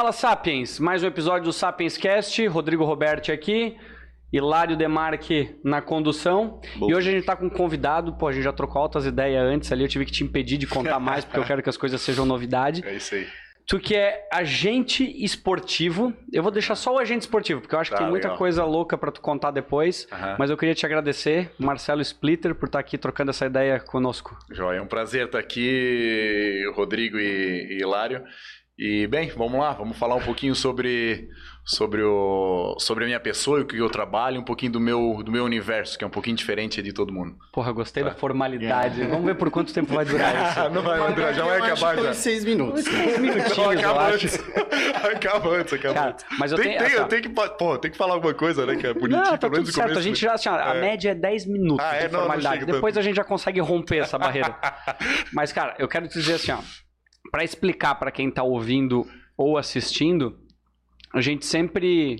Fala Sapiens, mais um episódio do Sapiens Cast, Rodrigo Roberti aqui, Hilário Demarque na condução. E hoje a gente tá com um convidado, pô, a gente já trocou altas ideias antes ali, eu tive que te impedir de contar mais, porque eu quero que as coisas sejam novidade. É isso aí. Tu que é agente esportivo, eu vou deixar só o agente esportivo, porque eu acho Tá, que tem muita legal. coisa louca pra tu contar depois. Aham. Mas eu queria te agradecer, Marcelo Splitter, por estar aqui trocando essa ideia conosco. Joia, é um prazer estar aqui, Rodrigo e, e Hilário. E, bem, vamos lá, vamos falar um pouquinho sobre, sobre, o, sobre a minha pessoa e o que eu trabalho, um pouquinho do meu, do meu universo, que é um pouquinho diferente de todo mundo. Porra, gostei Tá. da formalidade. Vamos ver por quanto tempo vai durar isso. não vai, André, já vai Eu acabar já. foi seis minutos. Uns minutinhos, Não, eu acaba acho. antes. acaba antes, acaba Cara, antes. mas eu tem, tenho- tem, assim, eu tenho que, pô, tem que falar alguma coisa, né, que é bonitinho, Não, tá pelo menos tudo certo. A gente já, assim, a É. média é 10 minutos Ah, é? de Não, não formalidade. chega Depois tanto. a gente já consegue romper essa barreira. Mas, cara, eu quero te dizer assim, ó. Pra explicar pra quem tá ouvindo ou assistindo, a gente sempre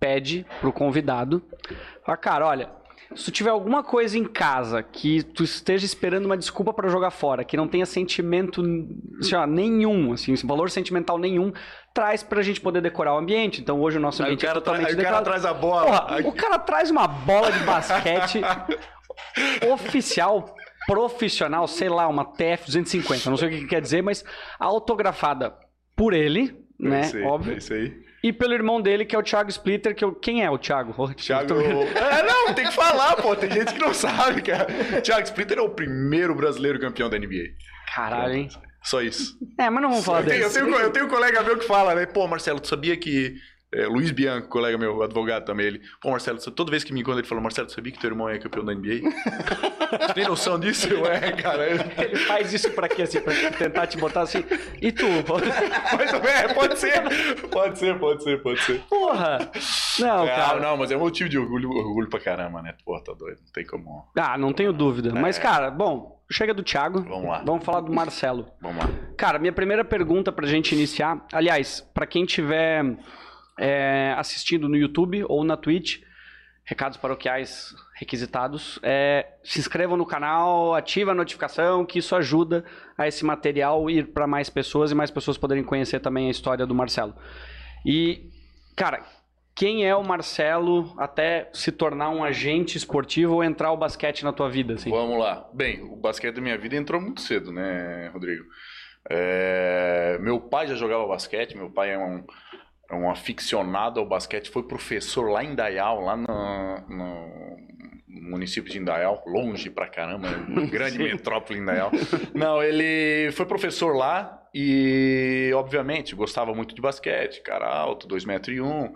pede pro convidado. Fala, cara, olha, se tu tiver alguma coisa em casa que tu esteja esperando uma desculpa pra jogar fora, que não tenha sentimento assim, ó, nenhum, assim, valor sentimental nenhum, traz pra gente poder decorar o ambiente. Então hoje o nosso Aí o ambiente é totalmente aí o cara decorado. traz a bola. Porra, aí- o cara traz uma bola de basquete oficial, profissional, sei lá, uma TF-250, não sei o que que quer dizer, mas autografada por ele, É né? Óbvio. É isso aí. E pelo irmão dele, que é o Thiago Splitter, que eu... quem é o Thiago? Oh, Thiago. tô- É, não, tem que falar, pô. Tem gente que não sabe, cara. Thiago Splitter é o primeiro brasileiro campeão da NBA. Caralho, hein? Só isso. É, mas não vamos falar Eu tenho, eu, tenho, eu tenho um colega meu que fala, né? Pô, Marcelo, tu sabia que. É, Luiz Bianco, colega meu, advogado também, ele. Pô, Marcelo, toda vez que me encontra, ele fala: Marcelo, sabia que teu irmão é campeão da NBA? tu tem noção disso? Eu, é, cara. Ele faz isso pra quê, assim? Pra tentar te botar assim... E tu? Mas é, pode ser. Pode ser, pode ser, pode ser. Porra! Não, É, cara... não, mas é um motivo de orgulho, orgulho pra caramba, né? Pô, tá doido. Não tem como. Ah, não tenho dúvida. Mas, É. cara, bom, chega do Thiago. Vamos lá. Vamos falar do Marcelo. Vamos lá. Cara, minha primeira pergunta pra gente iniciar, aliás, pra quem tiver é, assistindo no YouTube ou na Twitch, recados paroquiais requisitados, é, se inscrevam no canal, ativa a notificação, que isso ajuda a esse material ir pra mais pessoas e mais pessoas poderem conhecer também a história do Marcelo. E, cara, quem é o Marcelo até se tornar um agente esportivo ou entrar o basquete na tua vida, assim? Vamos lá. Bem, o basquete da minha vida entrou muito cedo, né, Rodrigo? É, Meu pai já jogava basquete, meu pai é um, um aficionado ao basquete, foi professor lá em Dayal, lá no, no município de Indaial, longe pra caramba, grande metrópole em Dayal. Não, ele foi professor lá e, obviamente, gostava muito de basquete, cara alto, 2 metros e um.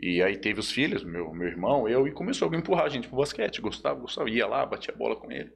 E aí teve os filhos, meu, meu irmão, eu, e começou a empurrar a gente pro basquete. Gostava, gostava, ia lá, batia bola com ele.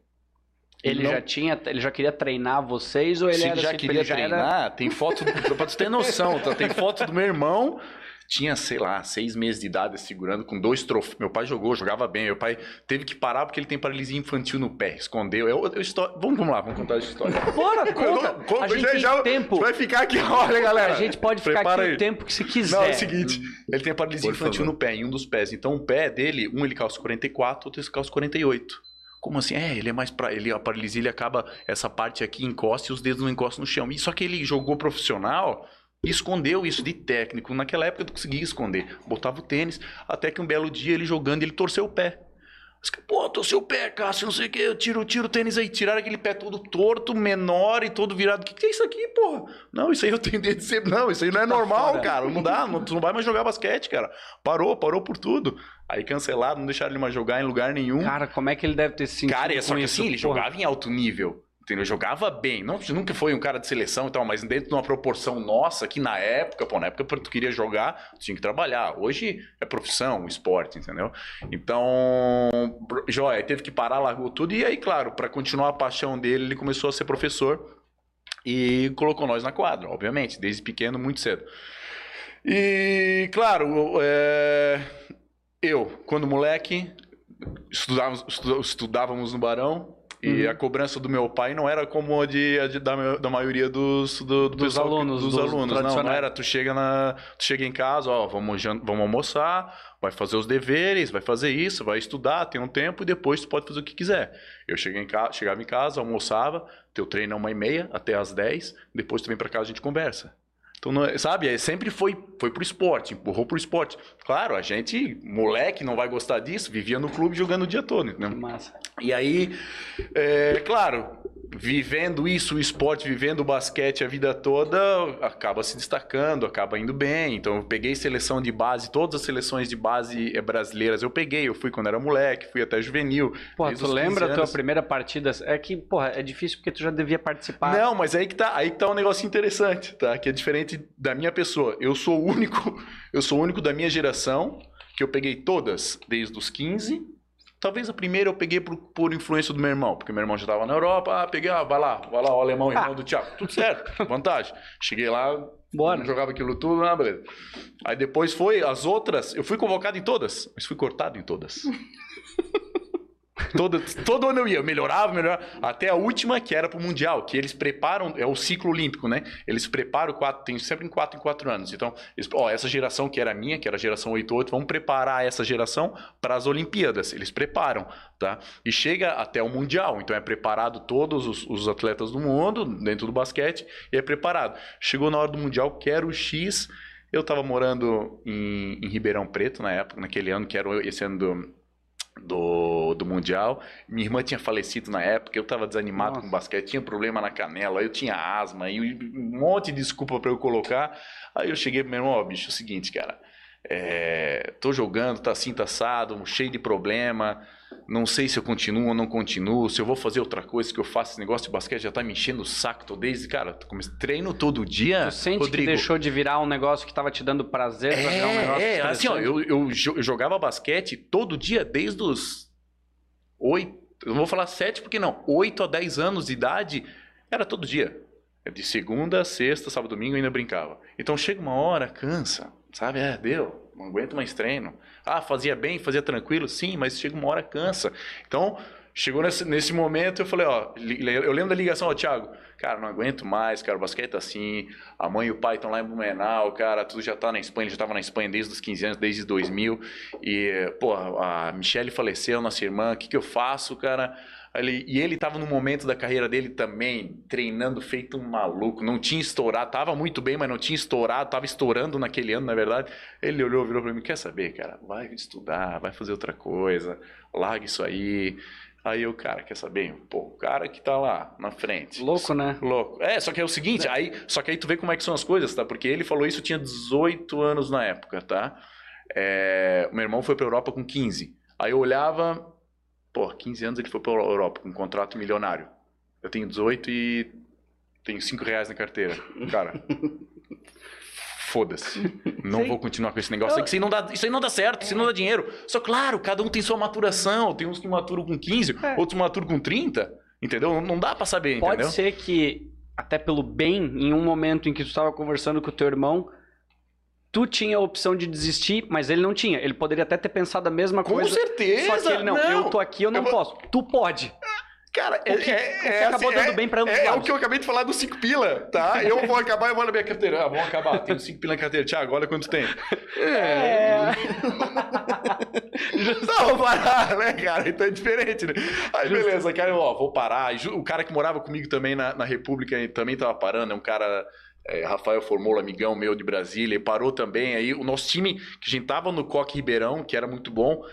Ele Não. já tinha, ele já queria treinar vocês ou ele Se era já assim, queria ele já era- treinar, tem foto, do, pra tu ter noção, tá? tem foto do meu irmão, tinha, sei lá, seis meses de idade segurando com dois troféus. Meu pai jogou, jogava bem, meu pai teve que parar porque ele tem paralisia infantil no pé, escondeu. Eu, eu, histó- vamos, vamos lá, vamos contar essa história. Bora, conta. Conta, a gente já- tem já- tempo. Vai ficar aqui, olha galera. A gente pode ficar Prepara aqui aí. o tempo que se quiser. Não, é o seguinte, ele tem paralisia Por infantil favor. no pé, em um dos pés. Então o pé dele, um ele calça 44, outro ele calça 48. Como assim? É, ele é mais pra. Ele, a paralisia ele acaba. Essa parte aqui encosta e os dedos não encostam no chão. E só que ele jogou profissional e escondeu isso de técnico. Naquela época eu conseguia esconder. Botava o tênis, até que um belo dia ele jogando, ele torceu o pé. Os caras, Pô, torceu o pé, Cássio, não sei o que. Eu tiro, tiro o tênis aí. Tiraram aquele pé todo torto, menor e todo virado. O que, que é isso aqui, porra? Não, isso aí eu tenho desde sempre. Não, isso aí não é Tá normal, cara. Não dá, não, tu não vai mais jogar basquete, cara. Parou, parou por tudo. Aí cancelaram, não deixaram ele mais jogar em lugar nenhum. Cara, como é que ele deve ter se sentido Cara, é só que assim, ele Porra. jogava em alto nível. Entendeu? Jogava bem. Não, nunca foi um cara de seleção e tal, mas dentro de uma proporção nossa, que na época, pô, na época, tu queria jogar, tu tinha que trabalhar. Hoje é profissão, esporte, entendeu? Então, joia, teve que parar, largou tudo. E aí, claro, para continuar a paixão dele, ele começou a ser professor e colocou nós na quadra, obviamente, desde pequeno, muito cedo. E, claro, é, eu, quando moleque, estudávamos, estu- estudávamos no Barão. E Uhum. a cobrança do meu pai não era como a, de, a de- da, da maioria dos, do, do Dos pessoal alunos, dos dos alunos. Não, não era. Tu chega, na, tu chega em casa, ó, vamos, vamos almoçar, vai fazer os deveres, vai fazer isso, vai estudar, tem um tempo e depois tu pode fazer o que quiser. Eu cheguei em casa, chegava em casa, almoçava, teu treino é uma e meia até às 10, depois tu vem pra casa e a gente conversa. Então, não é- sabe, é, sempre foi, foi pro esporte, empurrou pro esporte. Claro, a gente, moleque, não vai gostar disso, vivia no clube jogando o dia todo, entendeu? massa. E aí, é, claro, vivendo isso, o esporte, vivendo o basquete a vida toda, acaba se destacando, acaba indo bem. Então, eu peguei seleção de base, todas as seleções de base eh, brasileiras eu peguei. Eu fui quando era moleque, fui até juvenil. Porra, tu os 15 lembra a tua primeira partida? É que, porra, é difícil porque tu já devia participar. Não, mas aí que tá, aí que tá um negócio interessante, tá? Que é diferente da minha pessoa. Eu sou o único, eu sou o único da minha geração que eu peguei todas desde os 15. Talvez a primeira eu peguei por, por influência do meu irmão, porque meu irmão já estava na Europa, ah, peguei, ah, vai lá, vai lá, o alemão, irmão Ah. do Thiago. Tudo certo, vantagem. Cheguei lá, Bora. jogava aquilo tudo, ah, beleza. Aí depois foi as outras, eu fui convocado em todas, mas fui cortado em todas. Todo, todo ano eu ia, melhorava, melhorava. Até a última, que era pro Mundial, que eles preparam, é o ciclo olímpico, né? Eles preparam quatro, tem sempre em quatro em quatro anos. Então, eles, ó, essa geração que era minha, que era a geração 88, vamos preparar essa geração para as Olimpíadas. Eles preparam, tá? E chega até o Mundial. Então, é preparado todos os, os atletas do mundo, dentro do basquete, e é preparado. Chegou na hora do Mundial, quero X. Eu tava morando em, em Ribeirão Preto na época, naquele ano, que era esse ano do, do, do Mundial. Minha irmã tinha falecido na época, eu tava desanimado Nossa. com basquete, tinha problema na canela, eu tinha asma e um monte de desculpa pra eu colocar. Aí eu cheguei pro meu irmão, ó, bicho, é o seguinte, cara. É, tô jogando, tá assim, tá assado, cheio de problema. Não sei se eu continuo ou não continuo, se eu vou fazer outra coisa que eu faço. Esse negócio de basquete já tá me enchendo o saco. Tô desde, cara, treino todo dia. Tu sente Rodrigo. que deixou de virar um negócio que tava te dando prazer pra virar um negócio É, é, assim, ó, eu, eu eu jogava basquete todo dia desde os oito, não vou falar sete porque não, oito a dez anos de idade, era todo dia. É De segunda, sexta, sábado, domingo eu ainda brincava. Então chega uma hora, cansa, sabe? É, deu, não aguento mais treino. Ah, fazia bem, fazia tranquilo, sim, mas chega uma hora, cansa. Então, chegou nesse, nesse momento, eu falei, ó, eu lembro da ligação, ó, Thiago, cara, não aguento mais, cara, o basquete tá assim, a mãe e o pai estão lá em Blumenau, cara, tudo já tá na Espanha, ele já tava na Espanha desde os 15 anos, desde 2000, e, pô, a Michelle faleceu, nossa irmã, o que que eu faço, cara? Ele- e ele tava no momento da carreira dele também, treinando feito um maluco, não tinha estourado, tava muito bem, mas não tinha estourado, tava estourando naquele ano, na verdade. Ele olhou, virou pra mim, quer saber, cara, vai estudar, vai fazer outra coisa, larga isso aí. Aí eu, cara, quer saber? Pô, o cara que tá lá na frente, Louco, né? Louco. É, só que é o seguinte, aí, só que aí tu vê como é que são as coisas, tá? Porque ele falou isso, eu tinha 18 anos na época, tá? É, meu irmão foi pra Europa com 15. Aí eu olhava, pô, 15 anos ele foi pra Europa com um contrato milionário. Eu tenho 18 e tenho 5 reais na carteira. Cara, foda-se. Não Sim. vou continuar com esse negócio. Isso aí não dá, isso aí não dá certo, isso aí não dá dinheiro. Só claro, cada um tem sua maturação. Tem uns que maturam com 15, É. outros maturam com 30. Entendeu? Não- dá pra saber, Pode entendeu? ser que, até pelo bem, em um momento em que tu estava conversando com o teu irmão, tu tinha a opção de desistir, mas ele não tinha. Ele poderia até ter pensado a mesma Com coisa. certeza! Só que ele não, eu tô aqui, eu não Eu vou- posso. Tu pode. Cara, é, O que- é, que é acabou assim, dando é- bem pra ambos é, é o que eu acabei de falar do 5 pila, tá? Eu vou acabar, eu vou na minha carteira. Ah, vamos acabar. Tenho 5 pila na carteira. Tiago, olha quanto tem. É. Não, vou parar, né, cara? Então é diferente, né? Aí, beleza, cara, ó, vou parar. E O cara que morava comigo também na, na República também tava parando, é um cara. É, Rafael Formola, amigão meu de Brasília, ele parou também. Aí o nosso time, que a gente tava no Coque Ribeirão, que era muito bom,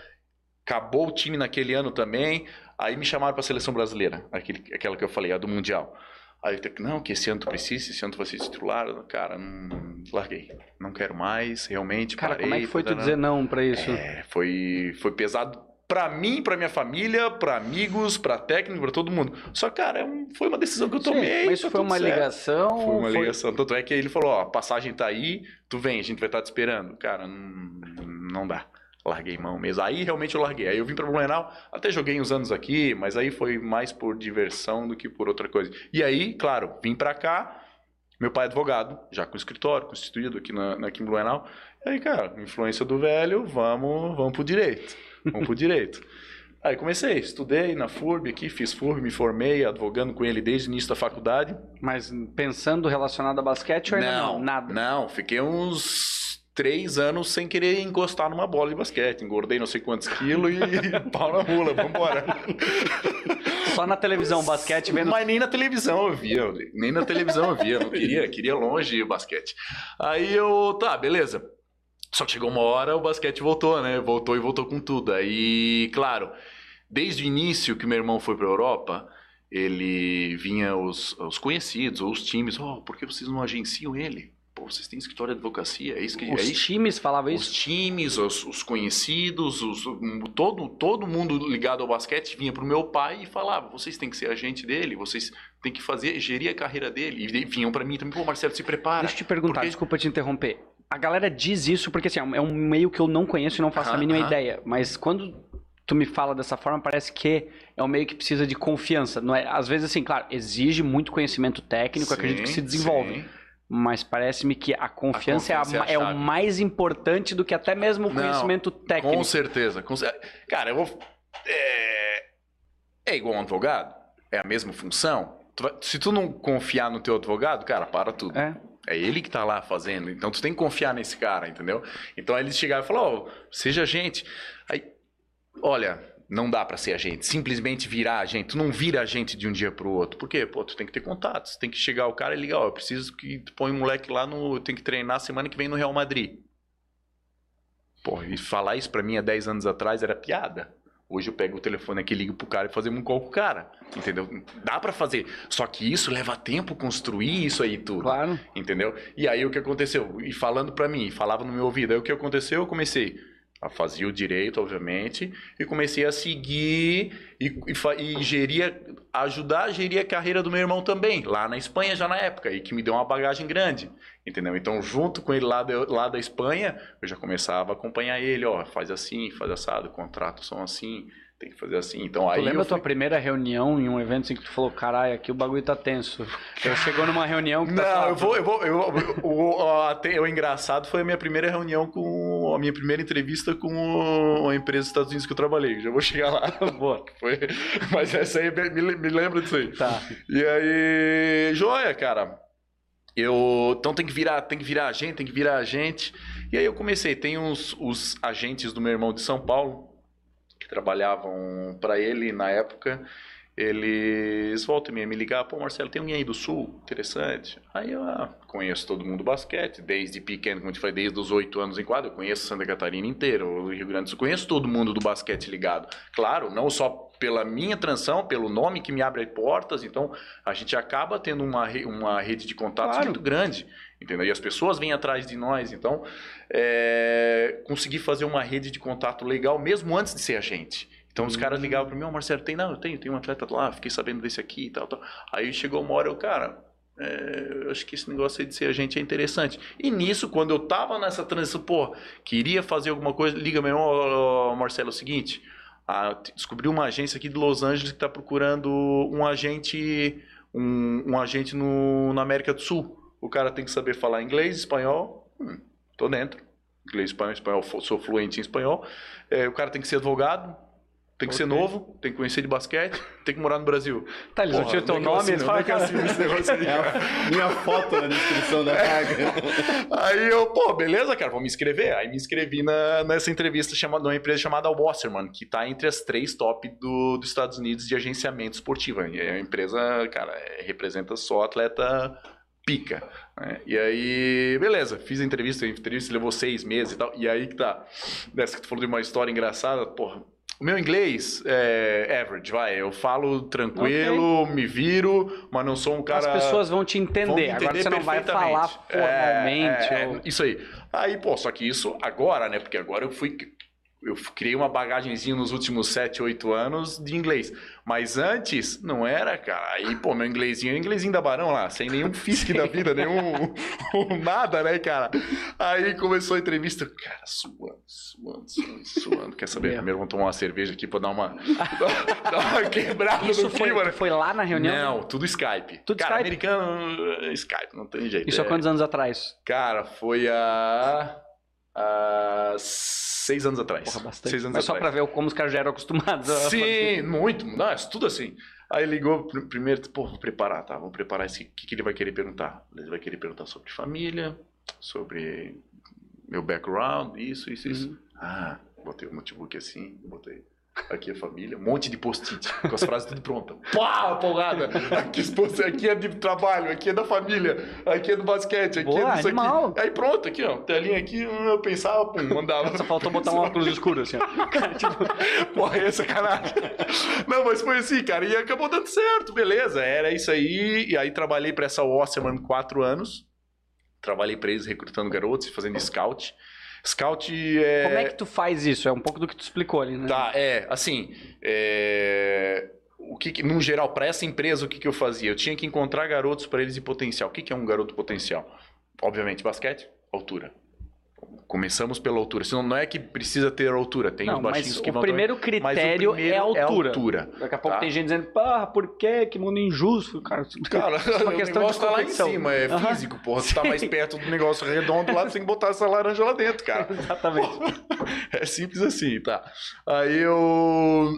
acabou o time naquele ano também. Aí me chamaram pra seleção brasileira, aquele, aquela que eu falei, a do Mundial. Aí eu falei, não, que esse ano tu precisa, esse ano tu vai ser titular. Cara, não, larguei. Não quero mais, realmente, Cara, parei. como é que foi tu dizer não pra isso? É, foi, foi pesado pra mim, pra minha família, pra amigos, pra técnico, pra todo mundo. Só, cara, é um- foi uma decisão que eu Sim, tomei. mas isso tá foi uma ligação? Foi uma ligação. Tanto é que ele falou, ó, a passagem tá aí, tu vem, a gente vai estar te esperando. Cara, não, não dá. Larguei mão mesmo. Aí realmente eu larguei. Aí eu vim pra Blumenau, até joguei uns anos aqui, mas aí foi mais por diversão do que por outra coisa. E aí, claro, vim pra cá, meu pai é advogado, já com escritório, constituído aqui, na, aqui em Blumenau. E aí, cara, influência do velho, vamos, vamos pro direito. Vamos pro direito. Aí comecei, estudei na FURB aqui, fiz FURB, me formei, advogando com ele desde o início da faculdade. Mas pensando relacionado a basquete ou ainda não? Nada. Não, fiquei uns três anos sem querer encostar numa bola de basquete. Engordei não sei quantos quilos e pau na mula, vambora. Só na televisão, basquete vendo. Mas nem na televisão eu via, nem na televisão eu via, não queria, queria longe o basquete. Aí eu, tá, beleza. Só que chegou uma hora, o basquete voltou, né? Voltou e voltou com tudo. Aí, claro, desde o início que meu irmão foi pra Europa, ele vinha os, os conhecidos, ou os times, oh, por que vocês não agenciam ele? Pô, vocês têm escritório de advocacia, é isso que Os é isso? times falavam Os isso? times, os, os conhecidos, os- todo, todo mundo ligado ao basquete vinha pro meu pai e falava: vocês têm que ser agente dele, vocês têm que fazer, gerir a carreira dele. E vinham pra mim também: pô, Marcelo, se prepara. Deixa eu te perguntar, Porque- desculpa te interromper. A galera diz isso porque assim, é um meio que eu não conheço e não faço a Aham, mínima aham. ideia. Mas quando tu me fala dessa forma, parece que é um meio que precisa de confiança. Não é? Às vezes, assim, claro, exige muito conhecimento técnico, acredito que Sim, se desenvolve. sim. Mas parece-me que a confiança, A confiança é, a- é a é o mais importante do que até mesmo o Não, conhecimento técnico. Com certeza. com Cara, eu vou. É... é igual um advogado? É a mesma função? Se tu não confiar no teu advogado, cara, para tudo. É. É ele que tá lá fazendo. Então tu tem que confiar nesse cara, entendeu? Então aí eles chegaram e falaram, ó, seja agente. Aí, olha, não dá pra ser agente. Simplesmente virar agente. Tu não vira agente de um dia pro outro. Por quê? Pô, tu tem que ter contatos. Tem que chegar o cara e ligar, ó, eu preciso que tu põe um moleque lá no... Tem que treinar semana que vem no Real Madrid. Pô, e falar isso pra mim há 10 anos atrás era piada. Hoje eu pego o telefone aqui, ligo pro cara e fazer um call com o cara. Entendeu? Dá pra fazer. Só que isso leva tempo construir isso aí tudo. Claro. Entendeu? E aí o que aconteceu? E falando pra mim, falava no meu ouvido. Aí o que aconteceu? Eu comecei a fazer o direito, obviamente, e comecei a seguir e, e, e gerir, ajudar a gerir a carreira do meu irmão também, lá na Espanha já na época, e que me deu uma bagagem grande. Entendeu? Então, junto com ele lá, da- lá da Espanha, eu já começava a acompanhar ele, ó, faz assim, faz assado, contratos são assim, tem que fazer assim. Então Tu aí lembra eu a tua fui... primeira reunião em um evento assim que tu falou, caralho, aqui o bagulho tá tenso. Eu chegou numa reunião que tá Não, eu vou, eu vou, eu, o, o, o engraçado foi a minha primeira reunião com, a minha primeira entrevista com a empresa dos Estados Unidos que eu trabalhei, já vou chegar lá. Boa. Foi, mas essa aí me, me lembra disso aí. Tá. E aí, joia, cara. Eu, então tem que virar, tem que virar agente, tem que virar agente. E aí eu comecei, tem uns os agentes do meu irmão de São Paulo que trabalhavam para ele na época. Eles voltam e meia me ligar, pô, Marcelo, tem alguém aí do Sul? Interessante. Aí eu ah, conheço todo mundo do basquete, desde pequeno, como eu te falei, desde os oito anos em quadro, eu conheço Santa Catarina inteira, o Rio Grande do Sul, conheço todo mundo do basquete ligado. Claro, não só pela minha transição, pelo nome que me abre portas, então a gente acaba tendo uma, uma rede de contatos Claro. muito grande, entendeu? E as pessoas vêm atrás de nós, então é, consegui fazer uma rede de contato legal mesmo antes de ser agente. Então os caras ligavam para mim, ô Marcelo, tem não, eu tenho, tem um atleta lá, fiquei sabendo desse aqui e tal, tal. Aí chegou uma hora, eu, cara, é, eu acho que esse negócio aí de ser agente é interessante. E nisso, quando eu tava nessa transição, pô, queria fazer alguma coisa, liga meu ô, Marcelo, é o seguinte, t- descobri uma agência aqui de Los Angeles que está procurando um agente, um, um agente no, na América do Sul. O cara tem que saber falar inglês, espanhol, hum, tô dentro. Inglês, espanhol, espanhol, sou fluente em espanhol. É, o cara tem que ser advogado, tem que ser Ok. novo, tem que conhecer de basquete, tem que morar no Brasil. Tá, eles não Porra, tinham teu é nome, eles falam, é que assino esse negócio aí, É minha foto na descrição da vaga. Aí eu, pô, beleza, cara, vou me inscrever. Aí me inscrevi na, nessa entrevista chamada, numa empresa chamada Wasserman, que tá entre as três top do, dos Estados Unidos de agenciamento esportivo. E É uma empresa, cara, é, representa só atleta pica. né? E aí, beleza, fiz a entrevista, a entrevista levou seis meses e tal. E aí que tá, dessa que tu falou de uma história engraçada, porra. O meu inglês é average, vai. Eu falo tranquilo, me viro, mas não sou um cara. As pessoas vão te entender. Vão me Agora entender você não vai falar formalmente. É, é, ou- Isso aí. Aí, pô, só que isso agora, né? Porque agora eu fui. Eu criei uma bagagenzinha nos últimos 7, 8 anos de inglês. Mas antes, não era, cara. Aí, pô, meu inglesinho é inglesinho da Barão lá, sem nenhum fisque da vida, nenhum nada, né, cara? Aí começou a entrevista, cara, suando, suando, suando, suando. Quer saber? Meu. Primeiro vamos tomar uma cerveja aqui pra dar uma, dar uma quebrada Isso no foi, clima, né? foi lá na reunião? Não, tudo Skype. Tudo cara, Skype? americano, Skype, não tem jeito. Isso há É. quantos anos atrás? Cara, foi há. há seis anos atrás. Porra, bastante. Seis anos Mas só atrás. pra ver como os caras já eram acostumados a fazer. Sim, muito. Não, é tudo assim. Aí ligou pr- primeiro, pô, vou preparar, tá? Vamos preparar esse. O que, que ele vai querer perguntar? Ele vai querer perguntar sobre família, sobre meu background, isso, isso, isso. Uhum. Ah, botei o notebook assim, botei. Aqui é família, um monte de post-it, com as frases tudo prontas. Pá, porrada! Aqui, aqui é de trabalho, aqui é da família, aqui é do basquete, aqui Boa, é disso animal. aqui. Aí pronto, aqui, ó, telinha aqui, eu pensava, pum, mandava. Só faltou botar um óculos escuro, assim, ó. Cara, tipo, Porra, é sacanagem. Não, mas foi assim, cara, e acabou dando certo, beleza. Era isso aí, e aí trabalhei pra essa Wasserman quatro anos. Trabalhei pra eles recrutando garotos e fazendo scout. Scout é. como é que tu faz isso? É um pouco do que tu explicou ali, né? Tá, é, assim, é, o que, que- num geral, para essa empresa, o que, que eu fazia? Eu tinha que encontrar garotos para eles de potencial. O que, que é um garoto potencial? Obviamente, basquete, altura. Começamos pela altura. Senão não é que precisa ter altura, tem os Não, baixinhos mas que o vão primeiro também. Mas o critério primeiro é a altura. altura. Daqui a pouco Tá. tem gente dizendo, porra, por quê? Que mundo injusto, cara. Cara, é uma o questão negócio de tá lá em cima, é Aham. físico, porra. Se tá mais perto do negócio redondo lá, você tem que botar essa laranja lá dentro, cara. Exatamente. É simples assim, tá? Aí eu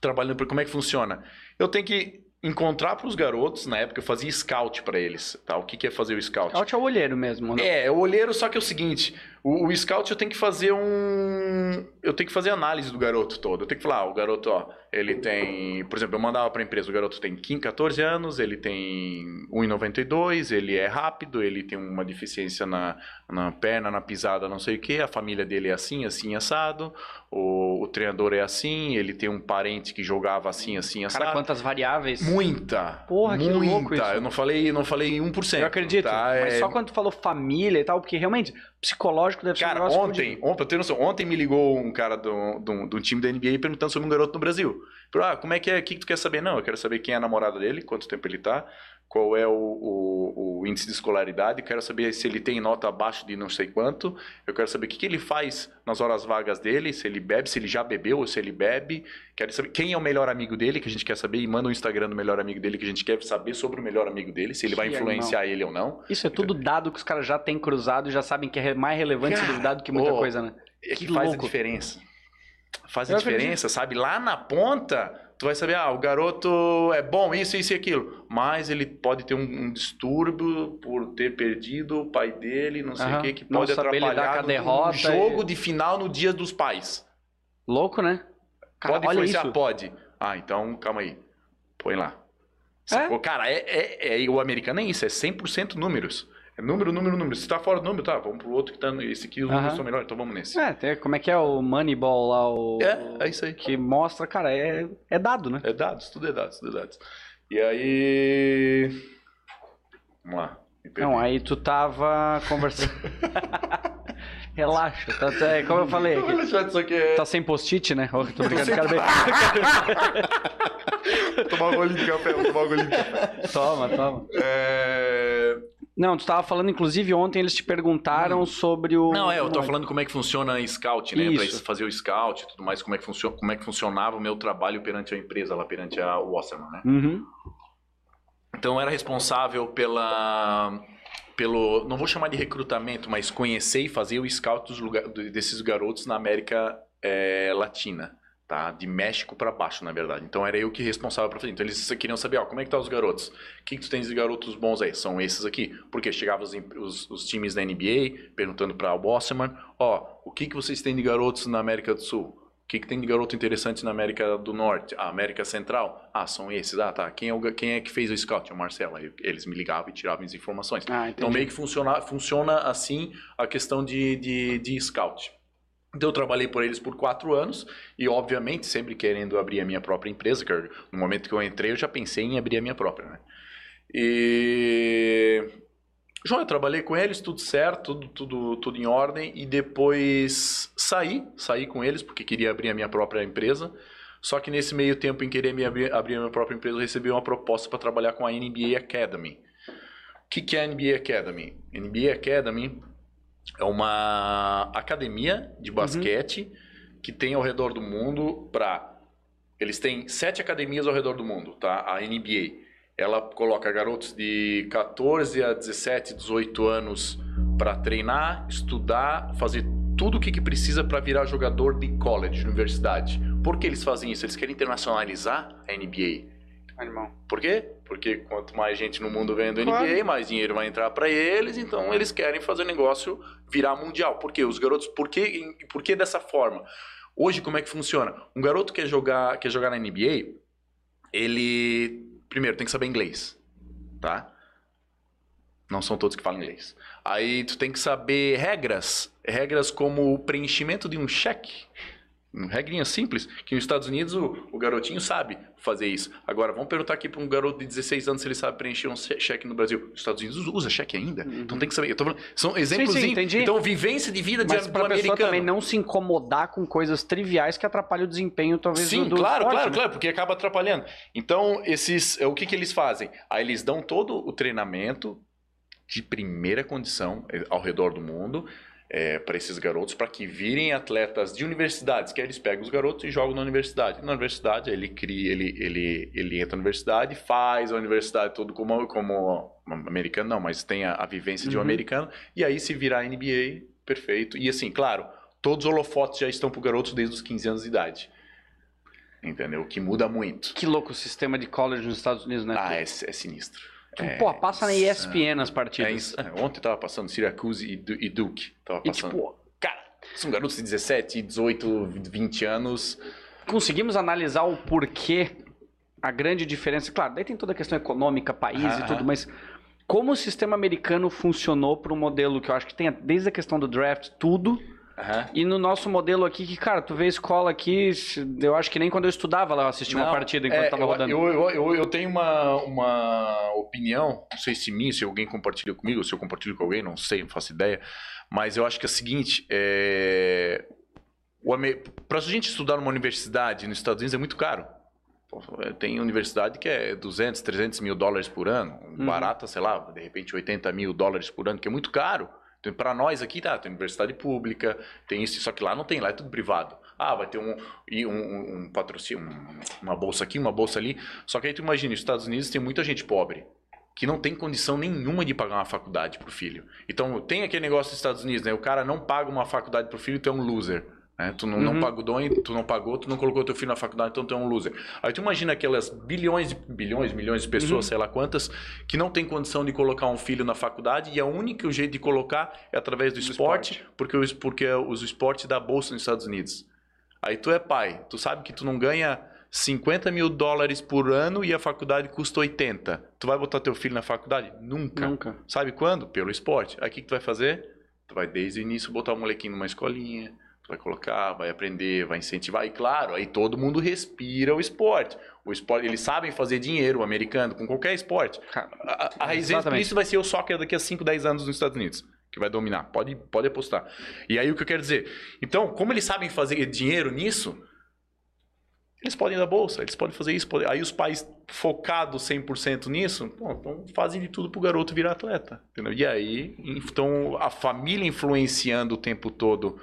trabalhando para como é que funciona. Eu tenho que encontrar para os garotos, na época eu fazia scout para eles, tá? O que que é fazer o scout? Scout é o olheiro mesmo, né? É, é o olheiro, só que é o seguinte, o, o scout eu tenho que fazer um, eu tenho que fazer análise do garoto todo. Eu tenho que falar, ah, o garoto, ó, ele tem, por exemplo, eu mandava para a empresa, o garoto tem 15, 14 anos, ele tem 1,92, ele é rápido, ele tem uma deficiência na, na perna, na pisada, não sei o que, a família dele é assim, assim, assado, o, o treinador é assim, ele tem um parente que jogava assim, assim, assado. Cara, quantas variáveis. Muita. Porra, que muita. louco isso. Eu não falei, não falei 1%. Eu acredito. Tá? Mas É- só quando tu falou família e tal, porque realmente, psicológico deve ser um Cara, negócio ontem, ontem, pra ter noção, ontem me ligou um cara do, do, do time da NBA perguntando sobre um garoto no Brasil. Falou, ah, como é que é? O que, que tu quer saber? Não, eu quero saber quem é a namorada dele, quanto tempo ele tá, qual é o, o, o índice de escolaridade, quero saber se ele tem nota abaixo de não sei quanto, eu quero saber o que, que ele faz nas horas vagas dele, se ele bebe, se ele já bebeu ou se ele bebe, quero saber quem é o melhor amigo dele, que a gente quer saber, e manda o Instagram do melhor amigo dele, que a gente quer saber sobre o melhor amigo dele, se ele vai Que influenciar ele ou não. Isso é tudo dado que os caras já têm cruzado e já sabem que é mais relevante Cara, esse dado que muita ô, coisa, né? É que, Que faz louco. a diferença. Faz a Eu diferença, sabe? Lá na ponta, tu vai saber, ah, o garoto é bom, isso, isso e aquilo. Mas ele pode ter um, um distúrbio por ter perdido o pai dele, não sei o que, que Não pode lidar atrapalhar no- derrota no jogo e- de final no dia dos pais. Louco, né? Cara, pode influenciar? isso. Pode. Ah, então, calma aí. Põe lá. É? Cara, é, é, é- o americano é isso, é 100% números. É número, número, número. Se tá fora do número, tá, vamos pro outro que tá. Esse aqui os Aham. números são melhores, então vamos nesse. É, tem- como é que é o Moneyball lá, o... É, é isso aí. Que mostra, cara, é, é dado, né? É dados, tudo é dados, tudo é dados. E aí. Vamos lá. me perdi. Não, aí tu tava conversando... Relaxa, tá, tá- é como eu falei, aqui, deixar disso aqui. é- tá sem post-it, né? Ô, tô brincando, quero ver. Tomar um golinho de café, vou tomar um golinho de café. Toma, toma. É... Não, tu tava falando, inclusive, ontem eles te perguntaram sobre o... Não, é, eu tô Como falando como é que funciona scout, né? Pra Isso. fazer o scout e tudo mais, como é, que funciona, como é que funcionava o meu trabalho perante a empresa lá, perante a Wasserman, né? Uhum. Então eu era responsável pela. Pelo, não vou chamar de recrutamento, mas conhecer e fazer o scout dos lugar, desses garotos na América eh, Latina, tá? De México para baixo, na verdade. Então era eu que responsável para fazer. Então eles queriam saber, ó, como é que tá os garotos? O que, que tu tens de garotos bons aí? São esses aqui. Porque chegavam os, os, os times da NBA perguntando para o Wasserman, ó, o que, que vocês têm de garotos na América do Sul? O que, que tem de garoto interessante na América do Norte? Ah, América Central? Ah, são esses. Ah, tá. Quem é, o, quem é que fez o scout? O Marcelo. Eles me ligavam e tiravam as informações. Ah, Então meio que funciona, funciona assim a questão de, de, de scout. Então eu trabalhei por eles por quatro anos e obviamente sempre querendo abrir a minha própria empresa, que no momento que eu entrei eu já pensei em abrir a minha própria, né? E João, eu trabalhei com eles, tudo certo, tudo, tudo, tudo em ordem e depois saí, saí com eles porque queria abrir a minha própria empresa. Só que nesse meio tempo em querer me abrir, abrir a minha própria empresa, eu recebi uma proposta para trabalhar com a NBA Academy. O que, que é a NBA Academy? NBA Academy é uma academia de basquete que tem ao redor do mundo para eles têm sete academias ao redor do mundo, tá? A NBA ela coloca garotos de 14 a 17, 18 anos para treinar, estudar, fazer tudo o que, que precisa para virar jogador de college, universidade. Por que eles fazem isso? Eles querem internacionalizar a NBA. Animal. Por quê? Porque quanto mais gente no mundo vendo NBA, Claro. mais dinheiro vai entrar pra eles, então eles querem fazer o negócio virar mundial. Por quê? Os garotos, por quê, por que dessa forma? Hoje, como é que funciona? Um garoto quer jogar, quer jogar na NBA, ele primeiro tem que saber inglês, tá? Não são todos que falam inglês. Aí tu tem que saber regras, regras como o preenchimento de um cheque. Uma Regrinha simples, que nos Estados Unidos o, o garotinho sabe fazer isso. Agora, vamos perguntar aqui para um garoto de 16 anos se ele sabe preencher um che- cheque no Brasil. Os Estados Unidos usa cheque ainda, então tem que saber. Falando- são exemplos. Sim, sim, entendi. Então, vivência de vida de, Mas do pra pessoa também não se incomodar com coisas triviais que atrapalham o desempenho, talvez, Sim, do, do claro, esporte, claro, né? claro, porque acaba atrapalhando. Então, esses, é, o que, que eles fazem? Aí eles dão todo o treinamento de primeira condição eh, ao redor do mundo para esses garotos, para que virem atletas de universidades, que aí eles pegam os garotos e jogam na universidade. Na universidade, ele cria, ele, ele, ele entra na universidade, faz a universidade todo como, como americano, não, mas tem a, a vivência de um Uhum. americano, e aí se virar NBA, perfeito. E assim, claro, todos os holofotes já estão para garotos desde os 15 anos de idade. Entendeu? O que muda muito. Que louco o sistema de college nos Estados Unidos, né? Ah, é, é sinistro. É, pô, passa na ESPN as É, partidas. ins- é, ontem tava passando Syracuse e, Du- e Duke. Tava e passando. tipo, Cara, são garotos de 17, 18, 20 anos. conseguimos analisar o porquê, a grande diferença. Claro, daí tem toda a questão econômica, país e tudo, mas como o sistema americano funcionou para um modelo que eu acho que tem desde a questão do draft, tudo. E no nosso modelo aqui, que, cara, tu vê a escola aqui, eu acho que nem quando eu estudava lá eu assistia uma Não, partida enquanto é, tava eu, rodando. Eu, eu, eu, eu tenho uma, uma opinião, não sei se mim, se alguém compartilha comigo, se eu compartilho com alguém, não sei, não faço ideia. Mas eu acho que é o seguinte: é... para a gente estudar numa universidade nos Estados Unidos é muito caro. Pô, Tem universidade que é 200, 300 mil dólares por ano. Uhum. Barata, sei lá, de repente 80 mil dólares por ano, que é muito caro. Então, para nós aqui, tá, tem universidade pública, tem isso, só que lá não tem, lá é tudo privado. Ah, vai ter um, um, um, patrocínio, um- uma bolsa aqui, uma bolsa ali. Só que aí tu imagina, os Estados Unidos tem muita gente pobre que não tem condição nenhuma de pagar uma faculdade pro filho. Então, tem aquele negócio dos Estados Unidos, né? O cara não paga uma faculdade pro filho, tu é um loser. Né? Tu não, não Uhum. pagou, tu não pagou, tu não colocou teu filho na faculdade, então tu é um loser. Aí tu imagina aquelas bilhões, bilhões, milhões de pessoas, Uhum. sei lá quantas, que não tem condição de colocar um filho na faculdade e a única jeito de colocar é através do, esporte, porque, o, es- porque os esportes dá bolsa nos Estados Unidos. Aí tu é pai, tu sabe que tu não ganha 50 mil dólares por ano e a faculdade custa 80. Tu vai botar teu filho na faculdade? Nunca. Nunca. Sabe quando? Pelo esporte. Aí o que, que tu vai fazer? Tu vai desde o início botar o molequinho numa escolinha, vai colocar, vai aprender, vai incentivar. E claro, aí todo mundo respira o esporte. O esporte, eles sabem fazer dinheiro, o americano, com qualquer esporte. A, a, a exemplo disso vai ser o soccer daqui a 5, 10 anos nos Estados Unidos. Que vai dominar. Pode, pode apostar. E aí o que eu quero dizer? Então, como eles sabem fazer dinheiro nisso, eles podem dar bolsa, eles podem fazer isso. podem- Aí os pais focados 100% nisso, pô, então fazem de tudo pro garoto virar atleta. Entendeu? E aí, então a família influenciando o tempo todo,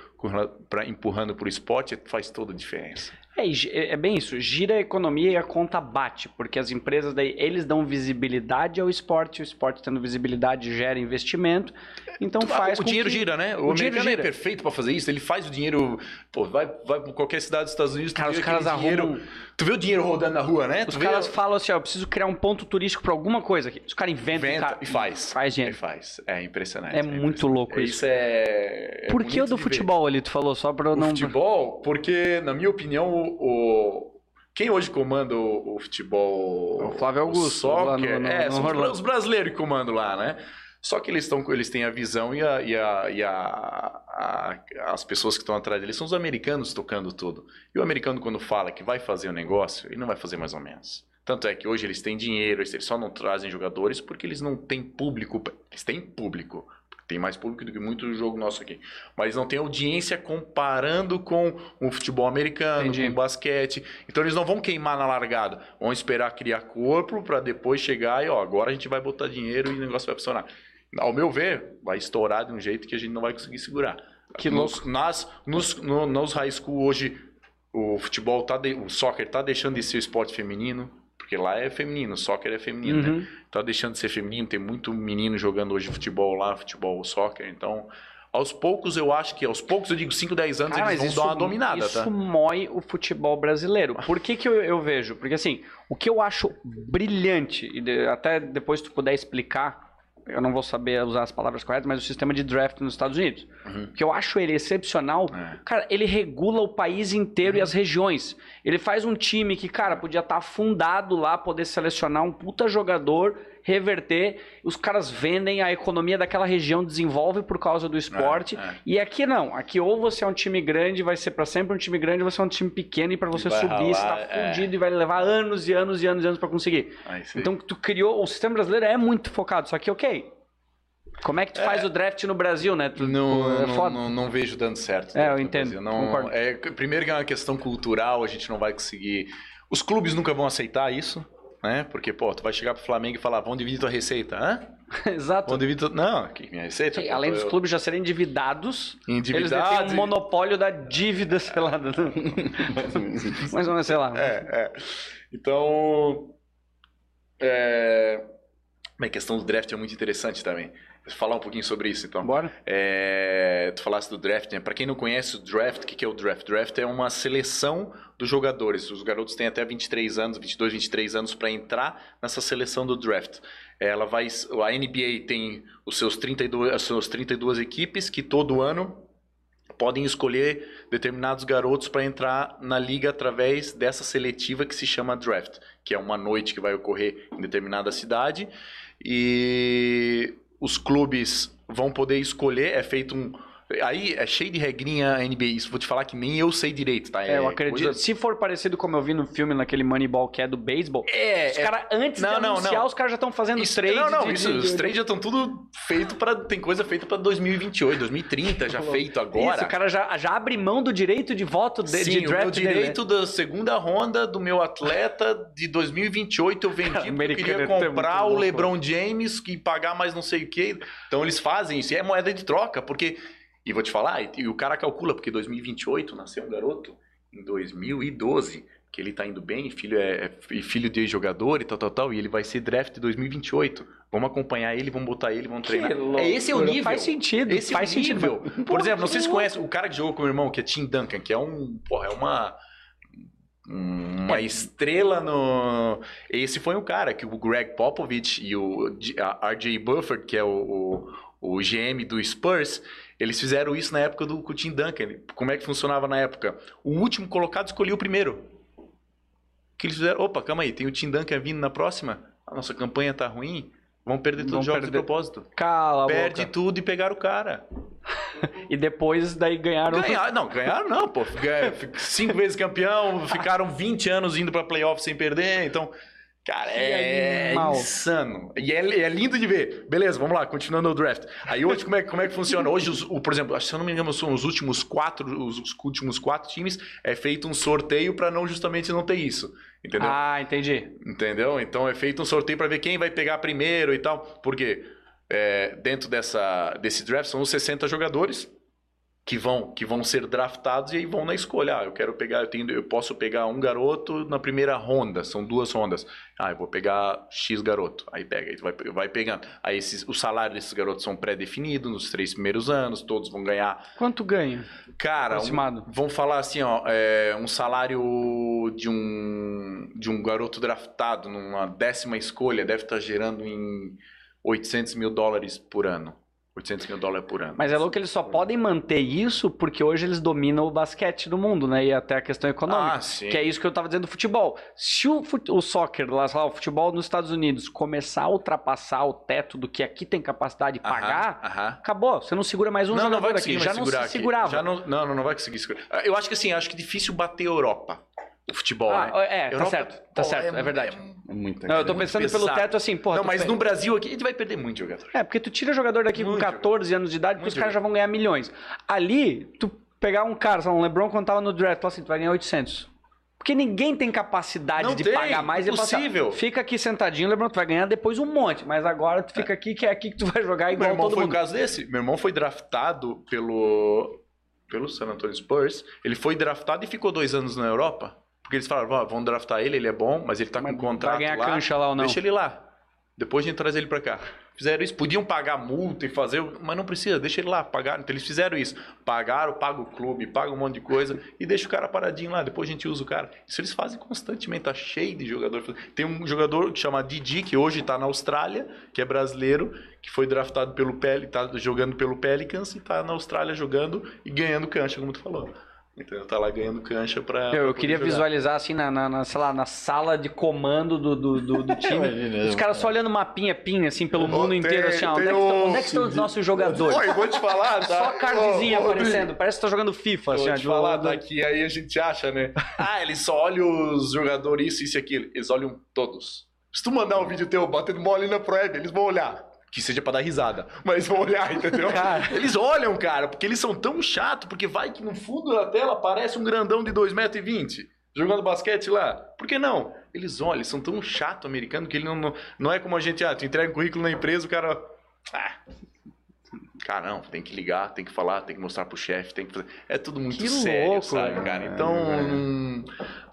pra, empurrando pro esporte, faz toda a diferença. É, e é é bem isso, gira a economia e a conta bate, porque as empresas daí, eles dão visibilidade ao esporte, o esporte tendo visibilidade gera investimento, então faz o dinheiro que- gira, né? o O, dinheiro americano gira. é perfeito pra fazer isso. Ele faz o dinheiro. Pô, vai, vai pra qualquer cidade dos Estados Unidos. Cara, vê os caras aquele dinheiro. arrumam- Tu vê o dinheiro rodando na rua, né? Os tu vê caras a- falam assim, ó, eu preciso criar um ponto turístico pra alguma coisa aqui. Os caras inventam inventa cara, e faz. Faz E dinheiro. faz. É impressionante. É é muito impressionante. louco isso. Isso é. é Por que o do futebol ali, tu falou, só pra eu O não... futebol, porque, na minha opinião, o. Quem hoje comanda o, o futebol. O Flávio Augusto, O soccer, no- no- é, no são os, Orlando. os brasileiros que comandam lá, né? Só que eles, estão, eles têm a visão e, a, e, a, e a- a- as pessoas que estão atrás deles são os americanos tocando tudo. E o americano, quando fala que vai fazer o negócio, ele não vai fazer mais ou menos. Tanto é que hoje eles têm dinheiro, eles só não trazem jogadores porque eles não têm público. Eles têm público. Tem mais público do que muito jogo nosso aqui. Mas não tem audiência comparando com o futebol americano, Entendi. com o basquete. Então eles não vão queimar na largada. Vão esperar criar corpo para depois chegar e, ó, agora a gente vai botar dinheiro e o negócio vai funcionar. Ao meu ver, vai estourar de um jeito que a gente não vai conseguir segurar. Que nos, nas, nos, no- nos high school hoje, o futebol tá, de- o soccer tá deixando de ser esporte feminino, porque lá é feminino, soccer é feminino, né? Uhum. tá deixando de ser feminino, tem muito menino jogando hoje futebol lá, futebol, soccer, então Aos poucos, eu acho que aos poucos, eu digo 5, 10 anos, Cara, eles vão dar uma dominada, isso tá? mói o futebol brasileiro. Por que, que eu, eu vejo? Porque assim, o que eu acho brilhante, e até depois tu puder explicar, eu não vou saber usar as palavras corretas, mas o sistema de draft nos Estados Unidos. Uhum. Que eu acho ele excepcional. É. Cara, ele regula o país inteiro e Uhum. as regiões. Ele faz um time que, cara, podia estar afundado lá, poder selecionar um puta jogador, reverter. Os caras vendem, a economia daquela região desenvolve por causa do esporte. é. E aqui não. Aqui ou você é um time grande, vai ser pra sempre um time grande, ou você é um time pequeno e pra você vai subir, você tá ralar, é. fudido e vai levar anos e anos e anos e anos pra conseguir. Então tu criou, o sistema brasileiro é muito focado, só que ok. Como é que tu faz o draft no Brasil, né? Tu, Não, é não, não, não vejo dando certo. É, eu entendo. Não, concordo. é, primeiro que é uma questão cultural, a gente não vai conseguir. Os clubes nunca vão aceitar isso, né? Porque, pô, tu vai chegar pro Flamengo e falar, vão dividir tua receita. Hã? Exato. Vão dividir tua... Não, aqui, minha receita. Sim, além dos eu- clubes já serem endividados, eles Endividados detêm um e- monopólio da dívida, sei lá. ou menos, sei lá. É, é. Então. É... A questão do draft é muito interessante também. Falar um pouquinho sobre isso, então. Bora? É, tu falasse do draft, né? Para quem não conhece o draft, o que, que é o draft? Draft é uma seleção dos jogadores. Os garotos têm até 23 anos, 22, 23 anos para entrar nessa seleção do draft. Ela vai, a NBA tem os seus 32, as suas 32 equipes que todo ano podem escolher determinados garotos para entrar na liga através dessa seletiva que se chama draft, que é uma noite que vai ocorrer em determinada cidade e os clubes vão poder escolher, é feito um aí é cheio de regrinha NBA, isso vou te falar que nem eu sei direito, tá? É, eu acredito. coisa- Se for parecido como eu vi no filme, naquele Moneyball que é do beisebol, É, os é- caras, antes Não, de não, anunciar, não. os caras já estão fazendo Isso, trades. não, não, de- isso, de- os de- trades já estão tudo feito para tem coisa feita para 2028, 2030, já feito agora. Isso, o cara já, já abre mão do direito de voto de, Sim, de o draft meu dele, né? direito da segunda ronda do meu atleta de 2028 eu vendi Cara, porque eu queria é comprar o. LeBron James e pagar mais não sei o quê. Então eles fazem isso, e é moeda de troca, porque e vou te falar, e, e o cara calcula porque 2028 nasceu um garoto em 2012 que ele tá indo bem, filho é, é filho de jogador e tal, tal, tal, e ele vai ser draft de 2028. Vamos acompanhar ele, vamos botar ele, vamos treinar. é esse é o nível. Faz sentido, Esse faz é o nível. sentido. Por exemplo, não sei se conhece o cara que jogou com o meu irmão, que é Tim Duncan, que é um, porra, é uma uma estrela no esse foi o cara que o Greg Popovich e o RJ Buffett, que é o, o, o GM do Spurs, eles fizeram isso na época do Tim Duncan. Como é que funcionava na época? O último colocado escolhia o primeiro. Que eles fizeram, opa, calma aí, tem o Tim Duncan vindo na próxima. A nossa campanha tá ruim. Vamos perder os jogos perder. de propósito. Cala a Perde boca. tudo e pegaram o cara. E depois daí ganharam. Ganharam, não, ganharam não, pô. Fic- Cinco vezes campeão, ficaram 20 anos indo pra playoff sem perder, então. Cara, é animal. insano. E é, é lindo de ver. Beleza, vamos lá, continuando o draft. Aí hoje, como é, como é que funciona? Hoje, os- o, por exemplo, se eu não me engano, são os últimos quatro, os, os últimos quatro times, é feito um sorteio pra não justamente não ter isso. Entendeu? Ah, entendi. Entendeu? Então é feito um sorteio para ver quem vai pegar primeiro e tal. Porque é, dentro dessa, desse draft são os 60 jogadores que vão, que vão ser draftados e aí vão na escolha. Ah, eu quero pegar, eu, tenho, eu posso pegar um garoto na primeira ronda, são duas rondas. Ah, eu vou pegar X garoto. Aí pega, aí vai, vai pegando. Aí esses, o salário desses garotos são pré-definidos nos três primeiros anos, todos vão ganhar Quanto ganha? Cara, um, vamos falar assim, ó, é, um salário de um de um garoto draftado numa décima escolha deve estar gerando em 800 mil dólares por ano. 800 mil dólares por ano. Mas é louco que eles só podem manter isso porque hoje eles dominam o basquete do mundo, né? E até a questão econômica. Ah, sim. Que é isso que eu tava dizendo do futebol. Se o, fut- o soccer, lá, lá, o futebol nos Estados Unidos começar a ultrapassar o teto do que aqui tem capacidade de pagar, aham. acabou. Você não segura mais um não, não jogador vai aqui. conseguir Já não segurar se aqui. segurava. Já não, não, não, não vai conseguir segurar. Eu acho que assim, acho que é difícil bater a Europa. O futebol, Ah, né? é, tá Europa, certo. Tá pô, certo, é, verdade. É muita Não, eu tô pensando pesado. pelo teto assim, porra. não, mas no Brasil aqui a gente vai perder muito jogador. É, porque tu tira jogador daqui Muito com 14 anos de idade, porque Muito os caras já vão ganhar milhões. Ali, tu pegar um cara, sei lá, um LeBron quando tava no draft, tu fala assim, tu vai ganhar 800. Porque ninguém tem capacidade Não de tem, pagar mais. e assim, impossível. fica aqui sentadinho, LeBron, tu vai ganhar depois um monte. Mas agora tu fica aqui, que é aqui que tu vai jogar Meu igual irmão todo foi um mundo. caso desse. Meu irmão foi draftado pelo, pelo San Antonio Spurs. Ele foi draftado e ficou dois anos na Europa. Porque eles falaram, "Ó, vamos draftar ele, ele é bom, mas ele tá Mas com contrato vai ganhar lá. cancha lá ou não? Deixa ele lá. Depois a gente traz ele pra cá. Fizeram isso, podiam pagar multa e fazer, mas não precisa, deixa ele lá, pagaram. Então eles fizeram isso. Pagaram, paga o clube, paga um monte de coisa e deixa o cara paradinho lá, depois a gente usa o cara. Isso eles fazem constantemente, tá cheio de jogador. Tem um jogador que chama Didi, que hoje tá na Austrália, que é brasileiro, que foi draftado pelo Pel, tá jogando pelo Pelicans e tá na Austrália jogando e ganhando cancha, como tu falou. Então tá lá ganhando cancha pra. Eu, eu queria jogar. visualizar assim na, na, na, sei lá, na sala de comando do, do, do, do time. Imagina, os caras só olhando mapinha, pinha, assim, pelo Ó, mundo tem- inteiro, assim, ó, onde, é que estão, onde é que estão os nossos jogadores? Oi, vou te falar, tá? Só cardzinha Ô, ô, aparecendo, parece que tá jogando FIFA, assim, Vou te falar, do- tá? Aí a gente acha, né? Ah, eles só olham os jogadores, isso, isso e aquilo. Eles olham todos. Se tu mandar um vídeo teu batendo mole na Proeb, eles vão olhar. Que seja pra dar risada. Mas vão olhar, entendeu? Cara. Eles olham, cara, porque eles são tão chatos, porque vai que no fundo da tela aparece um grandão de 2,20m jogando basquete lá. Por que não? Eles olham, eles são tão chato americano que ele não, não, não é como a gente, ah, tu entrega um currículo na empresa, o cara. Ah, Cara, não, tem que ligar, tem que falar, tem que mostrar pro chefe, tem que fazer. É tudo muito Que sério, louco, sabe, cara? Então. É, não-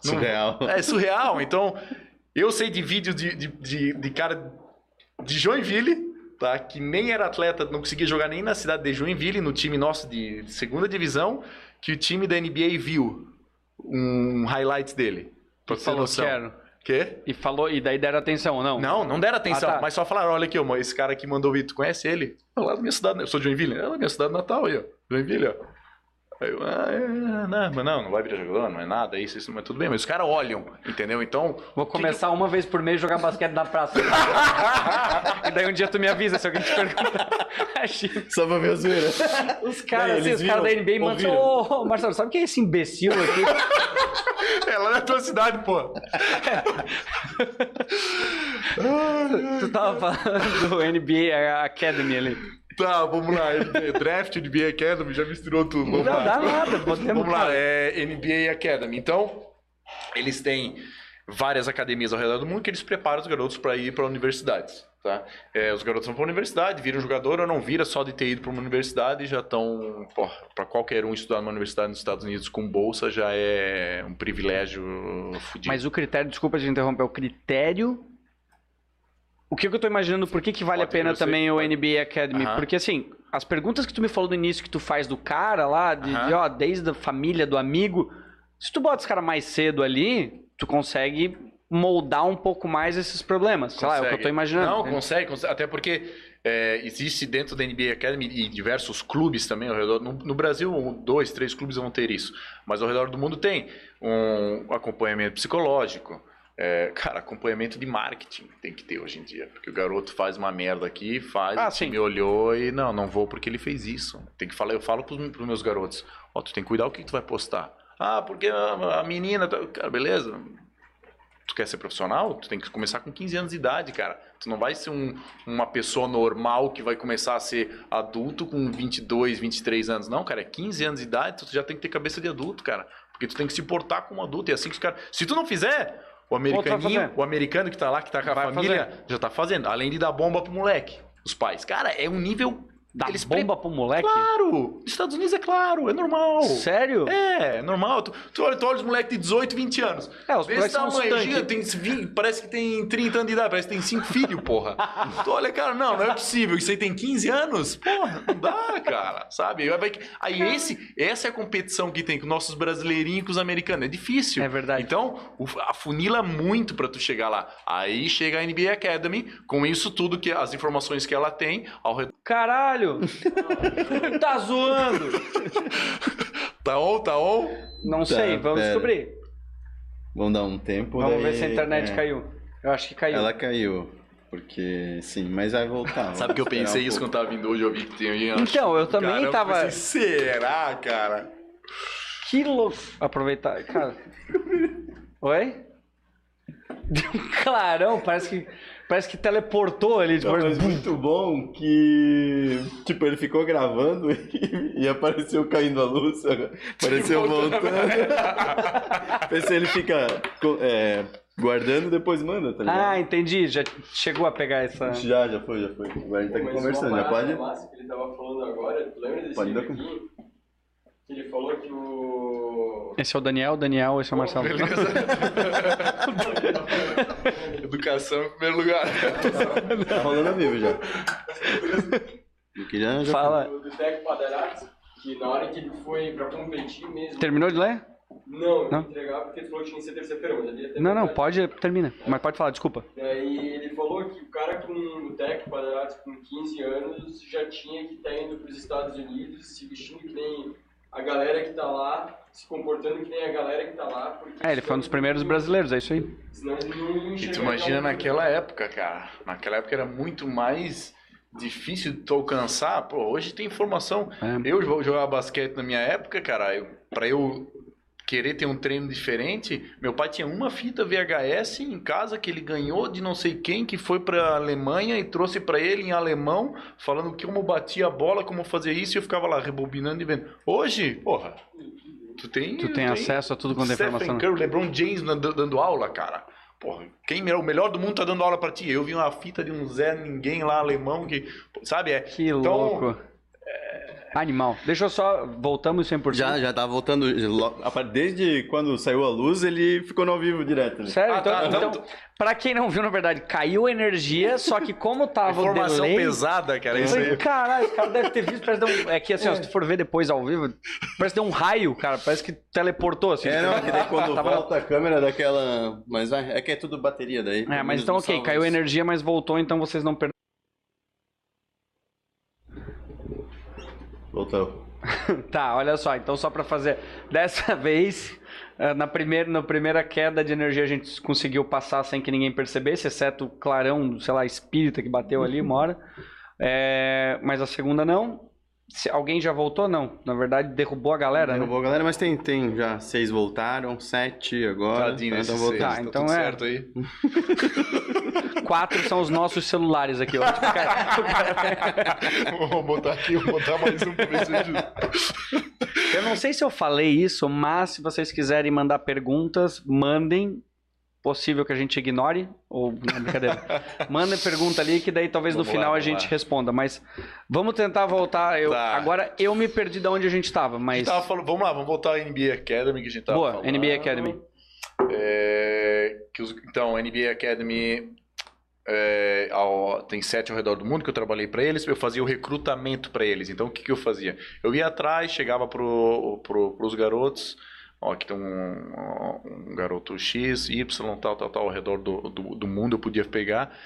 Surreal. é surreal. Então, eu sei de vídeo de, de, de, de cara de Joinville, tá? Que nem era atleta, não conseguia jogar nem na cidade de Joinville, no time nosso de segunda divisão, que o time da NBA viu um highlights dele. Pra ter falou, noção. quero. Quê? E falou, e daí deram atenção, não? Não, não deram atenção, Ah, tá. mas só falaram, olha aqui, ó, esse cara aqui mandou o vídeo, tu conhece ele? Lá da minha cidade, né? eu sou de Joinville, é lá da minha cidade natal aí, ó, Joinville, ó. Aí eu, ah, é, não, mas não, não vai virar jogador, não é nada, isso, isso, mas tudo bem, mas os caras olham, entendeu? Então, Vou começar uma vez por mês jogar basquete na praça. e daí um dia tu me avisa se alguém te perguntar. Só pra ver a zoeira. Os caras, assim, os caras da NBA mandam assim, ô, ô, Marcelo, sabe quem é esse imbecil aqui? é lá na tua cidade, pô. tu tava falando do NBA Academy ali. Tá, vamos lá, NBA, Draft, NBA Academy, já misturou tudo. Vamos Não lá. dá nada, podemos Vamos lá, é NBA Academy. Então, eles têm várias academias ao redor do mundo que eles preparam os garotos para ir para universidades. Tá? É, os garotos vão para a universidade, viram jogador ou não vira só de ter ido para uma universidade e já estão. Para qualquer um estudar numa universidade nos Estados Unidos com bolsa já é um privilégio fodido. Mas o critério, desculpa te interromper, o critério. O que, eu tô imaginando, por que, que vale Pode a pena também o. NBA Academy? Aham. Porque assim, as perguntas que tu me falou no início que tu faz do cara lá, de, Aham. de, ó, desde a família, do amigo, se tu bota os caras mais cedo ali, tu consegue moldar um pouco mais esses problemas. Sei lá, é o que eu tô Consegue. imaginando. Não, né? consegue, consegue. Até porque é, existe dentro da NBA Academy e diversos clubes também ao redor. No, no Brasil, um, dois, três clubes vão ter isso. Mas ao redor do mundo tem um acompanhamento psicológico. É, cara, acompanhamento de marketing tem que ter hoje em dia. Porque o garoto faz uma merda aqui, faz, Ah, sim. olhou e não, não vou porque ele fez isso. Tem que falar, eu falo pros, pros meus garotos, ó, tu tem que cuidar o que tu vai postar. Ah, porque a, a menina, tá- cara, beleza, tu quer ser profissional, tu tem que começar com 15 anos de idade, cara. Tu não vai ser um- uma pessoa normal que vai começar a ser adulto com 22, 23 anos. Não, cara, é 15 anos de idade, tu já tem que ter cabeça de adulto, cara. Porque tu tem que se portar como adulto. E é assim que os caras... Se tu não fizer, o americaninho, fazer. o americano que tá lá, que tá com a Vai família, já tá fazendo. Além de dar bomba pro moleque, os pais. Cara, é um nível... Dá eles bomba pro moleque? Claro! Estados Unidos é claro, é normal. Sério? É, é normal. Tu, tu, olha, tu olha os moleques de 18, 20 anos. É, os moleques são gira, tem, 20, parece que tem 30 anos de idade, parece que tem 5 filhos, porra. tu olha, cara, não, não é possível. Isso aí tem 15 anos? Porra, não dá, cara, sabe? Aí, esse, essa é a competição que tem com nossos brasileirinhos e com os americanos. É difícil. É verdade. Então, afunila muito pra tu chegar lá. Aí chega a NBA Academy, com isso tudo, que as informações que ela tem ao redor. Caralho! tá zoando! Tá on, tá on? Não Tá, sei, vamos pera. descobrir. Vamos dar um tempo. Vamos daí- ver se a internet é. caiu. Eu acho que caiu. Ela caiu. Porque, sim, mas vai voltar. Sabe que eu pensei um isso pouco. quando tava vindo hoje, eu vi que tem aí. Então, eu também Caramba, tava- eu pensei, será, cara? Que louco. Aproveitar. Cara. Oi? Deu um clarão, parece que. Parece que teleportou ali. Tipo, Não, mas muito bom que, tipo, ele ficou gravando e, e apareceu caindo a luz, apareceu Voltando. voltando. Pensei, ele fica é, guardando e depois manda, tá ligado? ah, entendi. Já chegou a pegar essa. Já, já foi, já foi. Agora a gente tá aqui conversando, já pode? massa que ele tava falando agora, lembra desse Pode dar neguinho? Ele falou que o... Esse é o Daniel, Daniel, esse é o Marcelo. Beleza. Educação em primeiro lugar. Tá rolando a vivo já. Eu queria já... Fala. Do, do Tec Padarates, que na hora que ele foi pra competir mesmo. Terminou de ler? Não, Não? entregar porque ele falou que tinha que ser terça-feira, mas ele ia ter Não, não, pode, termina. Mas pode falar, desculpa. Daí ele falou que o cara com o Tec Padarates com 15 anos já tinha que estar indo pros Estados Unidos, se vestindo que nem a galera que tá lá, se comportando que nem a galera que tá lá. Porque É, ele foi um dos primeiros brasileiros, é isso aí. Senão eles não E tu imagina aquela- naquela época, cara. Naquela época era muito mais difícil de tu alcançar. Pô, hoje tem informação. É. Eu vou jogar basquete na minha época, cara. Eu, pra eu querer ter um treino diferente, meu pai tinha uma fita VHS em casa que ele ganhou de não sei quem, que foi pra Alemanha e trouxe pra ele em alemão, falando como batia a bola, como fazer isso, e eu ficava lá rebobinando e vendo. Hoje, porra, tu tem... Tu tem acesso a tudo quanto é informação. Curry, LeBron James dando, dando aula, cara. Porra, quem é o melhor do mundo tá dando aula pra ti? Eu vi uma fita de um Zé Ninguém lá, alemão, que, sabe? É, Que Então, louco. Animal. Deixa eu só. Voltamos 100%. Já, já tava voltando. a par- Desde quando saiu a luz, ele ficou no ao vivo direto. Né? Sério? Ah, então, tá, então, então- pra quem não viu, na verdade, caiu energia, só que como tava o informação delay... pesada, cara. Eu Isso falei, aí. caralho, esse cara deve ter visto, parece que deu um... É que assim, ó, se tu for ver depois ao vivo, parece que deu um raio, cara, parece que teleportou, assim. É, não, é que daí quando Tava- volta a câmera daquela. Mas vai, é que é tudo bateria daí. É, mas então ok, caiu energia, mas voltou, então vocês não perderam. Voltou. Tá, olha só, então só pra fazer. Dessa vez, eh, na primeira, na primeira queda de energia a gente conseguiu passar sem que ninguém percebesse, exceto o clarão, sei lá, espírita que bateu ali uma hora. É, mas a segunda não. Se alguém já voltou? Não. Na verdade, derrubou a galera, né? Derrubou a galera, mas tem, tem já seis voltaram, sete agora. Tadinho né, tão voltando. seis, Tá, tá então tudo é- certo aí. Quatro são os nossos celulares aqui, ó. vou botar aqui, vou botar mais um pra ver se. Eu não sei se eu falei isso, mas se vocês quiserem mandar perguntas, mandem. Possível que a gente ignore, ou não, brincadeira. Mandem pergunta ali, que daí talvez no Vamos final lá, a gente lá. responda. Mas vamos tentar voltar. Eu, Tá. Agora eu me perdi de onde a gente estava, mas. gente falando, vamos lá, vamos voltar à NBA Academy que a gente tava Boa, falando. NBA Academy. É, que os- então, NBA Academy é, ao- tem sete ao redor do mundo que eu trabalhei para eles. Eu fazia o recrutamento para eles. Então, o que, que eu fazia? Eu ia atrás, chegava pro, pro, pros garotos. Ó, aqui tem um, um garoto X, Y, tal, tal, tal, ao redor do, do, do mundo eu podia pegar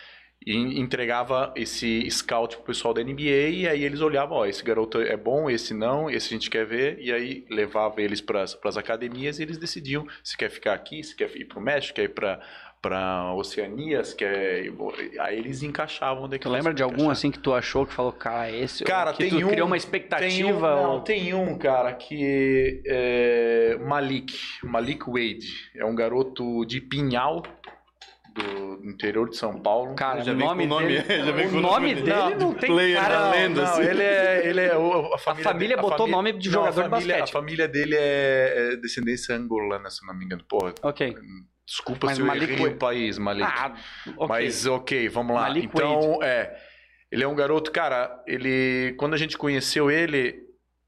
e entregava esse scout pro pessoal da NBA e aí eles olhavam, ó, esse garoto é bom, esse não, esse a gente quer ver e aí levava eles para as academias e eles decidiam se quer ficar aqui, se quer ir pro México, quer ir para para Oceania, se quer aí eles encaixavam é que Tu lembra de algum assim que tu achou que falou, cara, esse. Cara, que tem tu um, criou uma Tem um, expectativa? não, ou- tem um, cara, que é Malik, Malik Wade. É um garoto de Pinhal, do interior de São Paulo. Cara, Já o vem nome com o nome- dele, já vem o com o nome dele dele. não tem Player cara. da lenda, não, assim. ele é, ele é o- a família, família a botou família- nome de não, jogador de família- basquete. A família dele é, é descendência angolana, se não me engano. Porra, Ok. Desculpa Mas se eu Malik errei Wade- o país, Malik. Ah, ok. Mas ok, vamos lá. Malik então, é. Ele é um garoto, cara, ele. Quando a gente conheceu ele,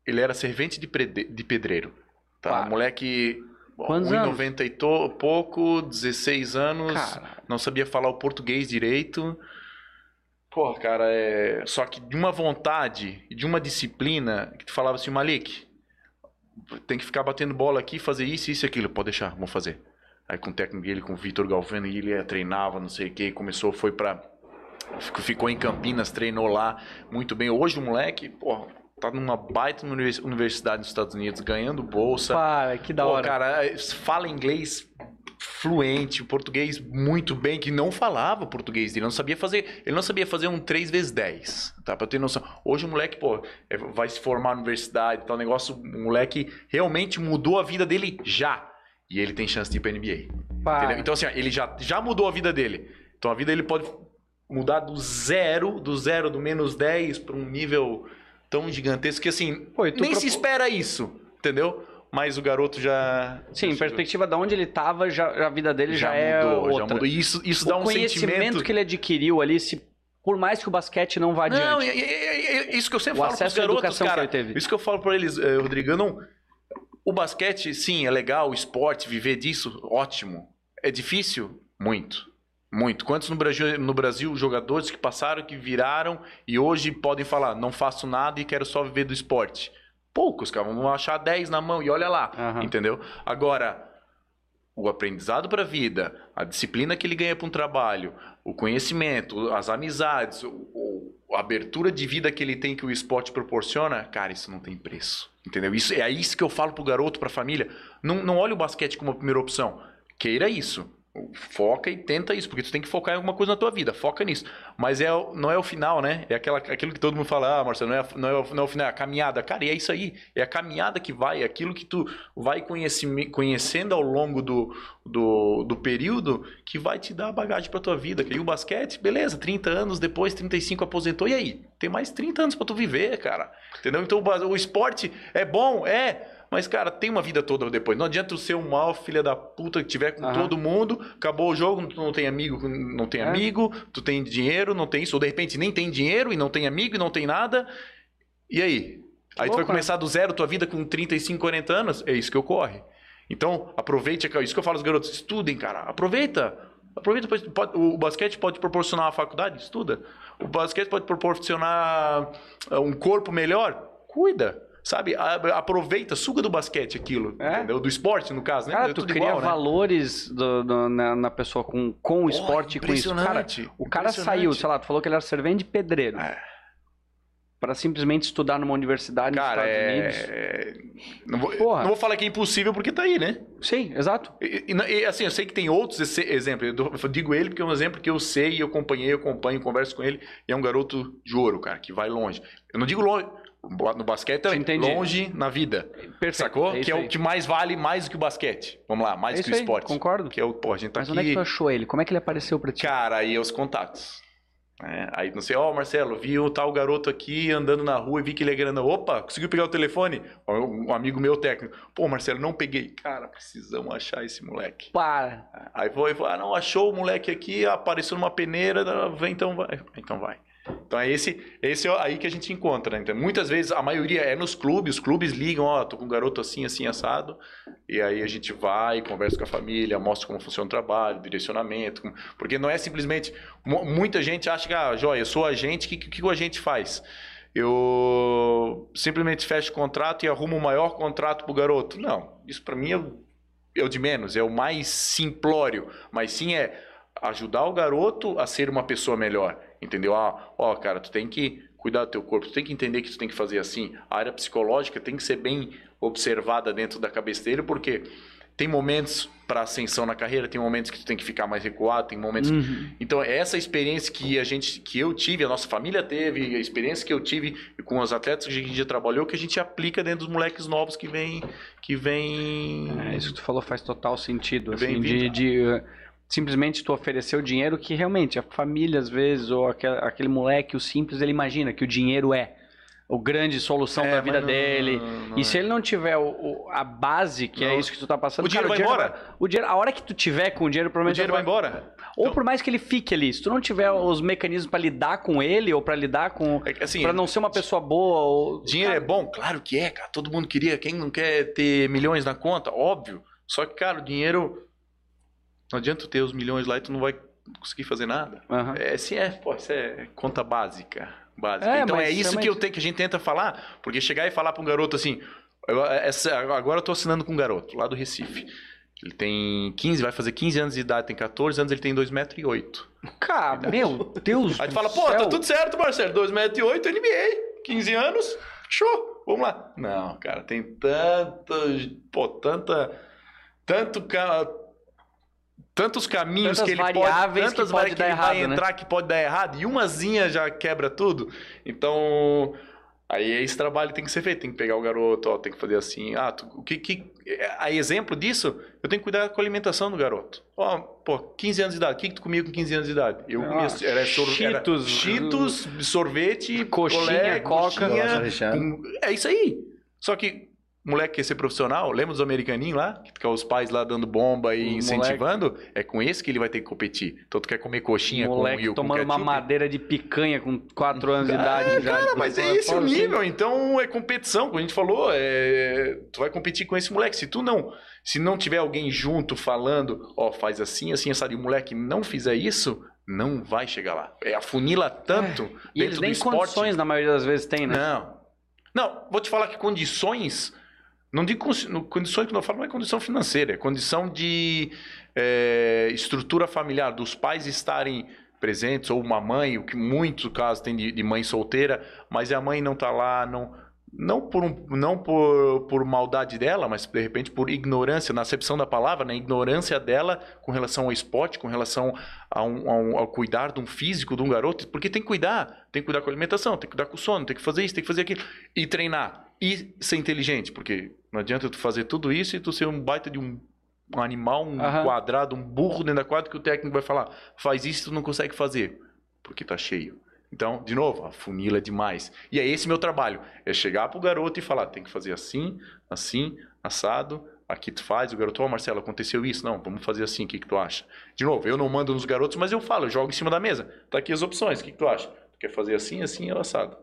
ele era servente de, de pedreiro. Tá? Um moleque. Quantos anos? 90 e to- pouco, 16 anos, Cara. não sabia falar o português direito. Porra, cara, é. Só que de uma vontade e de uma disciplina que tu falava assim, Malik, tem que ficar batendo bola aqui, fazer isso, isso e aquilo. Pode deixar, vamos fazer. Aí com o técnico dele, com o Vitor Galvano, e ele treinava, não sei o que, começou, foi pra. Ficou, em Campinas, treinou lá muito bem. Hoje o moleque, porra, tá numa baita univers- universidade nos Estados Unidos, ganhando bolsa. Para, que da Pô, hora. cara, eh, fala inglês fluente, português muito bem, que não falava português dele, não sabia fazer, ele não sabia fazer um 3 vezes 10, tá? Pra ter noção. Hoje o moleque, pô, é, vai se formar na universidade, tal negócio, o moleque realmente mudou a vida dele já. E ele tem chance de ir pra NBA. Para. Então, assim, ó, ele já, já mudou a vida dele. Então, a vida dele pode mudar do zero, do zero, do menos 10 para um nível tão gigantesco que, assim, Pô, nem se espera isso, entendeu? Mas o garoto já... Sim, em perspectiva de onde ele tava, já, a vida dele já, já é mudou, outra. já mudou. E isso, isso o dá um conhecimento sentimento... que ele adquiriu ali, se por mais que o basquete não vá Não, adiante. é, é- é- é isso que eu sempre O falo à garotos, cara. ele. Isso que eu falo pra eles, eh, Rodrigo, eu não... O basquete, sim, é legal, o esporte, viver disso, ótimo. É difícil? Muito. Muito. Quantos no Brasil, no Brasil jogadores que passaram, que viraram e hoje podem falar, não faço nada e quero só viver do esporte? Poucos, cara. Vamos achar 10 na mão e olha lá. Aham. Entendeu? Agora, o aprendizado para a vida, a disciplina que ele ganha para um trabalho, o conhecimento, as amizades, o- a abertura de vida que ele tem que o esporte proporciona, cara, isso não tem preço. Entendeu? Isso, é isso que eu falo pro garoto, pra família. Não, não olhe o basquete como a primeira opção. Queira isso. Foca e tenta isso, porque tu tem que focar em alguma coisa na tua vida. Foca nisso. Mas é, não é o final, né? É aquela, aquilo que todo mundo fala, ah, Marcelo, não é, não, é, o- não é o final, é a caminhada. Cara, e é isso aí. É a caminhada que vai, é aquilo que tu vai conhecime- conhecendo ao longo do, do, do período que vai te dar bagagem pra tua vida. E o basquete, beleza, 30 anos depois, 35 aposentou, e aí? Tem mais 30 anos pra tu viver, cara. Entendeu? Então o, o esporte é bom, é. Mas, cara, tem uma vida toda depois. Não adianta tu ser um mal filha da puta que tiver com Aham. todo mundo, acabou o jogo, tu não tem amigo, não tem É. amigo, tu tem dinheiro, não tem isso, ou de repente nem tem dinheiro e não tem amigo e não tem nada. E aí? Aí tu vai louco, né? começar do zero tua vida com 35, 40 anos? É isso que ocorre. Então, aproveite, isso que eu falo aos garotos, estudem, cara. Aproveita. Aproveita, pode- o basquete pode proporcionar uma faculdade? Estuda. O basquete pode proporcionar ah, um corpo melhor? Cuida. Sabe? A- Aproveita, suga do basquete aquilo, É. entendeu? Do esporte, no caso, né? Cara, É tu cria igual, né? valores do- do- na, na pessoa com, com o esporte e com isso. Cara, o cara saiu, sei lá, tu falou que ele era servente de pedreiro. É. Pra simplesmente estudar numa universidade Cara, nos Estados Unidos. é... Não vou, não vou falar que é impossível porque tá aí, né? Sim, exato. E, e- assim, eu sei que tem outros exe- exemplos. Eu digo ele porque é um exemplo que eu sei, eu acompanhei, eu acompanho, converso com ele. E é um garoto de ouro, cara, que vai longe. Eu não digo longe no basquete também, Entendi. longe na vida. Perfeito. Sacou? é que é aí. o que mais vale mais do que o basquete. Vamos lá, mais É do que o aí, esporte. concordo. Que é o, pô, a gente tá Mas aqui. onde é que tu achou ele? Como é que ele apareceu pra ti? Cara, aí é os contatos. É, aí não sei, ó, Marcelo, vi o tal garoto aqui andando na rua e vi que ele é grana. Opa, conseguiu pegar o telefone? Ó, Um amigo meu técnico. Pô, Marcelo, não peguei. Cara, precisamos achar esse moleque. Para. Aí foi, ah, não, achou o moleque aqui, apareceu numa peneira, vem, então vai. Então vai. Então é esse, esse é aí que a gente encontra. né? Então, muitas vezes, a maioria é nos clubes, os clubes ligam, ó, tô com um garoto assim, assim, assado. E aí a gente vai, conversa com a família, mostra como funciona o trabalho, direcionamento. Porque não é simplesmente. mu- Muita gente acha que, ah, joia, eu sou agente, o que, que, que o agente faz? Eu simplesmente fecho o contrato e arrumo o maior contrato pro garoto. Não, isso para mim é é o de menos, é o mais simplório. Mas sim é ajudar o garoto a ser uma pessoa melhor. Entendeu? Ah, ó, cara, tu tem que cuidar do teu corpo, tu tem que entender que tu tem que fazer assim. A área psicológica tem que ser bem observada dentro da cabeça dele, porque tem momentos para ascensão na carreira, tem momentos que tu tem que ficar mais recuado, tem momentos Uhum. então, essa experiência que a gente, que eu tive, a nossa família teve, a experiência que eu tive com os atletas que a gente já trabalhou, que a gente aplica dentro dos moleques novos que vem, que vem. É, isso que tu falou faz total sentido. Assim, de, de, simplesmente tu oferecer o dinheiro que realmente a família, às vezes, ou aquele, aquele moleque, o simples, ele imagina que o dinheiro é o grande solução É, da vida não- dele. não e é. se ele não tiver o- o- a base, que é Não. isso que tu tá passando, O dinheiro vai já embora. O dinheiro, a hora que tu tiver com o dinheiro, O provavelmente. dinheiro vai embora. Ou Então- por mais que ele fique ali, se tu não tiver os mecanismos pra lidar com ele, ou pra lidar com. É assim, Pra não ser uma pessoa boa, ou. Dinheiro é bom? Claro que é, cara. Todo mundo queria. Quem não quer ter milhões na conta? Óbvio. Só que, cara, o dinheiro. Não adianta tu ter os milhões lá e tu não vai conseguir fazer nada. Aham. É, sim, é, pô, isso é conta básica. básica. É, então é isso que, eu tenho, que a gente tenta falar, porque chegar e falar para um garoto assim. essa- agora eu tô assinando com um garoto lá do Recife. Ele tem 15, vai fazer 15 anos de idade, tem 14 anos, ele tem 2,8 metros. Cara, meu Deus. Aí tu fala, pô, céu. tá tudo certo, Marcelo, 2,8 m NBA, 15 anos, show, vamos lá. Não, cara, tem tanta, pô, tanta, tanto, tantos caminhos Tantas que ele variáveis pode, tantas que pode dar ele errado, vai né? entrar que pode dar errado, e umazinha já quebra tudo. Então, aí esse trabalho tem que ser feito, tem que pegar o garoto, ó, tem que fazer assim, ah, tu- o que, que, a exemplo disso, eu tenho que cuidar com a alimentação do garoto. Ó, pô, 15 anos de idade, o que, que tu comia com 15 anos de idade? Eu Ah, comia, era, sor, era Cheetos, Cheetos, sorvete, Coxinha, colé, coca. coxinha, Nossa, é isso aí. Só que moleque quer ser profissional, lembra dos americaninhos lá? Que os pais lá dando bomba e incentivando? É com esse que ele vai ter que competir. Então tu quer comer coxinha moleque com, com tomando uma ketchup? madeira de picanha com 4 anos de idade. já, Cara, tipo, mas é esse o assim, nível, então é competição, como a gente falou, é... tu vai competir com esse moleque. Se tu não, se não tiver alguém junto falando, ó, faz assim, assim, essa e o moleque não fizer isso, não vai chegar lá. É afunila tanto E eles dentro nem do esporte. condições, na maioria das vezes, têm, né? Não. Não, vou te falar que condições. Não digo condições que eu falo, não é condição financeira, é condição de é, estrutura familiar, dos pais estarem presentes, ou uma mãe, o que muitos casos tem de, de mãe solteira, mas a mãe não está lá, não, não, por, um- não por, por maldade dela, mas de repente por ignorância, na acepção da palavra, na ignorância dela com relação ao esporte, com relação a um- a um- ao cuidar de um físico de um garoto, porque tem que cuidar, tem que cuidar com a alimentação, tem que cuidar com o sono, tem que fazer isso, tem que fazer aquilo, e treinar, e ser inteligente, porque não adianta tu fazer tudo isso e tu ser um baita de um, um animal, um Aham. quadrado, um burro dentro da quadra que o técnico vai falar, faz isso e tu não consegue fazer, porque tá cheio. Então, de novo, a funila é demais. E é esse meu trabalho, é chegar pro garoto e falar, tem que fazer assim, assim, assado, aqui tu faz, o garoto, ó Marcelo, aconteceu isso, não, vamos fazer assim, o que que tu acha? De novo, eu não mando nos garotos, mas eu falo, eu jogo em cima da mesa. Tá aqui as opções, o que, que tu acha? Tu quer fazer assim, assim ou assado?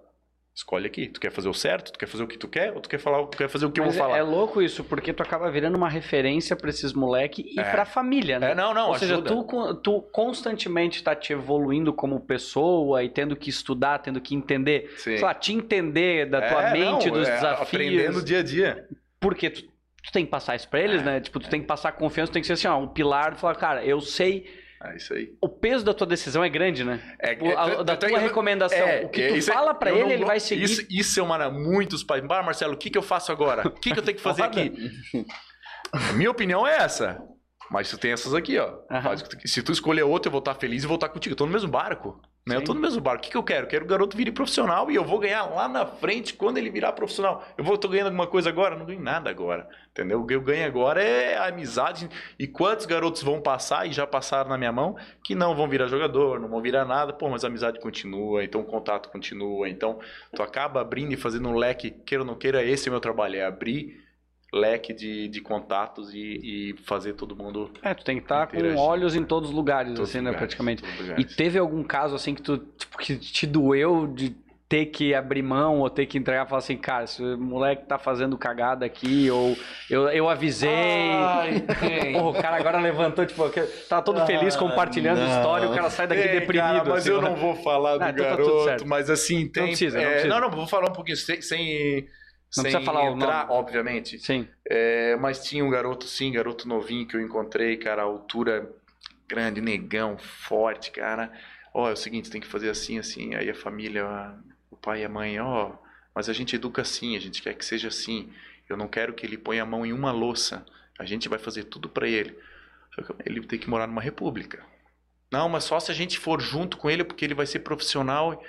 Escolhe aqui. Tu quer fazer o certo? Tu quer fazer o que tu quer? Ou tu quer falar, tu quer fazer o que Mas eu vou falar? é louco isso, porque tu acaba virando uma referência pra esses moleque e É. pra família, né? É, não, não, Ou seja, ajuda. tu, con- tu constantemente tá te evoluindo como pessoa e tendo que estudar, tendo que entender, Sim. sei lá, te entender da tua É, mente, não, dos é, desafios. Aprendendo dia a dia. Porque tu, tu tem que passar isso pra eles, É, né? Tipo, tu tem que passar confiança, tu tem que ser assim, ó, um pilar, tu falar, cara, eu sei. É isso aí. O peso da tua decisão é grande, né? É, O- a- é, da é tua recomendação. é, o que é, tu é- fala pra eu ele, não ele vai seguir. Isso, isso é uma. Muitos pais. Bah, Marcelo, o que, que eu faço agora? O que, que eu tenho que fazer aqui? Minha opinião é essa. Mas tu tem essas aqui, ó. Tu- se tu escolher outra, eu vou estar feliz e vou estar contigo. Eu tô no mesmo barco. Né? Eu tô no mesmo barco. O que, que eu quero? Eu quero que o garoto vire profissional e eu vou ganhar lá na frente quando ele virar profissional. Eu vou tô ganhando alguma coisa agora? Não ganho nada agora. Entendeu? O que eu ganho agora é a amizade. E quantos garotos vão passar e já passaram na minha mão que não vão virar jogador, não vão virar nada. Pô, mas a amizade continua, então o contato continua. Então tu acaba abrindo e fazendo um leque, queira ou não queira, esse é o meu trabalho, é abrir leque de, de contatos e, e fazer todo mundo É, tu tem que estar com Interagir. olhos em todos os lugares, todos assim, né, lugares, praticamente. todos E teve algum caso, assim, que tu, tipo, que te doeu de ter que abrir mão ou ter que entregar e falar assim, cara, esse moleque tá fazendo cagada aqui, ou eu, eu avisei. Ai. Porra, o cara agora levantou, tipo, tá todo feliz compartilhando não. história, o cara sai daqui É, deprimido. cara, mas assim, eu né? não vou falar do Ah, então tá garoto, certo. mas assim, tem. precisa, não é, precisa. não, não, vou falar um pouquinho sem. sem Não sem precisa falar o entrar, nome. obviamente. Sim. É, mas tinha um garoto, sim, garoto novinho que eu encontrei, cara, altura grande, negão, forte, cara. Ó, é o seguinte, tem que fazer assim, assim. Aí a família, o pai e a mãe, ó, mas a gente educa assim, a gente quer que seja assim. Eu não quero que ele ponha a mão em uma louça. A gente vai fazer tudo pra ele. Ele tem que morar numa república. Não, mas só se a gente for junto com ele, porque ele vai ser profissional.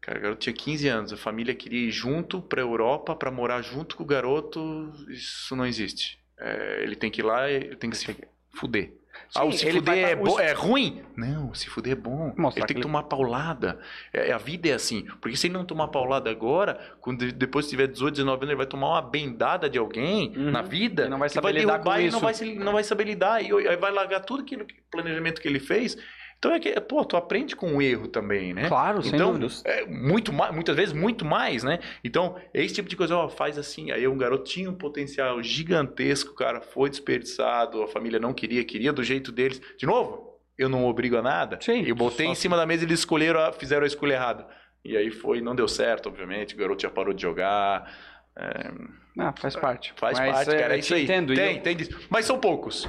Cara, o garoto tinha 15 anos, a família queria ir junto pra Europa pra morar junto com o garoto. Isso não existe. É, ele tem que ir lá, ele tem que se fuder. ah, o Sim, se ele fuder vai- é, bo- é ruim? Não, se fuder é bom. Mostrar ele tem que que ele- tomar paulada. É, a vida é assim. Porque se ele não tomar paulada agora, quando depois que tiver 18, 19 anos, ele vai tomar uma bendada de alguém Uhum. na vida. E não vai saber lidar derrubar com e isso. Não vai, se- não vai saber lidar. E aí vai largar tudo aquilo, que- planejamento que ele fez. Então é que, pô, tu aprende com o erro também, né? Claro, sem então, dúvidas. é, muito mais, muitas vezes muito mais, né? Então, é esse tipo de coisa, ó, faz assim. Aí um garoto tinha um potencial gigantesco, cara, foi desperdiçado, a família não queria, queria do jeito deles. De novo, eu não obrigo a nada. Sim, Eu botei em cima da mesa e eles escolheram, a- fizeram a escolha errada. E aí foi, não deu certo, obviamente, o garoto já parou de jogar. é, Ah, faz parte. faz Mas, parte, cara, eu é isso aí. Entendo. Tem, eu- tem disso. Mas são poucos.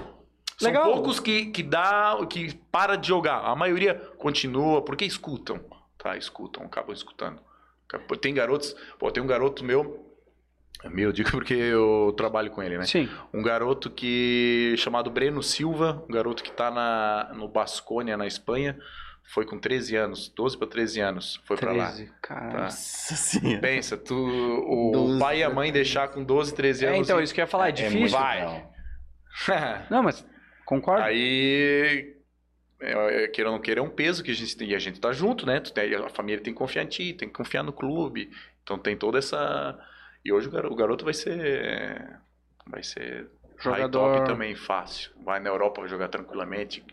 São Legal. poucos que, que dá, que para de jogar. A maioria continua, porque escutam, tá? Escutam, acabam escutando. Tem garotos, pô, tem um garoto meu, é meu, eu digo porque eu trabalho com ele, né? Sim. Um garoto que chamado Breno Silva, um garoto que tá na, no Basconia, na Espanha, foi com 13 anos, 12 para 13 anos, foi para lá. 13, cara. Tá. Nossa senhora. Pensa, tu, o 12 pai e a mãe deixar com 12, 13 É, anos. então, e- isso que eu ia falar, é É difícil. muito Vai. Não, mas concordo. Aí, é, é, queira ou não queira, é um peso que a gente tem. E a gente tá junto, né? Tem- a família tem que confiar em ti, tem que confiar no clube. Então tem toda essa. E hoje o garoto, o garoto vai ser. Vai ser high Jogador. top também, fácil. Vai na Europa, jogar tranquilamente.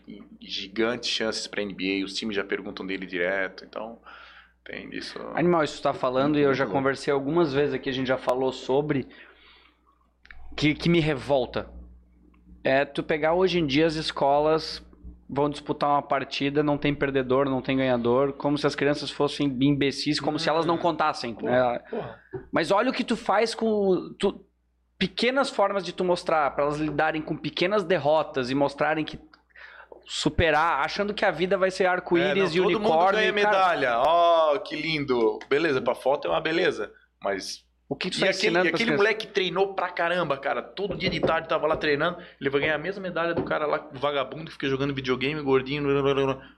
gigantes chances pra NBA. Os times já perguntam dele direto. Então, tem isso. Animal, isso que tu tá falando, e eu já conversei algumas vezes aqui, a gente já falou sobre, que, que me revolta. É tu pegar hoje em dia as escolas vão disputar uma partida, não tem perdedor, não tem ganhador, como se as crianças fossem imbecis, como se elas não contassem. né? Mas olha o que tu faz com tu- pequenas formas de tu mostrar, para elas lidarem com pequenas derrotas e mostrarem que superar, achando que a vida vai ser É, arco-íris não, e todo mundo unicórnio. ganha e, cara, medalha. Ó, que lindo. Beleza, pra foto é uma beleza. Mas o que tu E tá aquele, ensinando e aquele moleque que treinou pra caramba, cara. Todo dia de tarde tava lá treinando. Ele vai ganhar a mesma medalha do cara lá, do vagabundo que fica jogando videogame, gordinho. blá, blá, blá.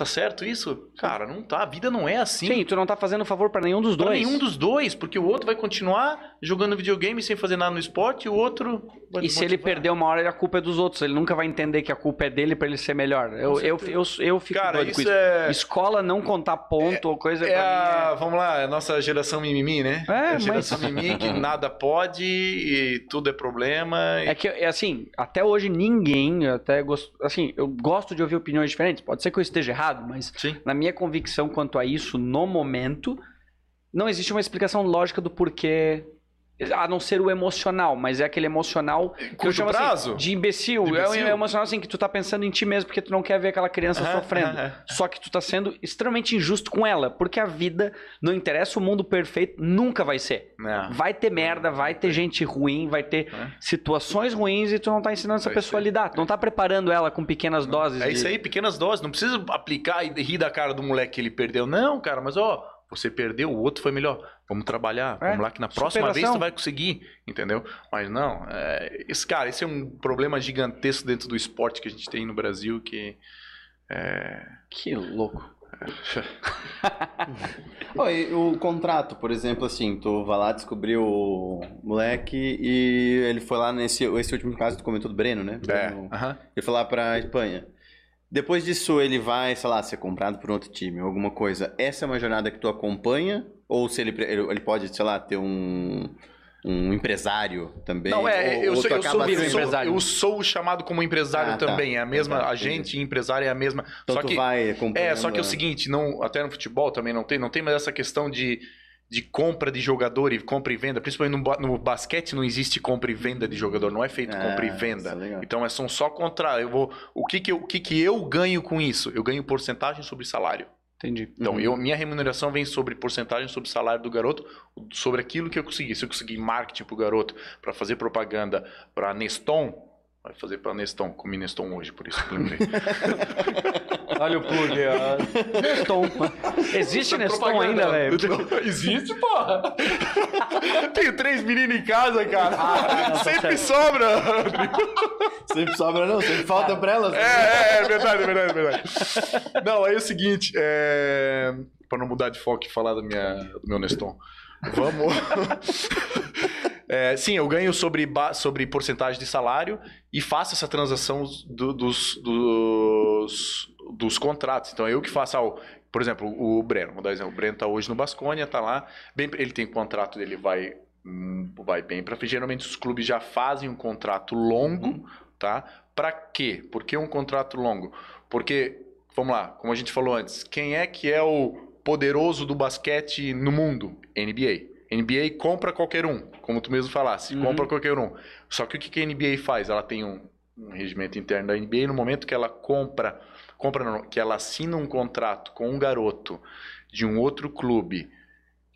Tá certo isso? Cara, não tá. A vida não é assim. Sim, tu não tá fazendo favor pra nenhum dos Pra dois. nenhum dos dois, porque o outro vai continuar jogando videogame sem fazer nada no esporte e o outro vai E se ele desmotivar. perder uma hora, a culpa é dos outros. Ele nunca vai entender que a culpa é dele pra ele ser melhor. Eu, eu, eu, eu fico Cara, doido com isso isso. é. Escola não contar ponto ou coisa É a, vamos lá, é a nossa geração mimimi, né? É, a mas- geração mimimi que nada pode e tudo é problema. mim é... é que, é assim, até hoje ninguém, até assim, eu gosto de ouvir opiniões diferentes. Pode ser que eu esteja errado, mas Sim. na minha convicção quanto a isso, no momento, não existe uma explicação lógica do porquê, a não ser o emocional, mas é aquele emocional que eu Curto assim, prazo? de imbecil. De É um imbecil? emocional assim que tu tá pensando em ti mesmo porque tu não quer ver aquela criança sofrendo. Só que tu tá sendo extremamente injusto com ela, porque a vida não interessa o mundo perfeito, nunca vai ser. Não. Vai ter merda, vai ter gente ruim, vai ter É. situações ruins e tu não tá ensinando essa É pessoa a isso aí. lidar. Tu não tá preparando ela com pequenas doses. É de- isso aí, pequenas doses. Não precisa aplicar e rir da cara do moleque que ele perdeu. Não, cara, mas ó, você perdeu, o outro foi melhor. Vamos trabalhar. É, Vamos lá que na próxima vez superação. tu vai conseguir, entendeu? Mas não, é, esse cara, esse é um problema gigantesco dentro do esporte que a gente tem no Brasil que é, Que louco. E o contrato, por exemplo, assim, tu vai lá descobrir o moleque e ele foi lá nesse esse último caso que tu comentou do Breno, né? é, Breno- aham. Ele foi lá pra Espanha. Depois disso, ele vai, sei lá, ser comprado por outro time, alguma coisa. Essa é uma jornada que tu acompanha? Ou se ele, ele pode, sei lá, ter um, um empresário também? Não, é, ou, eu, ou sou, eu, sou, eu, sou, eu sou chamado como empresário Ah, tá. também. É a mesma, agente e empresário é a mesma. Então só que vai. É, só que é o a- seguinte, não, até no futebol também não tem, não tem mais essa questão de, de compra de jogador e compra e venda. Principalmente no, no basquete não existe compra e venda de jogador, não é feito Ah, compra e isso venda. é. Então é, são só contra. Eu vou, o que que eu, o que que eu ganho com isso? Eu ganho porcentagem sobre salário. Entendi. Então, Uhum. eu, minha remuneração vem sobre porcentagem sobre o salário do garoto, sobre aquilo que eu consegui. Se eu conseguir marketing pro garoto, para fazer propaganda para Neston, vai fazer para Neston, comi Neston hoje, por isso que eu lembrei. Olha o plug aí, ó. Neston. Existe Neston ainda, velho? Existe, porra. Tenho três meninos em casa, cara. Ah, não, tá Sempre sobra. Sempre sobra não, sempre falta pra elas. É, é, é verdade, é verdade, é verdade. Não, aí é o seguinte, é... para não mudar de foco e falar da minha, do meu Neston. Vamos. É, sim, eu ganho sobre, sobre porcentagem de salário e faço essa transação do- dos, dos, dos contratos. Então, é eu que faço. ah, por exemplo, o Breno, vou dar um exemplo. O Breno tá hoje no Basconia, tá lá. Bem, ele tem contrato dele, vai, hum, vai bem para Geralmente os clubes já fazem um contrato longo, tá? Para quê? Por que um contrato longo? Porque, vamos lá, como a gente falou antes, quem é que é o poderoso do basquete no mundo? NBA. NBA compra qualquer um, como tu mesmo falasse, Uhum. compra qualquer um. Só que o que que a NBA faz? Ela tem um, um regimento interno da NBA, no momento que ela compra, compra não, que ela assina um contrato com um garoto de um outro clube,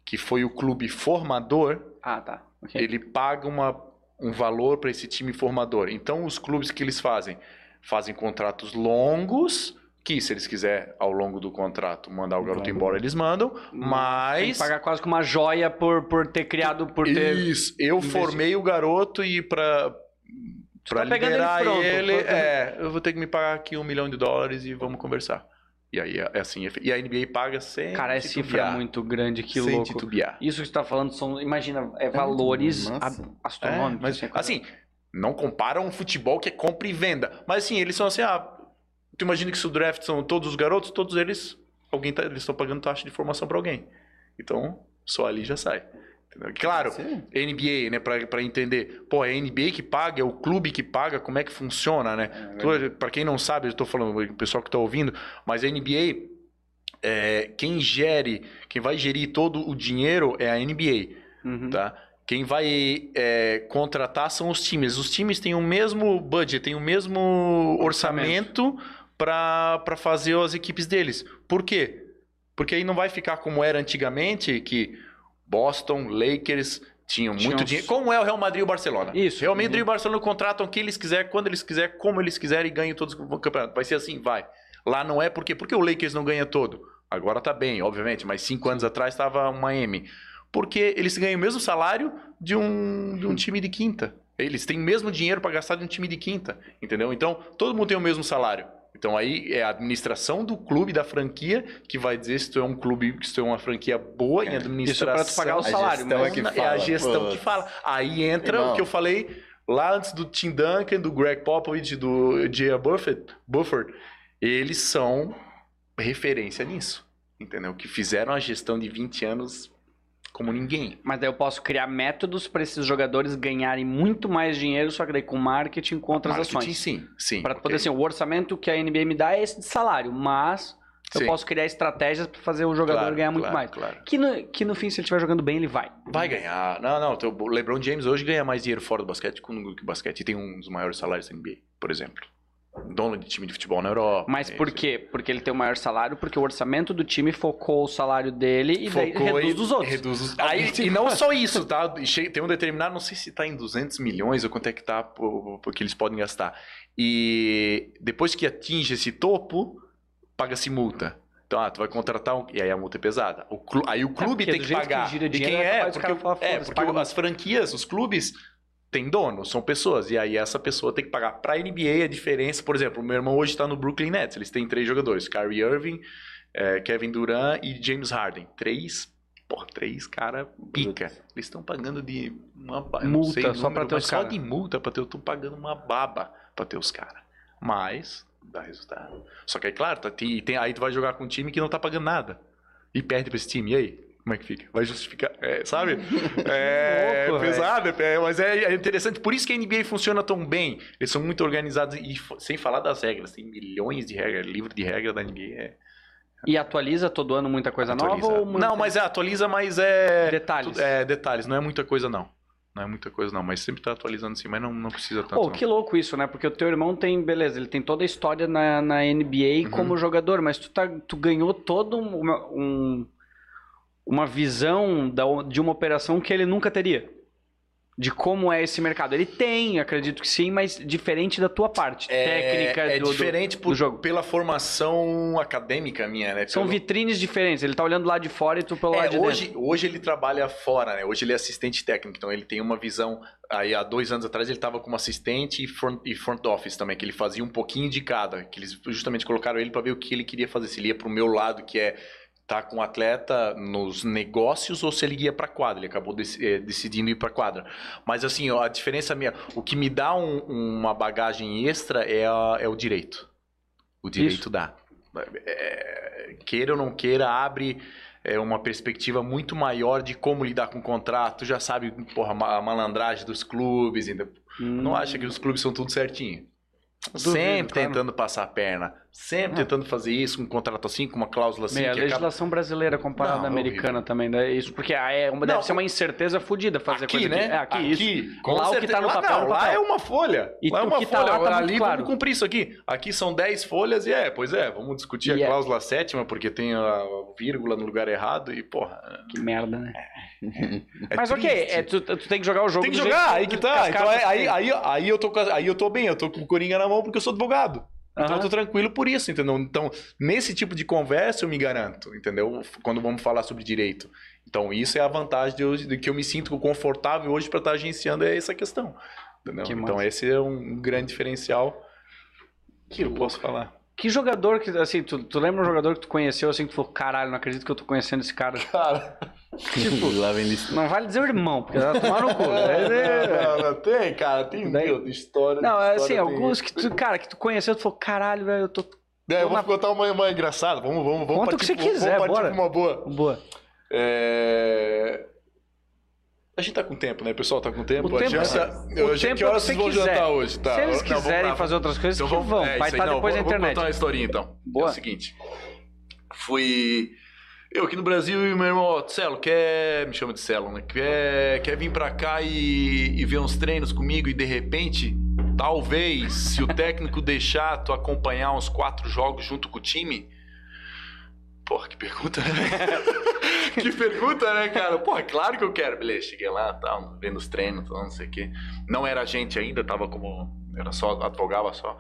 que foi o clube formador, Ah, tá. Ok. ele paga uma, um valor para esse time formador. Então, os clubes que eles fazem? Fazem contratos longos, que se eles quiserem, ao longo do contrato, mandar o garoto embora, eles mandam, Tem mas... que pagar quase que uma joia por, por ter criado, por ter... Isso, eu investido. formei o garoto e para para tá pegando ele liberar pronto, ele, pronto. é, eu vou ter que me pagar aqui um milhão de dólares e vamos conversar. E aí é assim, e a NBA paga sem Cara, é cifra muito grande, que sem louco. titubear. Isso que você tá falando são, imagina, é valores massa. ab- É, astronômicos. mas é coisa- assim, não compara um futebol que é compra e venda. Mas assim, eles são assim, ah, tu imagina que se o draft são todos os garotos, todos eles, alguém tá, eles estão pagando taxa de formação para alguém. Então, só ali já sai. Entendeu? Claro, Sim. NBA, né, pra entender. Pô, é a NBA que paga, é o clube que paga, como é que funciona, né? Tu- Pra quem não sabe, eu tô falando, o pessoal que tá ouvindo, mas a NBA, é, quem gere, quem vai gerir todo o dinheiro é a NBA, Uhum. tá? Quem vai é, contratar são os times. Os times têm o mesmo budget, têm o mesmo orçamento para fazer as equipes deles. Por quê? Porque aí não vai ficar como era antigamente, que Boston, Lakers tinham muito os- dinheiro. Como é o Real Madrid e o Barcelona. Isso. Real Madrid e o Barcelona contratam quem eles quiserem, quando eles quiserem, como eles quiserem e ganham todos os campeonatos. Vai ser assim, vai. Lá não é por quê? Porque o Lakers não ganha todo. Agora tá bem, obviamente, mas cinco anos atrás estava o Miami. Porque eles ganham o mesmo salário de um, de um time de quinta. Eles têm o mesmo dinheiro para gastar de um time de quinta, entendeu? Então, todo mundo tem o mesmo salário. Então, aí é a administração do clube, da franquia, que vai dizer se tu é um clube, se tu é uma franquia boa em administração. Isso é pra tu pagar o A salário. mas é que É a fala, gestão pô. que fala. Aí entra Irmão. o que eu falei lá antes do Tim Duncan, do Greg Popovich, do J.A. Buffett, Bufford. Eles são referência nisso, entendeu? Que fizeram a gestão de 20 anos como ninguém. Mas daí eu posso criar métodos para esses jogadores ganharem muito mais dinheiro, só que daí com marketing, com outras Marketing, ações. sim, sim. Para ok. poder assim, o orçamento que a NBA me dá é esse de salário, mas eu Sim. posso criar estratégias para fazer o jogador Claro, ganhar muito claro, mais. Claro. Que no, que no fim, se ele estiver jogando bem, ele vai. Vai ganhar. Não, não. O LeBron James hoje ganha mais dinheiro fora do basquete que no que o basquete. E tem um dos maiores salários da NBA, por exemplo. Dono de time de futebol na Europa. Mas é por quê? Porque ele tem o maior salário, porque o orçamento do time focou o salário dele e daí Focou reduz e- dos outros. reduz os- Aí, e não só isso, tá? E Tem um determinado, não sei se tá em 200 milhões ou quanto é que tá, po- porque eles podem gastar. E depois que atinge esse topo, paga-se multa. Então, ah, tu vai contratar um... E aí a multa é pesada. O clu- Aí o clube porque tem que jeito que pagar. gira e dinheiro, quem é é? Porque, é, "Foda-se, porque paga as franquias, os clubes têm dono, são pessoas. E aí essa pessoa tem que pagar pra NBA a diferença. Por exemplo, o meu irmão hoje tá no Brooklyn Nets. Eles têm três jogadores. Kyrie Irving, eh, Kevin Durant e James Harden. Três... Pô, três cara pica. Eles estão pagando de uma Multa, sei o só pra número, ter os só cara. de multa pra ter, eu tô pagando uma baba pra ter os caras. Mas dá resultado. Só que é claro, tá, tem, tem- aí tu vai jogar com um time que não tá pagando nada. E perde pra esse time. E aí? Como é que fica? Vai justificar, é, sabe? É Louco, pesado, é, mas é, é interessante. Por isso que a NBA funciona tão bem. Eles são muito organizados e sem falar das regras. Tem milhões de regras. Livro de regra da NBA é E atualiza todo ano muita coisa atualiza. nova muita... Não, mas é, atualiza, mas é... Detalhes. É, detalhes. Não é muita coisa, não. Não é muita coisa, não. Mas sempre tá atualizando sim, mas não, não precisa tanto. Pô, não. que louco isso, né? Porque o teu irmão tem, beleza, ele tem toda a história na, na NBA Uhum. como jogador, mas tu, tá, tu ganhou toda um- um- uma visão da, de uma operação que ele nunca teria. De como é esse mercado. Ele tem, acredito que sim, mas diferente da tua parte. técnica é do, do- diferente do por- jogo. pela formação acadêmica minha, né? São Pelo- vitrines diferentes. Ele tá olhando lá de fora e tu pelo lado É, de hoje, dentro. hoje ele trabalha fora, né? Hoje ele é assistente técnico, então ele tem uma visão. Aí há dois anos atrás ele estava como assistente e front, e front office também, que ele fazia um pouquinho de cada. Que eles justamente colocaram ele para ver o que ele queria fazer. Se ele ia pro meu lado, que é estar com o atleta nos negócios, ou se ele ia para quadra. Ele acabou dec- eh, decidindo ir para quadra. Mas assim, ó, a diferença minha, o que me dá um- uma bagagem extra é, a- é o direito. O direito Isso. dá. É, queira ou não queira, abre é, uma perspectiva muito maior de como lidar com o contrato. Já sabe, porra, a malandragem dos clubes. Ainda. Hum. Não acha que os clubes são tudo certinho. Duvido, sempre claro. tentando passar a perna. Sempre É. tendo fazer isso, com um contrato assim, com uma cláusula assim. Meio, a acaba- legislação brasileira comparada Não, à é americana também, né? Isso porque ah, é uma, deve Não, ser uma incerteza fodida fazer aqui, coisa né? aqui. É, aqui, isso. com Lá o que certeza. tá no Lá papel, não, no lá papel. é uma folha. E lá é uma que tá folha. lá tá ali claro. vamos cumprir isso aqui. Aqui são 10 folhas e é, pois é, vamos discutir E a é- cláusula sétima, porque tem a vírgula no lugar errado e, porra. Que merda, né? é Mas ok, é, tu, tu tem que jogar o jogo Tem que jogar, aí que tá. Então, é- aí, têm. aí, aí, eu tô, aí eu tô bem, eu tô com o Coringa na mão porque eu sou advogado. Então Aham. eu tô tranquilo por isso, entendeu? Então, nesse tipo de conversa eu me garanto, entendeu? Quando vamos falar sobre direito. Então, isso é a vantagem de, hoje, de que eu me sinto confortável hoje para estar agenciando é essa questão. Entendeu? Que Então, massa. esse é um grande diferencial que eu posso falar. Que jogador que, assim, tu, tu lembra um jogador que tu conheceu, assim, que tu falou, caralho, não acredito que eu tô conhecendo esse cara. Cara, Tipo, lá vem lista. Não vale dizer o irmão, porque vai tomar no cu. Mas é- não, não, tem, cara, tem Daí- meu, de história. Não, de é história assim, alguns que tu, cara, que tu conheceu, tu falou, caralho, velho, eu tô. É, eu Tô na- vou contar uma, uma engraçada. Vamos, vamos, vamos Conta o que você quiser, vamos partir bora. uma boa. Boa. É... A gente tá com tempo, né? O pessoal tá com tempo. O tempo- Adianta- o hoje, tempo que é o horas vocês você vão quiser. jantar hoje? Tá. Se eles Não, quiserem fazer outras coisas, Então vamos, vão. é, Vai estar Não, depois vou, na vou internet. contar uma historinha então. Boa. É o seguinte. Fui. Eu aqui no Brasil e meu irmão, ó, Celo, quer. Me chama de Celo, né? Quer, quer vir pra cá e, e ver uns treinos comigo e de repente, talvez, se o técnico deixar tu acompanhar uns quatro jogos junto com o time. Porra, que pergunta, né? que pergunta, né, cara? Porra, claro que eu quero. Beleza, cheguei lá, tal, vendo os treinos, não sei o quê. Não era gente ainda, tava como. Era só, advogava só.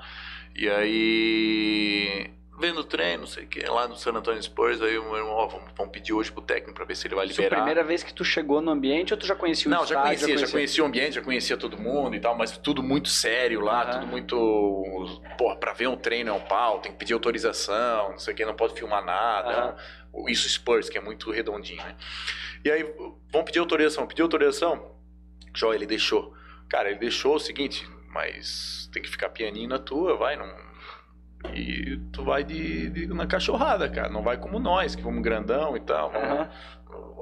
E aí. Vendo o treino, não sei o que, lá no San Antonio Spurs, aí o meu irmão, ó, vamos, vamos pedir hoje pro técnico pra ver se ele vai é a liberar. primeira vez que tu chegou no ambiente ou tu já conhecia o Não, já estádio? conhecia, já conhecia o ambiente, já conhecia todo mundo e tal, mas tudo muito sério lá, Aham. tudo muito. Porra, pra ver um treino é um pau, tem que pedir autorização, não sei o que, não pode filmar nada. Aham. Isso Spurs, que é muito redondinho, né? E aí, vamos pedir autorização. Pedir autorização? Jó, ele deixou. Cara, ele deixou o seguinte, mas tem que ficar pianinho na tua, vai, não. E tu vai de, de- na cachorrada, cara. Não vai como nós, que vamos grandão e tal. Vamos,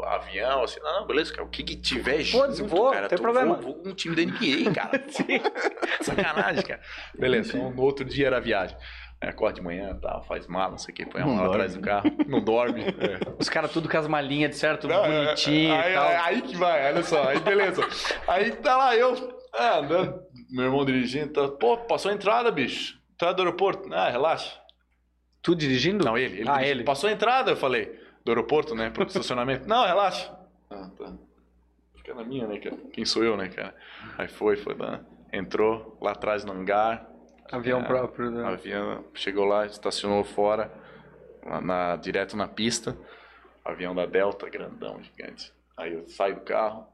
avião, assim, não, não, beleza, cara. O que, que tiver Foda-se, junto, vou, cara. tem problema. Vou, vou com um time da NBA, cara. Sacanagem, cara. Beleza, então, no outro dia era a viagem. Aí acorda de manhã, tá, faz mala, não sei o que, põe a mala atrás do carro, não dorme. é. Os caras tudo com as malinhas de certo, Não, bonitinho aí, aí, aí que vai, olha só, aí beleza. Aí tá lá eu, ah, andando, meu irmão dirigindo, tá, pô, passou a entrada, bicho. Entrada do aeroporto. Ah, relaxa. Tu dirigindo? Não, ele, ele, Ah, ele. Passou a entrada, eu falei, do aeroporto, né, pro estacionamento. Não, relaxa. Ah, tá. Fica na minha, né, cara? Quem sou eu, né, cara? Aí foi, foi lá, entrou lá atrás no hangar, Avião É, próprio. né? avião chegou lá, estacionou fora, lá na- direto na pista. Avião da Delta, grandão, gigante. Aí eu saio do carro.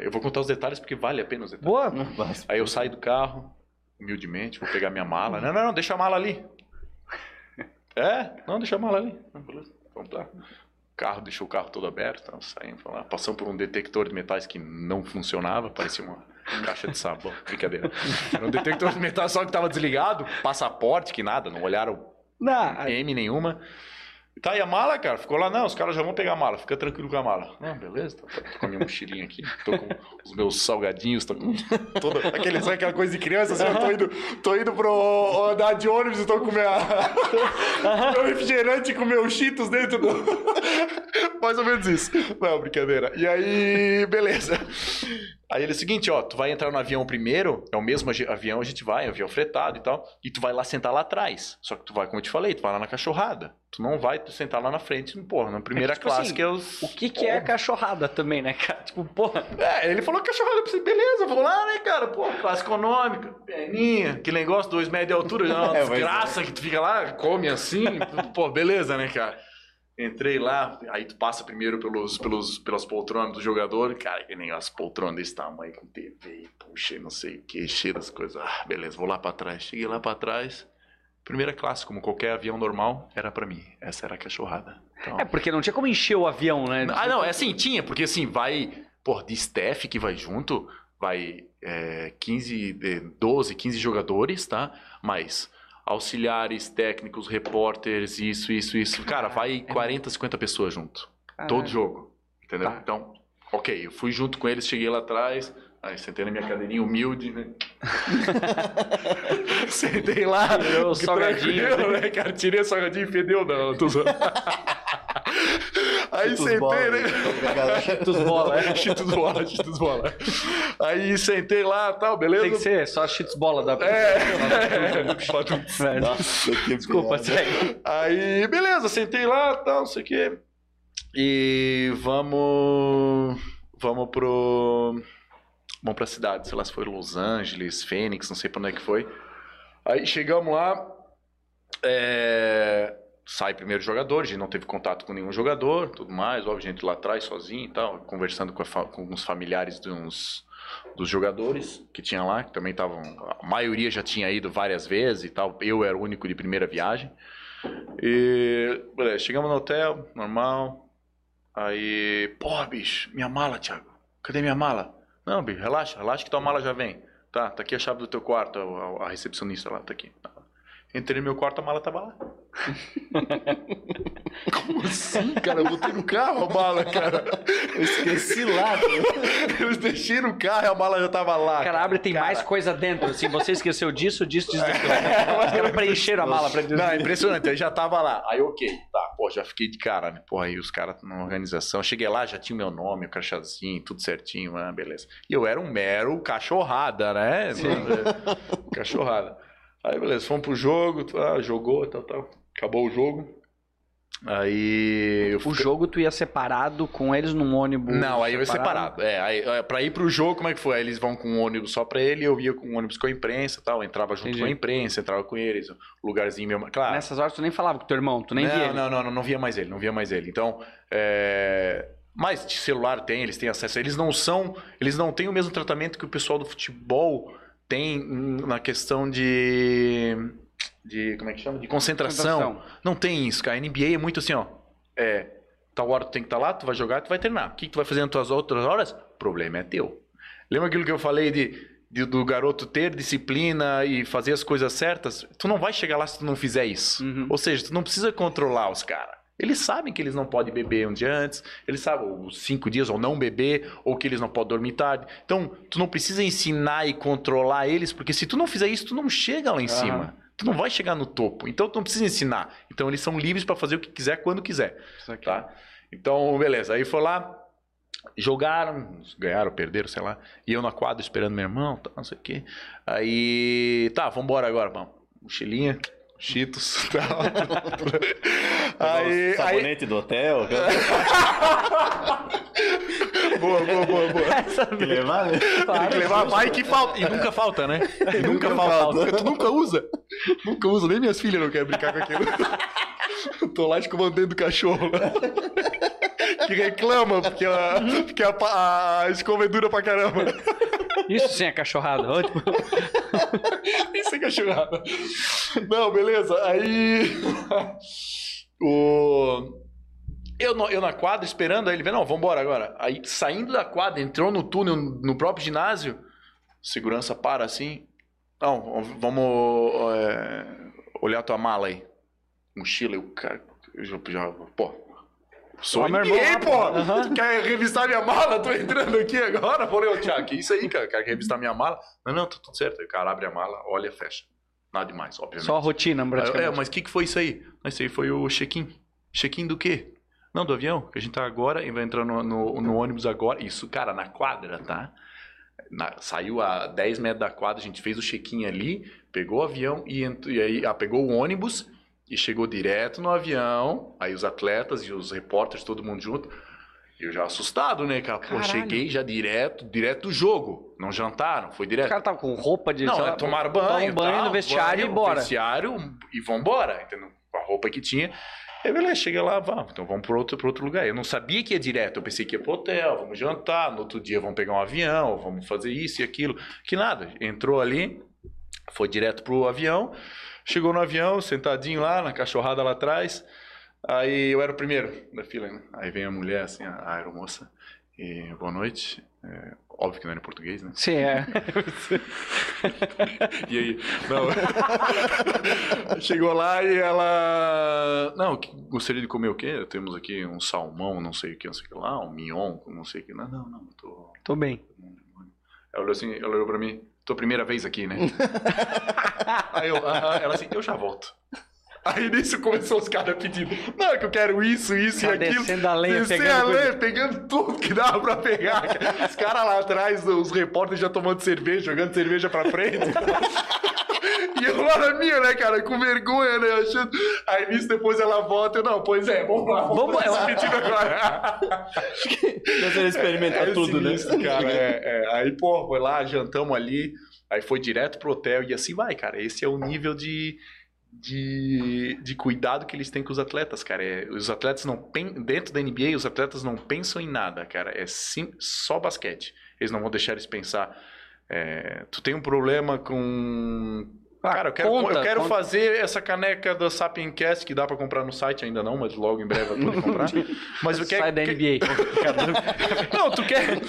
Eu vou contar os detalhes porque vale a pena os detalhes. Boa. Aí eu saio do carro, humildemente, vou pegar minha mala. Não, não, não, deixa a mala ali. É? Não, deixa a mala ali. Beleza, vamos lá. O carro, deixou o carro todo aberto, foi lá, passamos por um detector de metais que não funcionava, parecia uma caixa de sabão, brincadeira. Era um detector de metais só que tava desligado, passaporte, que nada, não olharam Não, M nenhuma. Tá, e a mala, cara? Ficou lá, não, os caras já vão pegar a mala, fica tranquilo com a mala. Não, beleza, tô, tô com a minha mochilinha aqui, tô com os meus salgadinhos, tô com toda, aquele, sabe aquela coisa de criança, assim, eu tô indo, tô indo pro andar de ônibus e tô com minha, meu refrigerante com meus cheetos dentro do... Mais ou menos isso. Não, brincadeira. E aí, beleza. Aí ele é o seguinte, ó, tu vai entrar no avião primeiro, é o mesmo avião, a gente vai, avião fretado e tal, e tu vai lá sentar lá atrás. Só que tu vai, como eu te falei, tu vai lá na cachorrada. Tu não vai tu sentar lá na frente, porra, na primeira É que, tipo classe assim, que é os... O que, que é cachorrada também, né, cara? Tipo, porra. É, ele falou cachorrada pra você, beleza, vou lá, né, cara? Pô, classe econômica, perninha, aquele negócio, dois metros de altura, já é uma É, desgraça que tu fica lá, come assim, pô, beleza, né, cara? Entrei lá, aí tu passa primeiro pelos, pelos, pelas poltronas do jogador, cara, que nem as poltronas desse tamanho, com TV, puxa, não sei o que, cheio das coisas. Ah, beleza, vou lá pra trás. Cheguei lá pra trás, primeira classe, como qualquer avião normal, era pra mim. Essa era a cachorrada. Então, É, porque não tinha como encher o avião, né? ah, não, é assim, tinha, porque assim, vai, pô, de staff que vai junto, vai é, 15, de- 12, 15 jogadores, tá? Mas auxiliares, técnicos, repórteres, isso, isso, isso. Cara, vai 40, 50 pessoas junto. Todo jogo. Entendeu? Tá. Então, ok, eu fui junto com eles, cheguei lá atrás. Aí sentei na minha cadeirinha humilde, né? sentei lá. Tirou o salgadinho, né, cara? Tirei o salgadinho e fedeu, não. Tô zoando. Aí sentei, bola, né? galera. Cheetos bola, é. Cheetos bola, Cheetos bola. Aí sentei lá tal, beleza? Tem que ser só cheats bola da É. Velho. Nossa, que Desculpa, segue. Aí, beleza, sentei lá tal, não sei o quê. E vamos. Vamos pro. Vamos pra cidade, sei lá se foi Los Angeles, Fênix, não sei pra onde é que foi. Aí chegamos lá. é, Sai primeiro jogador, a gente não teve contato com nenhum jogador, tudo mais, óbvio, a gente lá atrás sozinho e tal, conversando com, a com os familiares de uns, dos jogadores que tinha lá, que também estavam. A maioria já tinha ido várias vezes e tal. Eu era o único de primeira viagem. E. Beleza, chegamos no hotel, normal. Aí. Porra, bicho, minha mala, Thiago. Cadê minha mala? Não, bicho, relaxa, relaxa que tua mala já vem. Tá, tá aqui a chave do teu quarto, a, a recepcionista lá, tá aqui. Entrei no meu quarto, a mala tava lá. Como assim, cara? Eu botei no carro a mala, cara. Eu esqueci lá. Eles deixei no carro e a mala já tava lá. Cara, abre tem mais coisa dentro. Assim, você esqueceu disso, disso, disso, daquilo. Os caras preencheram a mala pra dizer. Não, é impressionante. Aí já tava lá. Aí, ok. Tá, pô, já fiquei de cara, né? Pô, aí os caras na organização. Cheguei lá, já tinha o meu nome, o crachazinho, tudo certinho. Ah, beleza. E eu era um mero cachorrada, né? Cachorrada. Aí, beleza, fomos pro jogo, ah, jogou, tal, tal. Acabou o jogo. Aí. Eu O jogo tu ia separado com eles num ônibus. Não, aí vai separado. É, aí, é, pra ir pro jogo, como é que foi? Aí eles vão com um ônibus só pra ele, eu ia com um ônibus com a imprensa tal. Entrava junto Entendi. com a imprensa, entrava com eles, lugarzinho mesmo. Claro. Nessas horas tu nem falava com teu irmão, tu nem não, via. ele. não, não, não, não via mais ele, não via mais ele. Então, é... mas de celular tem, eles têm acesso. Eles não são, eles não têm o mesmo tratamento que o pessoal do futebol tem na questão de de como é que chama? De concentração. Concentração. Não tem isso, cara. A NBA é muito assim, ó. É, tal hora tu tem que estar lá, tu vai jogar, tu vai treinar. O que, que tu vai fazer nas tuas outras horas? O problema é teu. Lembra aquilo que eu falei de, de- do garoto ter disciplina e fazer as coisas certas? Tu não vai chegar lá se tu não fizer isso. Uhum. Ou seja, tu não precisa controlar os caras. Eles sabem que eles não podem beber um dia antes, eles sabem os cinco dias ou não beber, ou que eles não podem dormir tarde. Então, tu não precisa ensinar e controlar eles, porque se tu não fizer isso, tu não chega lá em cima. Tu não vai chegar no topo. Então, tu não precisa ensinar. Então, eles são livres para fazer o que quiser, quando quiser. Isso aqui. Tá? Então, beleza. Aí foi lá, jogaram, ganharam, perderam, sei lá. E eu na quadra esperando meu irmão, tá, não sei o quê. Aí, tá, vambora agora, mano. Mochilinha, Cheetos, tal. aí, aí, Sabonete do hotel. boa, boa, boa, boa. que levar, né? Tem que levar, vai que falta. E nunca falta, né? E nunca, falta. Tu nunca usa. Nunca usa. Nem minhas filhas não querem brincar com aquilo. Eu tô lá escovando do cachorro. Que reclama porque, a, porque a, pa- a escova é dura pra caramba. Isso sim é cachorrada. Ó, tipo, Isso é cachorrada. Não, beleza. Aí. O. Eu, no- eu na quadra esperando, aí ele vê, não, vambora agora. Aí saindo da quadra, entrou no túnel, no próprio ginásio, segurança para assim. Não, vamos é, olhar tua mala aí. Mochila, eu, cara, eu já pô. Sou Ó, meu ninguém, irmão, pô! aham. Tu quer revistar minha mala? Tô entrando aqui agora. Falei, ô Thiago, que isso aí, cara? Quer revistar minha mala? Não, não, tá tudo certo. Aí o cara abre a mala, olha e fecha. Nada demais, obviamente. só a rotina, eu, praticamente. É, mas o que, que foi isso aí? Isso aí foi o check-in. Check-in do quê? Não, do avião, que a gente tá agora e vai entrar no, no, no ônibus agora. Isso, cara, na quadra, tá? Na- saiu a 10 metros da quadra, a gente fez o check-in ali, pegou o avião e, entrou, e aí ah, pegou o ônibus e chegou direto no avião. Aí os atletas e os repórteres, todo mundo junto. Eu já assustado, né, cara? Pô, cheguei já direto, direto do jogo. Não jantaram, foi Os direto. caras estavam com roupa de. Não, sei é lá, tomar banho. um banho tal, no vestiário banho, e bora. Vestiário e vambora, entendeu? Com a roupa que tinha. Aí, beleza, chega lá, vamos, então vamos para outro, pra outro lugar. Eu não sabia que ia direto, eu pensei que ia pro hotel, vamos jantar, no outro dia vamos pegar um avião, vamos fazer isso e aquilo. Que nada, entrou ali, foi direto pro avião, chegou no avião, sentadinho lá, na cachorrada lá atrás. Aí eu era o primeiro da fila, né? Aí vem a mulher, assim, a aeromoça, e boa noite. É, óbvio que não era em português, né? Sim, é. E aí? Não. Chegou lá e ela. Não, gostaria de comer o quê? Temos aqui um salmão, não sei o que, não sei o que lá, um mignon, não sei o que. Não, não, não, tô. Tô bem. Ela olhou assim, ela olhou pra mim, tua primeira vez aqui, né? aí eu, "Aham." ela assim, eu já volto. Aí nisso começou os caras pedindo, não, que eu quero isso, isso Tá e aquilo. descendo a lenha, Descer pegando a coisa. lenha, pegando tudo que dava pra pegar. Os caras lá atrás, os repórteres já tomando cerveja, jogando cerveja pra frente. E eu lá na minha, né, cara, com vergonha, né, achando... Aí nisso depois ela volta, eu, não, pois é, vamos lá, vamos, Vamos- esse pedido agora. Você experimenta É tudo, né? cara. É, é. Aí, pô, foi lá, jantamos ali, aí foi direto pro hotel e assim vai, cara. Esse é o nível de, de, de cuidado que eles têm com os atletas, cara. É, os atletas não dentro da NBA, os atletas não pensam em nada, cara. É sim, só basquete. Eles não vão deixar eles pensar. é, tu tem um problema com Cara, eu quero, conta, eu quero conta. fazer essa caneca da Sapiencast que dá pra comprar no site ainda não, mas logo em breve eu vou comprar. Mas eu quero, Sai da NBA. não, tu quer.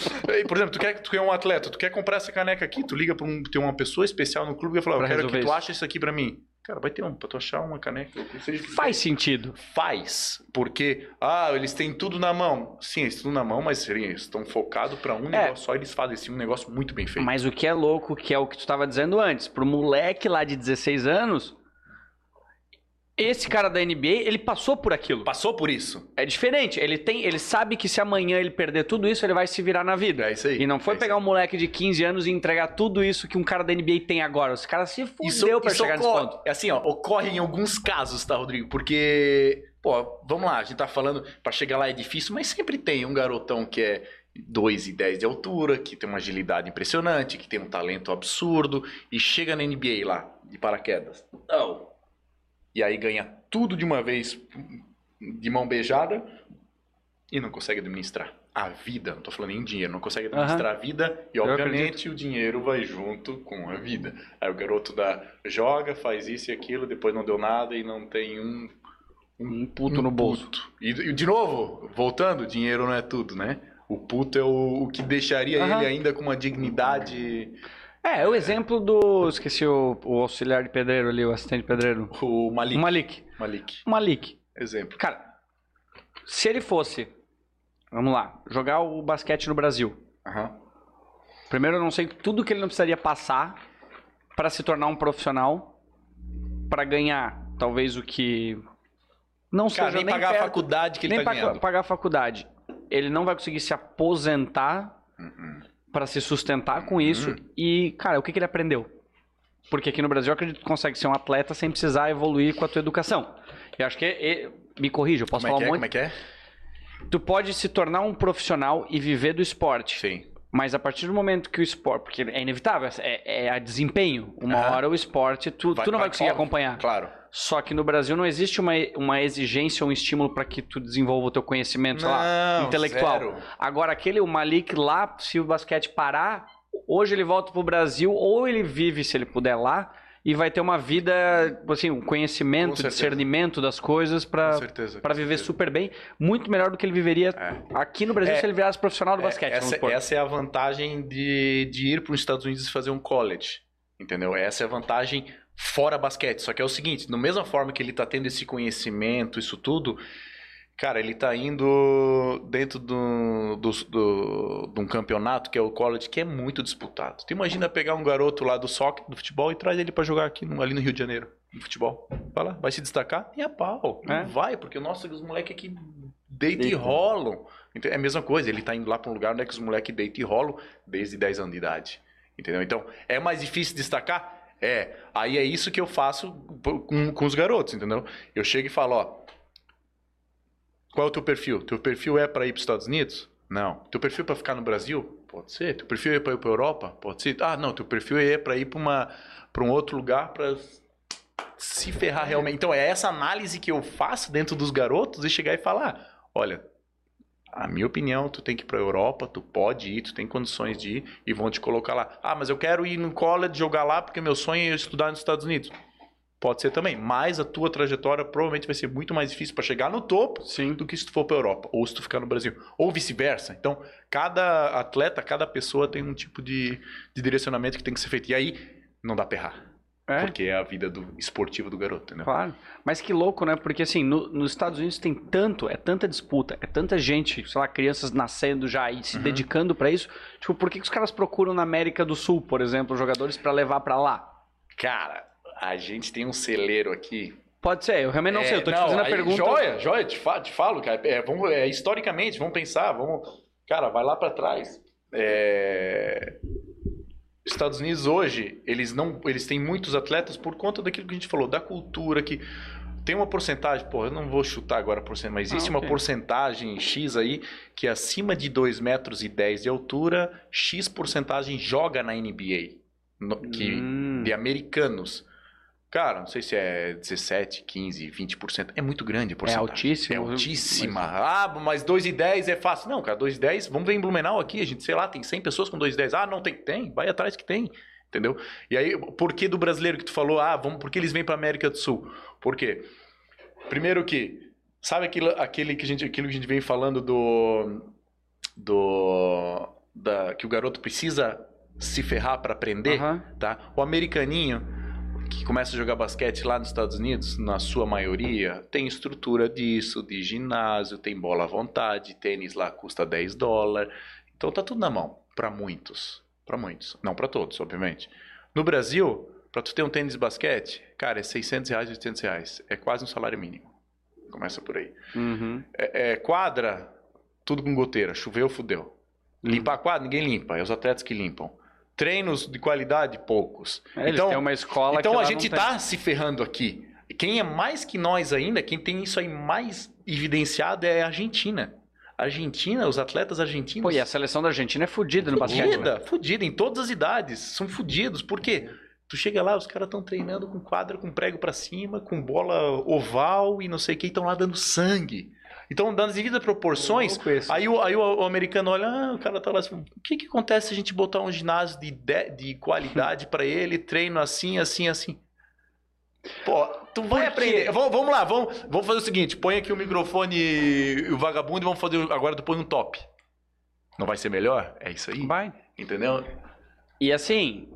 Por exemplo, tu quer, tu é um atleta, tu quer comprar essa caneca aqui, tu liga pra um, tem uma pessoa especial no clube e fala, eu quero que tu ache isso aqui pra mim. Cara, vai ter um, pra tu achar uma caneca. seja Faz sentido. faz, porque ah, eles têm tudo na mão. Sim, eles têm tudo na mão, mas eles estão focados para um É. negócio só, eles fazem assim, um negócio muito bem feito. Mas o que é louco, que é o que tu estava dizendo antes, pro moleque lá de 16 anos, esse cara da NBA, ele passou por aquilo. Passou por isso. É diferente, ele tem, ele sabe que se amanhã ele perder tudo isso, ele vai se virar na vida. É isso aí. E não foi é pegar um moleque de 15 anos e entregar tudo isso que um cara da NBA tem agora. Os caras se isso. fudeu pra isso chegar nesse ocorre, ponto. É assim, ó, ocorre em alguns casos, tá, Rodrigo? Porque, pô, vamos lá, a gente tá falando, pra chegar lá é difícil, mas sempre tem um garotão que é 2 e 10 de altura, que tem uma agilidade impressionante, que tem um talento absurdo, e chega na NBA lá, de paraquedas. Não. E aí ganha tudo de uma vez, de mão beijada, e não consegue administrar. A vida, não tô falando em dinheiro, não consegue administrar a vida, e obviamente o dinheiro vai junto com a vida. Aí o garoto da joga, faz isso e aquilo, depois não deu nada e não tem um Um puto no bolso. puto. E, e, de novo, voltando, dinheiro não é tudo, né? O puto é o, o que deixaria Aham. ele ainda com uma dignidade. É, é o exemplo do. Esqueci o, o auxiliar de pedreiro ali, o assistente de pedreiro. O Malik. O Malik. Malik. O Malik. Exemplo. Cara, se ele fosse. Vamos lá, jogar o basquete no Brasil. Aham. Primeiro, eu não sei tudo que ele não precisaria passar para se tornar um profissional, para ganhar talvez o que não Cara, seja nem nem pagar a perto, faculdade que ele nem tá pa- ganhando. pagar a faculdade. Ele não vai conseguir se aposentar Uhum. Para se sustentar com isso. E, cara, o que, que ele aprendeu? Porque aqui no Brasil eu acredito que tu consegue ser um atleta sem precisar evoluir com a tua educação. Eu acho que, é- me corrija, eu posso Como é falar é? um Como monte. é que é? Tu pode se tornar um profissional e viver do esporte. Sim. Mas a partir do momento que o esporte. Porque é inevitável, é, é a desempenho. Uma hora o esporte, tu, tu não vai conseguir óbvio, acompanhar. Claro. Só que no Brasil não existe uma, uma exigência ou um estímulo para que tu desenvolva o teu conhecimento, sei lá, Não, intelectual. zero. Agora, aquele, o Malik lá, se o basquete parar, hoje ele volta pro Brasil, ou ele vive, se ele puder, lá, e vai ter uma vida, assim, um conhecimento, discernimento das coisas para para viver certeza. super bem, muito melhor do que ele viveria É. aqui no Brasil É. se ele virasse profissional do É, basquete. essa, essa é a vantagem de, de ir para os Estados Unidos e fazer um college. Entendeu? Essa é a vantagem fora basquete. Só que é o seguinte, da mesma forma que ele tá tendo esse conhecimento, isso tudo, cara, ele tá indo dentro do, do, do- de um campeonato que é o college, que é muito disputado. Tu imagina pegar um garoto lá do soccer, do futebol, e traz ele para jogar aqui no- ali no Rio de Janeiro, no futebol. Vai lá, vai se destacar? E a pau. Não É. vai, porque, nossa, os moleques aqui deitam e rolam. Então, é a mesma coisa, ele tá indo lá para um lugar onde é que os moleques deitam e rolam desde 10 anos de idade. Entendeu? Então, é mais difícil destacar? É. Aí é isso que eu faço com, com os garotos, entendeu? Eu chego e falo, ó. Qual é o teu perfil? Teu perfil é para ir para os Estados Unidos? Não. Teu perfil é para ficar no Brasil? Pode ser. Teu perfil é para ir para Europa? Pode ser. Ah, não. Teu perfil é para ir para uma para um outro lugar para se ferrar realmente. Então é essa análise que eu faço dentro dos garotos e chegar e falar, olha, a minha opinião, tu tem que ir pra Europa, tu pode ir, tu tem condições de ir e vão te colocar lá. Ah, mas eu quero ir no college jogar lá porque meu sonho é estudar nos Estados Unidos. Pode ser também, mas a tua trajetória provavelmente vai ser muito mais difícil para chegar no topo Sim. do que se tu for para Europa ou se tu ficar no Brasil, ou vice-versa. Então, cada atleta, cada pessoa tem um tipo de, de direcionamento que tem que ser feito. E aí não dá pra errar, É, porque é a vida do esportivo do garoto, entendeu? claro. Mas que louco, né? Porque assim, no- nos Estados Unidos tem tanto, é tanta disputa, é tanta gente, sei lá, crianças nascendo já e se Uhum. dedicando pra isso. Tipo, por que, que os caras procuram na América do Sul, por exemplo, jogadores pra levar pra lá? Cara, a gente tem um celeiro aqui Pode ser, eu realmente não É, sei, eu tô te fazendo a aí, pergunta. Joia, joia, te, fa- te falo, cara. É, vamos, é, historicamente, vamos pensar, vamos. Cara, vai lá pra trás. É, Estados Unidos hoje, eles não, eles têm muitos atletas por conta daquilo que a gente falou, da cultura que tem uma porcentagem, pô, eu não vou chutar agora a porcentagem, mas existe Ah, uma ok. porcentagem X aí que é acima de 2 metros e 10 de altura, X porcentagem joga na NBA, no- que Hum. de americanos. Cara, não sei se é 17, 15, 20%. É muito grande a porcentagem. altíssimo. É altíssima. Ah, mas 2 e 10 é fácil. Não, cara, 2 e 10, vamos ver em Blumenau aqui, a gente, sei lá, tem 100 pessoas com 2 e 10. Ah, não tem? Tem, vai atrás que tem. Entendeu? E aí, por que do brasileiro que tu falou? Ah, vamos, por que eles vêm pra América do Sul? Por quê? Primeiro que, sabe aquilo, aquele que a gente, aquilo que a gente vem falando do... do da, que o garoto precisa se ferrar pra aprender? Aham. tá? O americaninho, que começa a jogar basquete lá nos Estados Unidos, na sua maioria, tem estrutura disso, de ginásio, tem bola à vontade, tênis lá custa 10 dólares. Então tá tudo na mão, para muitos. Para muitos. Não para todos, obviamente. No Brasil, para tu ter um tênis de basquete, cara, é 600 reais, 800 reais. É quase um salário mínimo. Começa por aí. Uhum. É, é, quadra, tudo com goteira. Choveu, fudeu. Limpar a quadra, ninguém limpa. É os atletas que limpam. Treinos de qualidade, poucos. É, então, uma escola então a gente não tem. tá se ferrando aqui. Quem é mais que nós ainda, quem tem isso aí mais evidenciado é a Argentina. A Argentina, os atletas argentinos. Pô, e a seleção da Argentina é fodida no basquete. Fudida, fudida, em todas as idades. São fudidos. Por quê? Tu chega lá, os caras estão treinando com quadra, com prego pra cima, com bola oval e não sei o que, estão lá dando sangue. Então, nas devidas proporções, aí, o, aí o, americano olha, ah, o cara tá lá assim, o que que acontece se a gente botar um ginásio de, de, de qualidade pra ele, treino assim, assim, assim? Pô, tu vai aprender. Vamos, vamos lá, vamos, vamos fazer o seguinte: põe aqui o microfone o vagabundo e vamos fazer. Agora tu põe um top. Não vai ser melhor? É isso aí. Vai. Entendeu? E assim,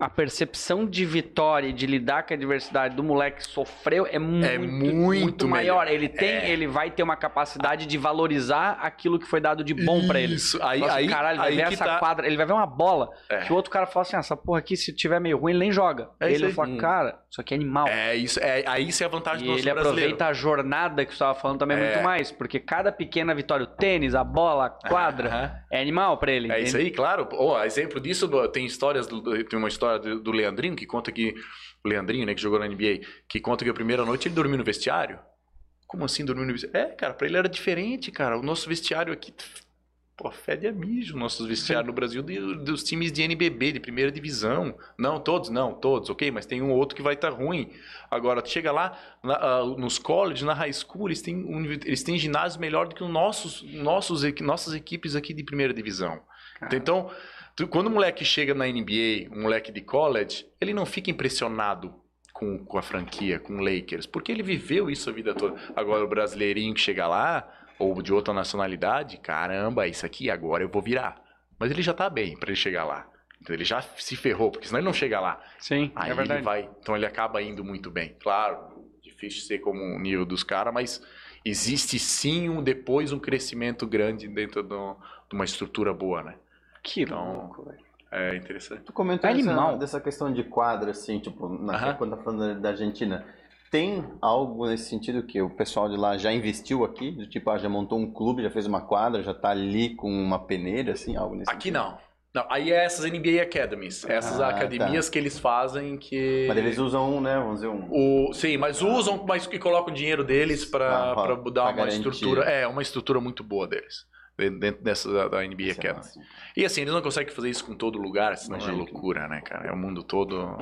a percepção de vitória e de lidar com a adversidade do moleque que sofreu é muito, muito maior. melhor. Ele tem, É. ele vai ter uma capacidade de valorizar aquilo que foi dado de bom pra ele. Isso, aí, Nossa, aí, caralho, vai aí ver essa tá. quadra, ele vai ver uma bola É. que o outro cara fala assim: ah, essa porra aqui, se tiver meio ruim, ele nem joga. É ele isso fala, Hum. cara, isso aqui é animal. É isso, é, aí isso é a vantagem E do nosso ele brasileiro. aproveita a jornada que você estava falando também É. muito mais, porque cada pequena vitória, o tênis, a bola, a quadra, é animal pra ele. É isso entende? aí, claro. Oh, exemplo disso, tem histórias, tem uma história do, do Leandrinho que conta que, o Leandrinho, né, que jogou na NBA, que conta que a primeira noite ele dormiu no vestiário. Como assim dormiu no vestiário? É, cara, pra ele era diferente, cara. O nosso vestiário aqui, pô, fede a mijo, nossos vestiários no Brasil de- dos times de NBB, de primeira divisão. Não, todos, não, todos, ok, mas tem um outro que vai estar ruim. Agora, chega lá, na- ah, nos colleges, na high school, eles têm, uni- eles têm ginásio melhor do que os nossos, nossos, nossas equipes aqui de primeira divisão. Cara. Então, tu- quando o moleque chega na NBA, um moleque de college, ele não fica impressionado com, com a franquia, com o Lakers, porque ele viveu isso a vida toda. Agora, o brasileirinho que chega lá, ou de outra nacionalidade, caramba, isso aqui agora eu vou virar. Mas ele já tá bem pra ele chegar lá. Então ele já se ferrou, porque senão ele não chega lá. Sim, Aí é verdade. ele vai. Então ele acaba indo muito bem. Claro, difícil ser como o nível dos caras, mas existe sim um depois um crescimento grande dentro do- de uma estrutura boa, né? Que Então, louco, velho. É interessante. Tu comentou Animal. dessa, dessa questão de quadra, assim, tipo, na, Aham. quando tá falando da Argentina. Tem algo nesse sentido que o pessoal de lá já investiu aqui? Do tipo, ah, já montou um clube, já fez uma quadra, já tá ali com uma peneira, assim, algo nesse Aqui sentido? não. Não, aí é essas NBA Academies, essas Ah, academias que eles fazem que Mas eles usam, né, vamos dizer, um... o sim, mas usam, mas que colocam o dinheiro deles para Ah, pra- dar pra uma garantir. estrutura, é, uma estrutura muito boa deles. Dentro dessa da, da NBA Isso é Academy. massa. E assim, eles não conseguem fazer isso com todo lugar, senão é Imagino que- loucura, né, cara? É o mundo todo.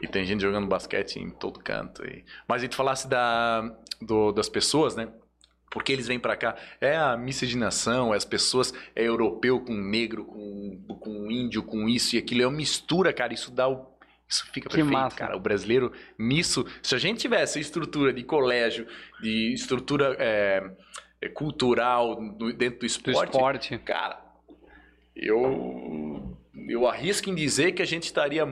E tem gente jogando basquete em todo canto. E... Mas e tu falasse da, do- das pessoas, né? Porque eles vêm pra cá. É a miscigenação, é as pessoas, é europeu com negro, com, com índio, com isso e aquilo. É uma mistura, cara. Isso dá o. Isso fica Que perfeito, massa. cara. O brasileiro, nisso, se a gente tivesse estrutura de colégio, de estrutura é, é, cultural do- dentro do Do esporte, esporte. Cara, eu eu arrisco em dizer que a gente estaria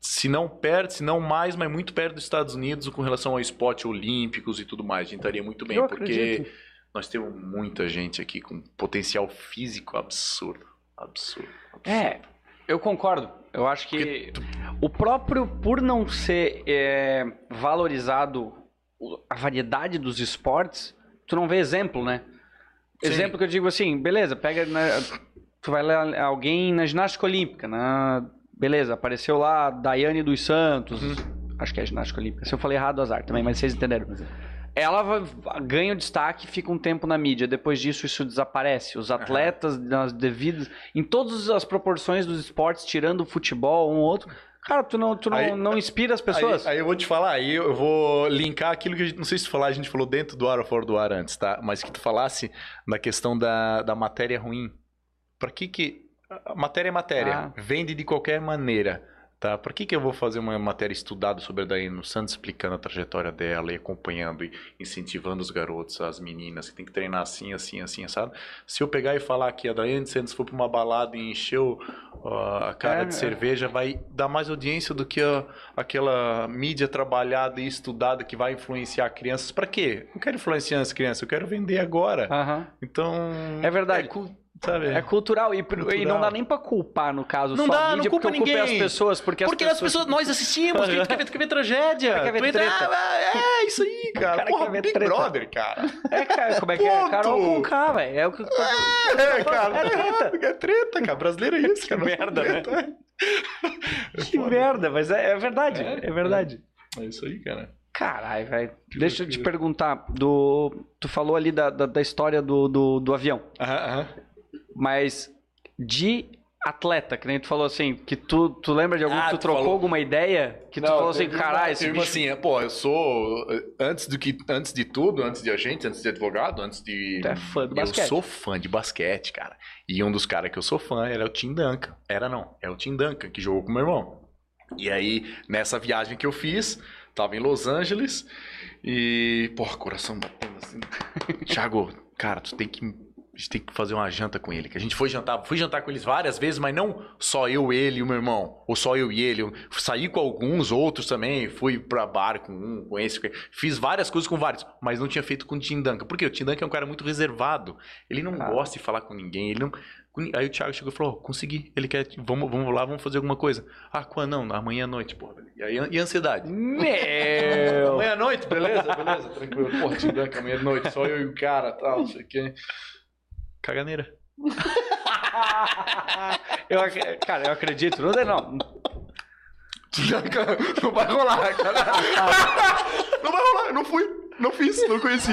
se não perto, se não mais, mas muito perto dos Estados Unidos com relação ao esporte olímpicos e tudo mais. A gente estaria muito bem, Eu porque acredito. nós temos muita gente aqui com potencial físico absurdo. Absurdo. absurdo. É, eu concordo. Eu acho que o próprio, por não ser é, valorizado a variedade dos esportes, tu não vê exemplo, né? Sim. Exemplo que eu digo assim, beleza, pega. né, tu vai ler alguém na ginástica olímpica, na, beleza, apareceu lá Daiane dos Santos, Uhum. acho que é ginástica olímpica. Se eu falei errado, azar também, mas vocês entenderam. Ela vai- ganha o destaque, fica um tempo na mídia. Depois disso, isso desaparece. Os atletas, nas devidas. Em todas as proporções dos esportes, tirando o futebol, um ou outro. Cara, tu não, tu não, Aí- não inspira as pessoas. Aí, aí eu vou te falar, aí eu vou linkar aquilo que a gente, não sei se tu falar, a gente falou dentro do ar ou fora do ar antes, tá? Mas que tu falasse na questão da, da matéria ruim. Pra que que matéria é matéria, Ah. vende de qualquer maneira. Tá? Por que, que eu vou fazer uma matéria estudada sobre a Daiane Santos, explicando a trajetória dela e acompanhando e incentivando os garotos, as meninas, que tem que treinar assim, assim, assim, sabe? Se eu pegar e falar que a Daiane Santos foi pra uma balada e encheu ó, a cara É, de é. cerveja, vai dar mais audiência do que a- aquela mídia trabalhada e estudada que vai influenciar crianças. Pra quê? Não quero influenciar as crianças, eu quero vender agora. Então. É verdade. cu- sabe? É cultural. E, Cultural. e não dá nem pra culpar, no caso, Não só dá, a não mídia, culpa porque eu culpei ninguém. as pessoas. Porque, Porque as as pessoas, nós assistimos, quer ver, quer ver tragédia. Quer ver Tu entra, treta. ah, é isso aí, cara. cara Porra, quer ver Big treta. Brother, cara. É, cara, como é que é? Carol com K, velho. É o que... É, cara. É treta. É treta, cara. Brasileiro é isso, cara. merda, né? né? Que merda, mas é, é verdade. É, É, verdade. É isso aí, cara. Caralho, velho. Deixa eu te perguntar. Do... Tu falou ali da, da, da história do, do, do avião. Aham, aham. Mas de atleta, que nem tu falou assim, que tu, tu lembra de algum Ah, que tu tu trocou falou- alguma ideia? Que tu Não, falou assim, caralho, esse bicho... assim, é, pô, eu sou antes do que antes de tudo, antes de agente, antes de advogado, antes de Tu é fã do eu basquete. sou fã de basquete, cara. E um dos caras que eu sou fã era o Tim Duncan. Era não, é o Tim Duncan que jogou com meu irmão. E aí, nessa viagem que eu fiz, tava em Los Angeles e, porra, coração batendo assim. Thiago, cara, tu tem que a gente tem que fazer uma janta com ele. Que a gente foi jantar, fui jantar com eles várias vezes, mas não só eu, ele e o meu irmão, ou só eu e ele. Eu saí com alguns outros também, fui pra bar com um, com esse, com esse. fiz várias coisas com vários, mas não tinha feito com o Tim Duncan. Por quê? O Tim Duncan é um cara muito reservado. Ele não Ah. gosta de falar com ninguém, ele não Aí o Thiago chegou e falou: "Ó, consegui. Ele quer. Vamos, vamos lá, vamos fazer alguma coisa. Ah, quando não? Amanhã à noite, porra. E aí e a ansiedade? Meu... Amanhã à noite, beleza, beleza, tranquilo. Porra, Tim Duncan, amanhã à noite, só eu e o cara tal, não sei o quê. Caganeira. eu, cara, eu acredito. Não, não. Não vai rolar, cara. Não vai rolar, não fui, não fiz, não conheci.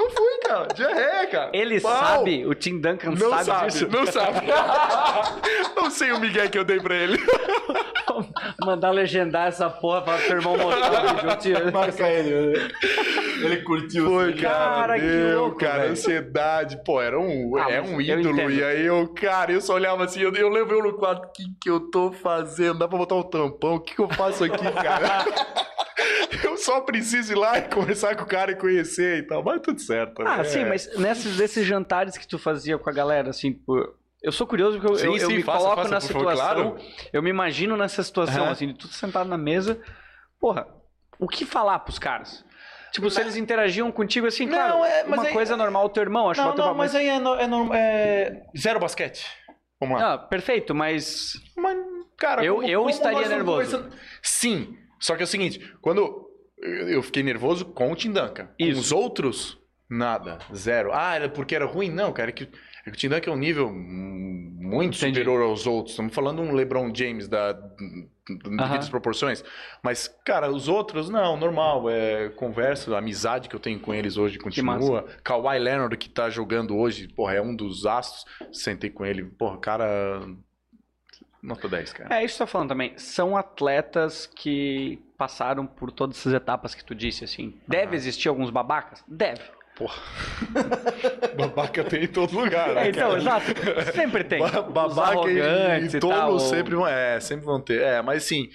Não fui, cara. Diarreia, cara. Ele Pau. sabe, o Tim Duncan Não sabe, sabe, disso. não sabe. Não sei o Miguel que eu dei pra ele. Mandar legendar essa porra pra teu irmão mostrar o vídeo. Eu te- Marca ele. Ele curtiu. Foi, assim. cara. Cara, que meu, louco, cara, velho. ansiedade. Pô, era um, Ah, é um ídolo. E aí eu, cara, eu só olhava assim, eu, eu eu no quadro, o que, que eu tô fazendo? Dá pra botar um tampão? O que, que eu faço aqui, cara? eu só preciso ir lá e conversar com o cara e conhecer e tal. Mas tudo certo. Ah, né? sim, mas nesses desses jantares que tu fazia com a galera, assim, pô, eu sou curioso porque eu, Sim, eu, eu sim, me faça, coloco faça, na por favor, situação, claro. eu me imagino nessa situação, Aham. assim, de tudo sentado na mesa, porra, o que falar pros caras? Tipo, se eles interagiam contigo assim, Não, claro, é, mas uma aí- coisa normal, o teu irmão, acho Não, que não, mas aí é, no- é, norm- é zero basquete. Vamos lá. Ah, perfeito, mas Mas, cara, Eu- como- eu como estaria nervoso. Sim, só que é o seguinte, quando eu fiquei nervoso com o Tim Duncan, com Isso. os outros, nada, zero. Ah, era porque era ruim? Não, cara, é que, é que o Tim Duncan é um nível muito Entendi. superior aos outros. Estamos falando um LeBron James da devidas Aham. proporções. Mas, cara, os outros, não, normal. É conversa, a amizade que eu tenho com eles hoje continua. Kawhi Leonard, que tá jogando hoje, porra, é um dos astros. Sentei com ele, porra, cara. Nota 10, cara. é isso que você tá falando também, são atletas que passaram por todas essas etapas que tu disse, assim. Deve existir alguns babacas? Deve. Porra. Babaca tem em todo lugar, né? É, então, cara? exato. Sempre tem. Ba- Babaca e, e tolo sempre vão. É, sempre vão ter. É, mas assim,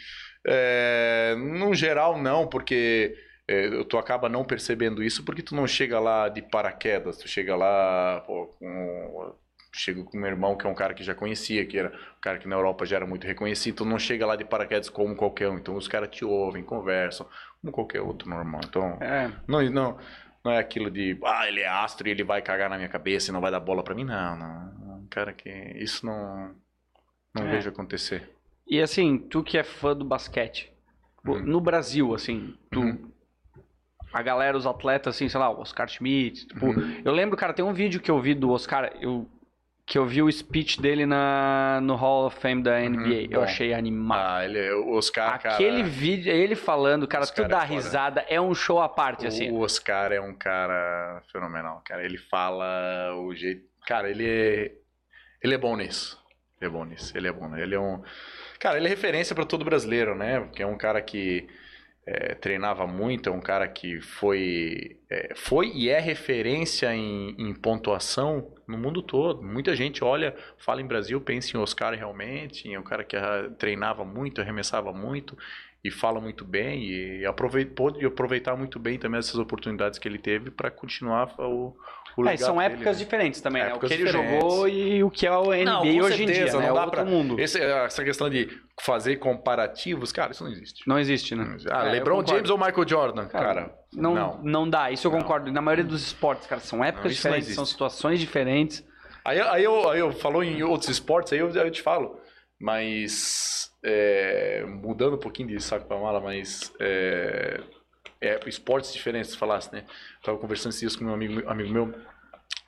é, no geral não, porque é, tu acaba não percebendo isso porque tu não chega lá de paraquedas, tu chega lá pô, com. Chego com meu irmão, que é um cara que já conhecia, que era um cara que na Europa já era muito reconhecido, tu não chega lá de paraquedas como qualquer um. Então os caras te ouvem, conversam, como qualquer outro normal. Então, É. não, não, não é aquilo de, ah, ele é astro e ele vai cagar na minha cabeça e não vai dar bola pra mim. Não, não. Um cara que. Isso não. Não É. vejo acontecer. E assim, tu que é fã do basquete, Uhum. no Brasil, assim, tu. Uhum. A galera, os atletas, assim, sei lá, o Oscar Schmidt. Tipo, Uhum. eu lembro, cara, tem um vídeo que eu vi do Oscar, eu, que eu vi o speech dele na, no Hall of Fame da NBA. eu bom. achei animal. Ah, ele o Oscar, cara. Aquele vídeo, ele falando, cara, Oscar tu dá é foda. risada, é um show à parte, assim. O Oscar é um cara fenomenal, cara. Ele fala o jeito. Cara, ele é. Ele é bom nisso. Ele é bom nisso. Ele é bom. né? Ele é um. Cara, ele é referência pra todo brasileiro, né? Porque é um cara que. É, treinava muito, é um cara que foi, é, foi e é referência em, em pontuação no mundo todo. Muita gente olha, fala em Brasil, pensa em Oscar realmente, é um cara que treinava muito, arremessava muito e fala muito bem e aproveit, pôde aproveitar muito bem também essas oportunidades que ele teve para continuar o É, são épocas dele, né? diferentes também, né? O Épocas que ele diferentes. jogou e o que é o NBA Não, hoje em dia, certeza, né? não dá pra- mundo. Esse- essa questão de fazer comparativos, cara, isso não existe. Não existe, né? Ah, É, LeBron. James ou Michael Jordan? Cara, Cara, Não, não. não. dá, isso eu Não. concordo. Na maioria dos esportes, cara, são épocas diferentes, são situações diferentes. Aí, aí, eu, aí eu falou em outros esportes, aí eu, aí eu te falo. Mas é, mudando um pouquinho de saco pra mala, mas é, é, esportes diferentes, falasse, né? Tava conversando esses dias com um amigo, amigo meu,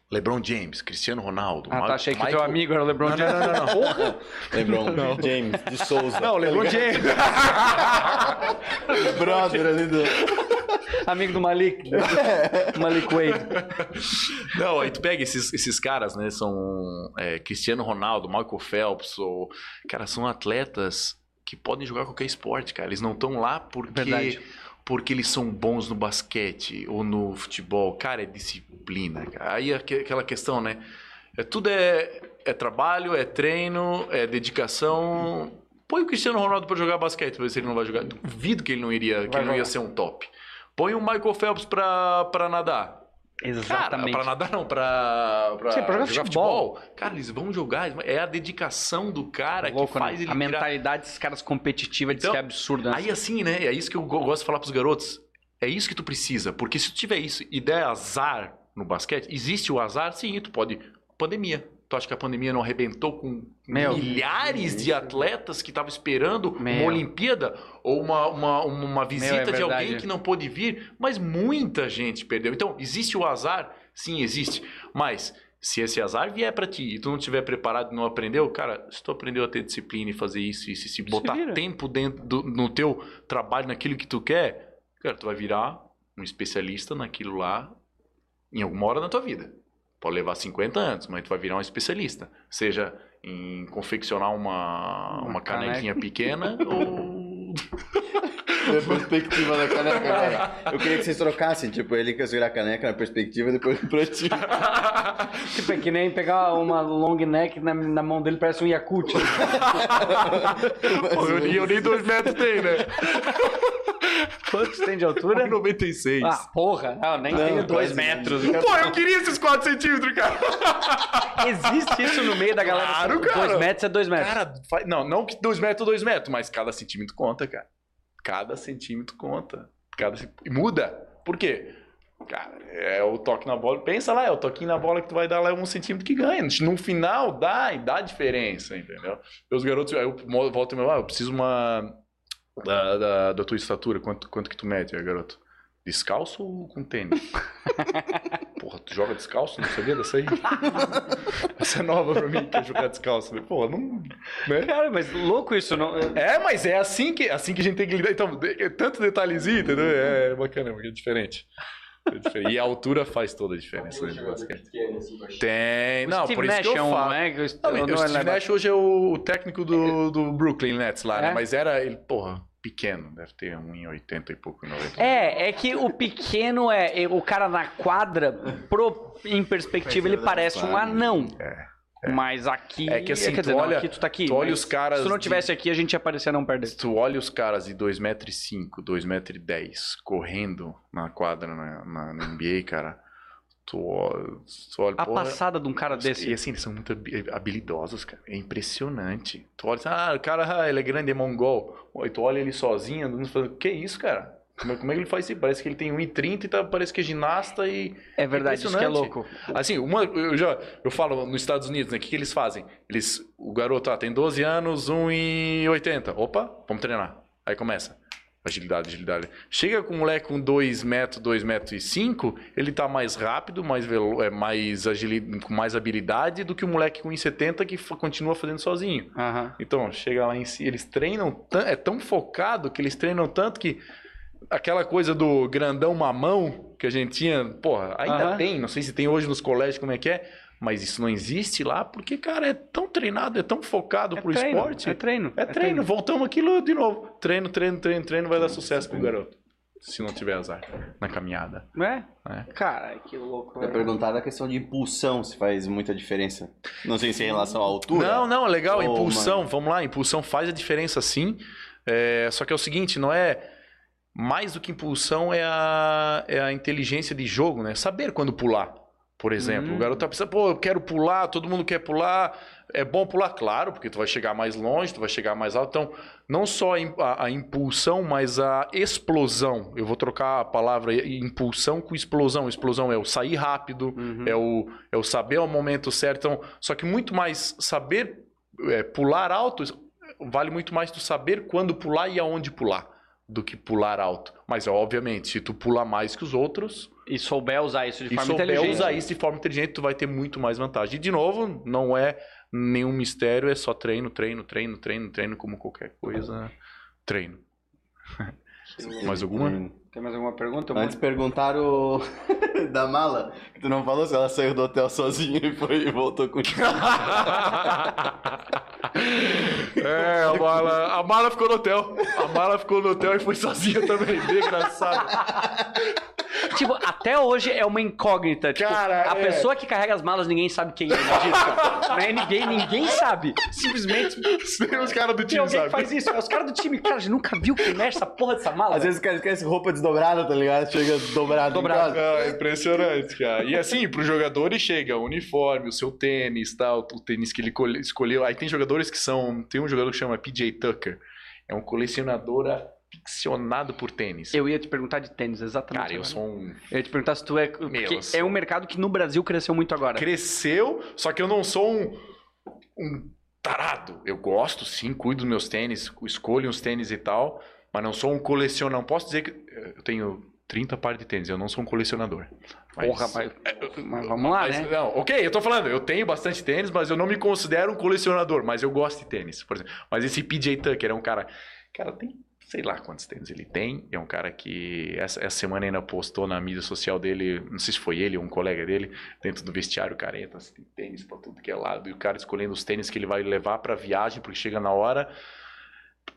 LeBron James, Cristiano Ronaldo. Ah, tá, achei que Michael- teu amigo era o LeBron Não, James. não, não, não, não. Porra! LeBron James de Souza. Não, LeBron James. Brother ali do. Amigo do Malik. Malik Wade. Não, aí tu pega esses, esses caras, né? São é, Cristiano Ronaldo, Michael Phelps, ou. Cara, são atletas que podem jogar qualquer esporte, cara. Eles não estão lá porque. Verdade. Porque eles são bons no basquete ou no futebol. Cara, é disciplina. Cara. Aí aque- aquela questão, né? É, tudo é, é trabalho, é treino, é dedicação. Põe o Cristiano Ronaldo pra jogar basquete, pra ver se ele não vai jogar. Duvido que ele não iria, que ele não ia ser um top. Põe o Michael Phelps pra nadar. Exatamente. Cara, pra nadar não, pra, pra, Sim, pra jogar futebol. Cara, eles vão jogar. É a dedicação do cara Louco, que faz né? ele A virar- mentalidade desses caras competitiva diz Então, que é absurda. né? Aí assim, né? É isso que eu go- gosto de falar pros garotos. É isso que tu precisa. Porque se tu tiver isso e der azar no basquete, existe o azar, sim, tu pode. Pandemia. Tu acha que a pandemia não arrebentou com Meu. milhares de atletas que estavam esperando Meu. uma Olimpíada ou uma, uma, uma visita é de alguém que não pôde vir? Mas muita gente perdeu. Então, existe o azar? Sim, existe. Mas se esse azar vier pra ti e tu não tiver preparado e não aprendeu, cara, se tu aprendeu a ter disciplina e fazer isso, isso, e se botar vira. tempo dentro do, no teu trabalho, naquilo que tu quer, cara, tu vai virar um especialista naquilo lá em alguma hora da tua vida. Pode levar 50 anos, mas tu vai virar um especialista. Seja em confeccionar uma, Uma uma canequinha pequena ou. A perspectiva da caneca agora. Eu queria que vocês trocassem, tipo, ele quer segurar a caneca na perspectiva e depois pra ti. Tipo, é que nem pegar uma long neck na, na mão dele, parece um Yakult. Pô, eu, nem- eu nem dois metros tenho, né? Quantos tem de altura? 96. Ah, porra. Não, nem Não, tenho dois quase metros. Pô, eu queria esses 4 centímetros, cara. Existe isso no meio da galera. Claro, Dois cara. metros é dois metros. Cara, não, não que 2 metros, 2 metros, mas cada centímetro conta, cara. Cada centímetro conta. Cada, e muda. Por quê? Cara, é o toque na bola. Pensa lá, é o toquinho na bola que tu vai dar lá é um centímetro que ganha. No final, dá e dá diferença, entendeu? Os garotos, aí eu volto e meu, ah, eu preciso uma. Da, da, da tua estatura, quanto, quanto que tu mede, garoto? Descalço ou com tênis? Porra, tu joga descalço? Não sabia dessa aí? Essa é nova pra mim, que é jogar descalço. Porra, não. Né? Cara, mas louco isso, não. É, mas é assim que, assim que a gente tem que lidar. Então, é tanto detalhezinho, entendeu? É bacana, porque é diferente. É diferente. E a altura faz toda a diferença jogador basquete. assim. Tem. O Não, por isso que eu é um, falo. né? que o- Não, não o é Steve. Nash hoje é o, técnico do, do Brooklyn Nets lá, né? É? Mas era ele, porra, pequeno. Deve ter 1,80 e pouco, 90. É, é que o pequeno é, é- o cara na quadra, pro- em perspectiva, ele parece um anão. Mas aqui. É que assim, quer tu dizer, não, olha- aqui tu tá aqui. tu olha os caras Se tu não de- tivesse aqui, a gente ia parecer não perder. Se tu olha os caras de 2,5m, 2,10m correndo na quadra na, na, na NBA, cara, tu tu olha A porra, passada de um cara desse. E assim, eles são muito habi- habilidosos, cara. É impressionante. Tu olha assim, ah, o cara, ah, ele é grande, é mongol. E tu olha ele sozinho, andando, falando, que isso, cara? Como é, como é que ele faz isso? Parece que ele tem 1,30 e tá, parece que é ginasta e... É verdade, isso que é louco. Assim, uma, eu já eu falo nos Estados Unidos, né? O que, que eles fazem? Eles, o garoto ah, tem 12 anos, 1,80. Opa, vamos treinar. Aí começa. Agilidade, agilidade. Chega com um moleque com 2 metros, 2 metros e 5, ele tá mais rápido, mais velo, é, mais agili, com mais habilidade do que o moleque com 1,70 que continua fazendo sozinho. Aham. Então, chega lá em si, eles treinam, é tão focado que eles treinam tanto que aquela coisa do grandão mamão que a gente tinha, porra, ainda Aham. tem, não sei se tem hoje nos colégios como é que é, Mas isso não existe lá porque, cara, é tão treinado, é tão focado É pro treino, esporte. É treino. É treino, voltamos aquilo de novo. Treino, treino, treino, treino, vai dar sucesso pro garoto. Se não tiver azar na caminhada. É? É. Cara, que louco. É velho. perguntado a questão de impulsão, se faz muita diferença. Não sei se é em relação à altura. Não, não, legal. Ô, impulsão, mano. vamos lá. Impulsão faz a diferença sim. É, só que é o seguinte, não é. Mais do que impulsão é a, é a inteligência de jogo, né? Saber quando pular. Por exemplo, Hum. o garoto tá pensando, pô, eu quero pular, todo mundo quer pular. É bom pular, claro, porque tu vai chegar mais longe, tu vai chegar mais alto. Então, não só a, a- impulsão, mas a explosão. Eu vou trocar a palavra impulsão com explosão. Explosão é o sair rápido, Uhum. é o, é o saber ao momento certo. Então, só que muito mais saber é, pular alto vale muito mais tu saber quando pular e aonde pular do que pular alto. Mas, obviamente, se tu pular mais que os outros E souber usar isso de e forma souber inteligente. usar isso de forma inteligente, tu vai ter muito mais vantagem. E, de novo, não é nenhum mistério, é só treino, treino, treino, treino, treino, como qualquer coisa. Treino. Mais alguma? Tem mais alguma pergunta? Antes perguntaram da mala, tu não falou se ela saiu do hotel sozinha e foi e voltou com é, a mala, a mala ficou no hotel. A mala ficou no hotel e foi sozinha também. Bem engraçado. Tipo, até hoje é uma incógnita. Tipo, Cara, a é. pessoa que carrega as malas, ninguém sabe quem é. Imagina. Na NBA, ninguém sabe. Simplesmente Nem os caras do time alguém sabem. faz isso. Os caras do time, cara, a gente nunca viu quem mexe essa porra dessa mala. Às vezes o cara esquece roupa desdobrada, tá ligado? Chega dobrado. Dobrado. Em casa. Ah, impressionante, cara. E assim, pro jogadores chega o uniforme, o seu tênis, tal, o tênis que ele col- escolheu. Aí tem jogadores que são. Tem um jogador que chama PJ Tucker. É um colecionador aficionado por tênis. Eu ia te perguntar de tênis, exatamente. Cara, eu sou um. Eu ia te perguntar se tu é. Porque eu sou- é um mercado que no Brasil cresceu muito agora. Cresceu, só que eu não sou um. um tarado. Eu gosto, sim, cuido dos meus tênis, escolho uns tênis e tal, mas não sou um colecionador. Não posso dizer que. Eu tenho 30 pares de tênis, eu não sou um colecionador. Mas- Porra, mas, mas vamos lá, Mas, né? Não, ok, eu tô falando, eu tenho bastante tênis, mas eu não me considero um colecionador, mas eu gosto de tênis, por exemplo. Mas esse PJ Tucker é um cara. Cara, tem sei lá quantos tênis ele tem. É um cara que essa, essa semana ainda postou na mídia social dele, não sei se foi ele ou um colega dele, dentro do vestiário careta, assim, tem tênis pra tudo que é lado, e o cara escolhendo os tênis que ele vai levar pra viagem, porque chega na hora.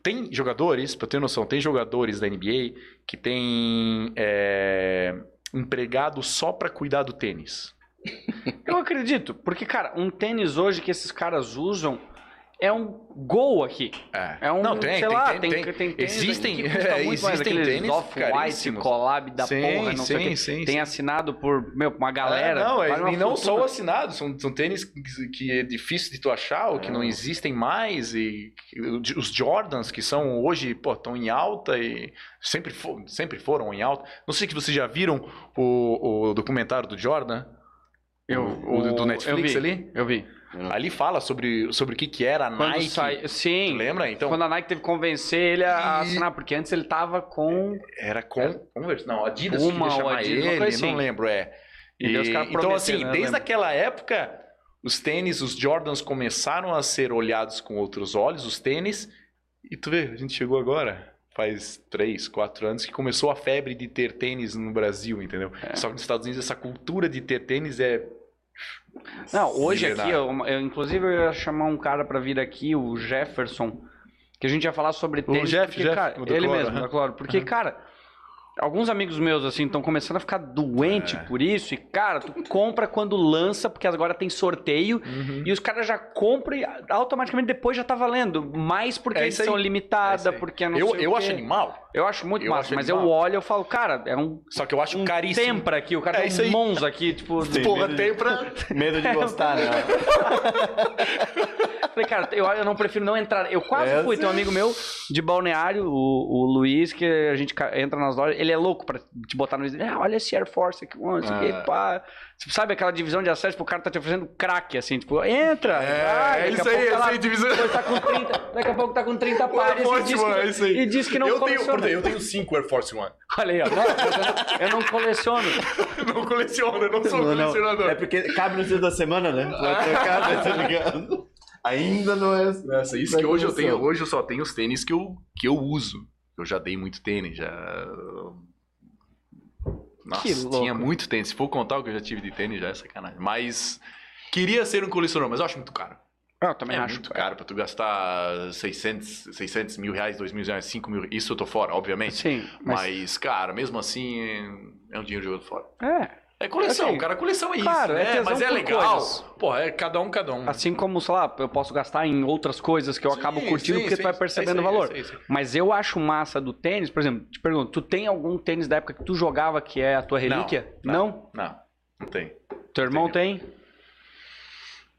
Tem jogadores, pra eu ter noção, tem jogadores da NBA que tem é, empregado só pra cuidar do tênis. Eu acredito, porque, cara, um tênis hoje que esses caras usam é um gol aqui. É. É um, Não, tem, sei tem, lá, tem, tem, tem. tem, tênis Existem- que custa é, muito mais, existem aqueles tênis Off-White, collab da Sim, porra, não sei sim, que. sim, Tem assinado por, meu, uma galera. É, não, é, e não só fortuna. o assinado, são, são tênis que, é difícil de tu achar, ou que É. não existem mais, e os Jordans, que são hoje, pô, estão em alta e sempre, fo- sempre foram em alta. Não sei se vocês já viram o, o documentário do Jordan, Eu, o, o do Netflix eu vi, ali. Eu vi. Ali fala sobre, sobre o que, que era a Quando Nike. sai, sim. Tu lembra? Então, Quando a Nike teve que convencer ele a E- assinar, porque antes ele tava com. Era com Converse? Não, Adidas Uma ou Adidas, ele, assim. não lembro, é. E daí os caras então, assim, né? Desde aquela época, os tênis, os Jordans começaram a ser olhados com outros olhos, os tênis, e tu vê, a gente chegou agora, faz três, quatro anos, que começou a febre de ter tênis no Brasil, entendeu? É. Só que nos Estados Unidos essa cultura de ter tênis é... Não, hoje aqui, milenária. eu, eu- inclusive eu ia chamar um cara pra vir aqui, o Jefferson, que a gente ia falar sobre tênis. Jeff, porque, Jeff, cara, o ele Cloro, mesmo, aham. da Cloro. Porque, cara, alguns amigos meus, assim, estão começando a ficar doente É. por isso. E, cara, tu compra quando lança, porque agora tem sorteio. E os caras já compram e automaticamente depois já tá valendo. Mais porque É aí. são É limitada, aí. porque não eu sei eu o acho animal, Eu acho muito eu massa, acho mas animal. eu olho e eu falo, cara, é um, só que eu acho um caríssimo. tempra aqui, o cara É tem um Monza aqui, tipo... Tem Porra, medo de- tempra... Medo de gostar, né? Falei, cara, eu, eu não prefiro não entrar. Eu quase É, fui. Tem um amigo meu de balneário, o, o Luiz, que a gente entra nas lojas. Ele é louco pra te botar no. Ah, olha esse Air Force aqui, mano, Ah. pá. Tipo, Sabe aquela divisão de acesso? Tipo, o cara tá te oferecendo crack, assim, tipo, entra. vai, É, é daqui a isso aí, é tá isso aí, divisão. tá com 30, daqui a pouco tá com 30 pares e diz, One, é isso aí. que, e diz que não eu tenho, coleciona. exemplo, eu tenho cinco Air Force One. Olha aí, ó. Não, eu, não, não coleciono. Não coleciono, eu não sou Não, não. colecionador. É porque cabe no dia da semana, né? Vai trocar, né, tá ligado? Ainda não é. Nossa, isso Vai que hoje eu tenho, hoje eu só tenho os tênis que eu, que eu uso. Eu já dei muito tênis, já. Nossa, Que louco. tinha muito tênis. Se for contar o que eu já tive de tênis, já é sacanagem. Mas Queria ser um colecionador, mas eu acho muito caro. Eu também é acho. muito caro pra tu gastar 600, 600 mil reais, 2 mil reais, 5 mil. Isso eu tô fora, obviamente. Sim, mas... Mas, cara, mesmo assim, é um dinheiro jogado fora. É, É coleção, Assim, cara, coleção é isso. claro, é né? tesão mas é legal. coisas. Pô, é cada um, cada um. assim como, sei lá, eu posso gastar em outras coisas que eu Sim, acabo curtindo sim, porque sim, tu vai é percebendo o valor. é aí, é Mas eu acho massa do tênis, por exemplo, te pergunto, tu tem algum tênis da época que tu jogava que é a tua relíquia? Não, Não? aí. Não, não tem. Teu irmão tem?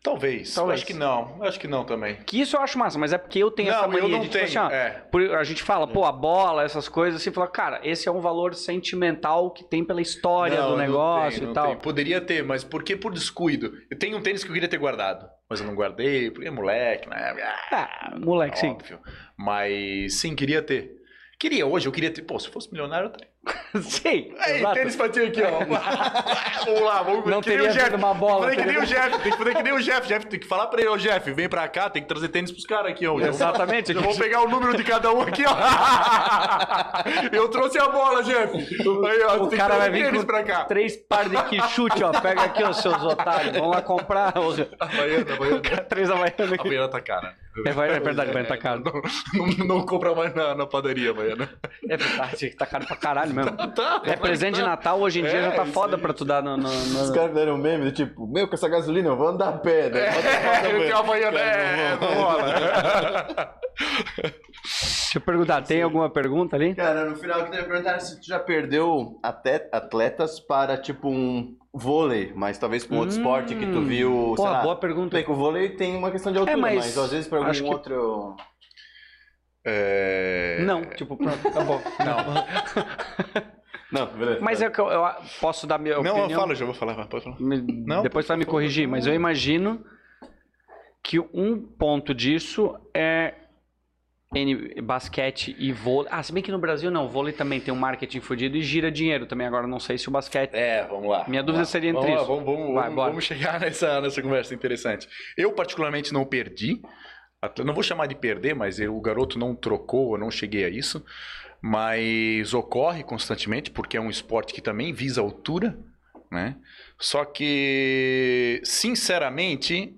Talvez. Talvez. Acho que não. Acho que não também. Que isso eu acho massa, mas é porque eu tenho Não, essa eu mania não de, tipo tenho, assim, ó, é. a gente fala, pô, a bola, essas coisas, assim, fala, cara, esse é um valor sentimental que tem pela história Não, do negócio tem, e tal. Poderia ter, mas por que por descuido? Eu tenho um tênis que eu queria ter guardado, mas eu não guardei, porque é moleque, né? Ah, moleque, sim. Óbvio. Mas sim, queria ter. Queria hoje, eu queria ter. Pô, se eu fosse milionário, eu teria. sim, Aí, exato. tênis pra ti aqui, ó. vamos lá, vamos Não que nem teria vindo uma bola, Tem que que nem o Jeff, tem que fazer que nem o Jeff. Jeff, tem que falar pra ele, ô Jeff, vem pra cá, tem que trazer tênis pros caras aqui, ó. Exatamente. Já vou pegar o número de cada um aqui, ó. Eu trouxe a bola, Jeff. Aí, ó, O cara que vai vir tênis com pra cá. três pares de quichute, ó. Pega aqui, ó, seus otários. Vamos lá comprar. Havaiana, Havaiana. Três Havaianas A aqui. Havaiana tá cara. É, vai- é verdade, vai tá caro. Não, não, não compra mais na, na padaria, Havaiana. É verdade, tá caro pra caralho mesmo. Tá, É presente de Natal, hoje em dia É, já tá foda aí. pra tu dar no... no- no- Os caras fizeram um meme tipo, meu, com essa gasolina eu vou andar a pé. né? É, eu tenho a é, não rola. Deixa eu perguntar, tem alguma pergunta ali? Cara, no final eu queria perguntar se tu já perdeu até atletas para, tipo, um vôlei, mas talvez um outro Hum. esporte que tu viu, Pô, sei lá. boa pergunta. bem que o vôlei tem uma questão de altura, mas mas, às vezes para algum que- outro... É... Não, tipo, pronto, tá bom. Não, beleza. Mas é que eu, eu posso dar minha Não, opinião? fala, já vou falar, pode falar. Me- Não, Depois tu vai me corrigir, mas eu imagino que um ponto disso é basquete e vôlei. Ah, se bem que no Brasil não, o vôlei também tem um marketing fudido e gira dinheiro também. Agora não sei se o basquete. É, vamos lá. Minha dúvida lá. seria entre vamos lá, isso. vamos, vamos, Vai, vamos, vamos chegar nessa, nessa conversa interessante. Eu, particularmente, não perdi. Não vou chamar de perder, mas eu- o garoto não trocou, eu não cheguei a isso. Mas ocorre constantemente, porque é um esporte que também visa altura, né? Só que, sinceramente,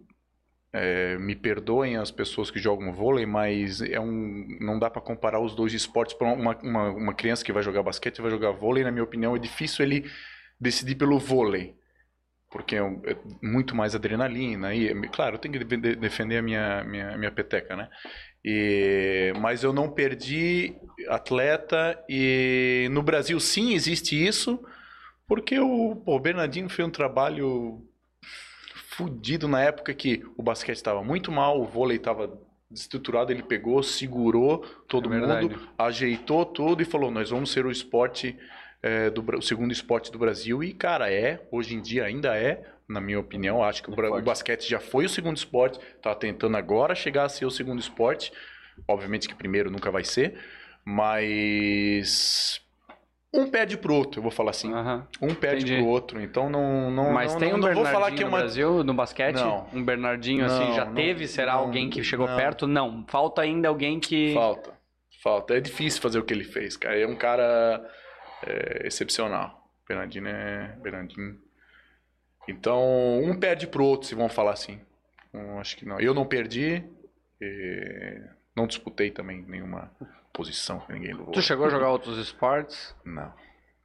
é, me perdoem as pessoas que jogam vôlei, mas é um, não dá para comparar os dois esportes para uma, uma, uma criança que vai jogar basquete e vai jogar vôlei. Na minha opinião, é difícil ele decidir pelo vôlei, porque é, muito mais adrenalina. E, claro, eu tenho que de- defender a minha, minha, minha peteca, né? E, mas eu não perdi atleta e no Brasil sim existe isso, porque o, pô, o Bernardinho fez um trabalho fudido na época que o basquete estava muito mal, o vôlei estava desestruturado, ele pegou, segurou todo É mundo, ajeitou tudo e falou: nós vamos ser o esporte, é, do, o segundo esporte do Brasil. E, cara, é, hoje em dia ainda é, na minha opinião, acho que o, Bra- o basquete já foi o segundo esporte, tá tentando agora chegar a ser o segundo esporte. Obviamente que primeiro nunca vai ser, mas um perde pro outro, eu vou falar assim. Um perde Entendi. pro outro, então não não Mas não, tem um não vou Bernardinho falar que é no uma Brasil, no basquete? Não. Um Bernardinho assim, Não, já não, teve? Será alguém que chegou perto? Não. Falta ainda alguém que... Falta. Falta. É difícil fazer o que ele fez, cara. É um cara é, excepcional. Bernardino é. Bernardinho. Então, um perde pro outro, se vão falar assim. Eu acho que não. Eu não perdi. e não disputei também nenhuma posição com ninguém do Tu chegou a jogar outros esportes? Não.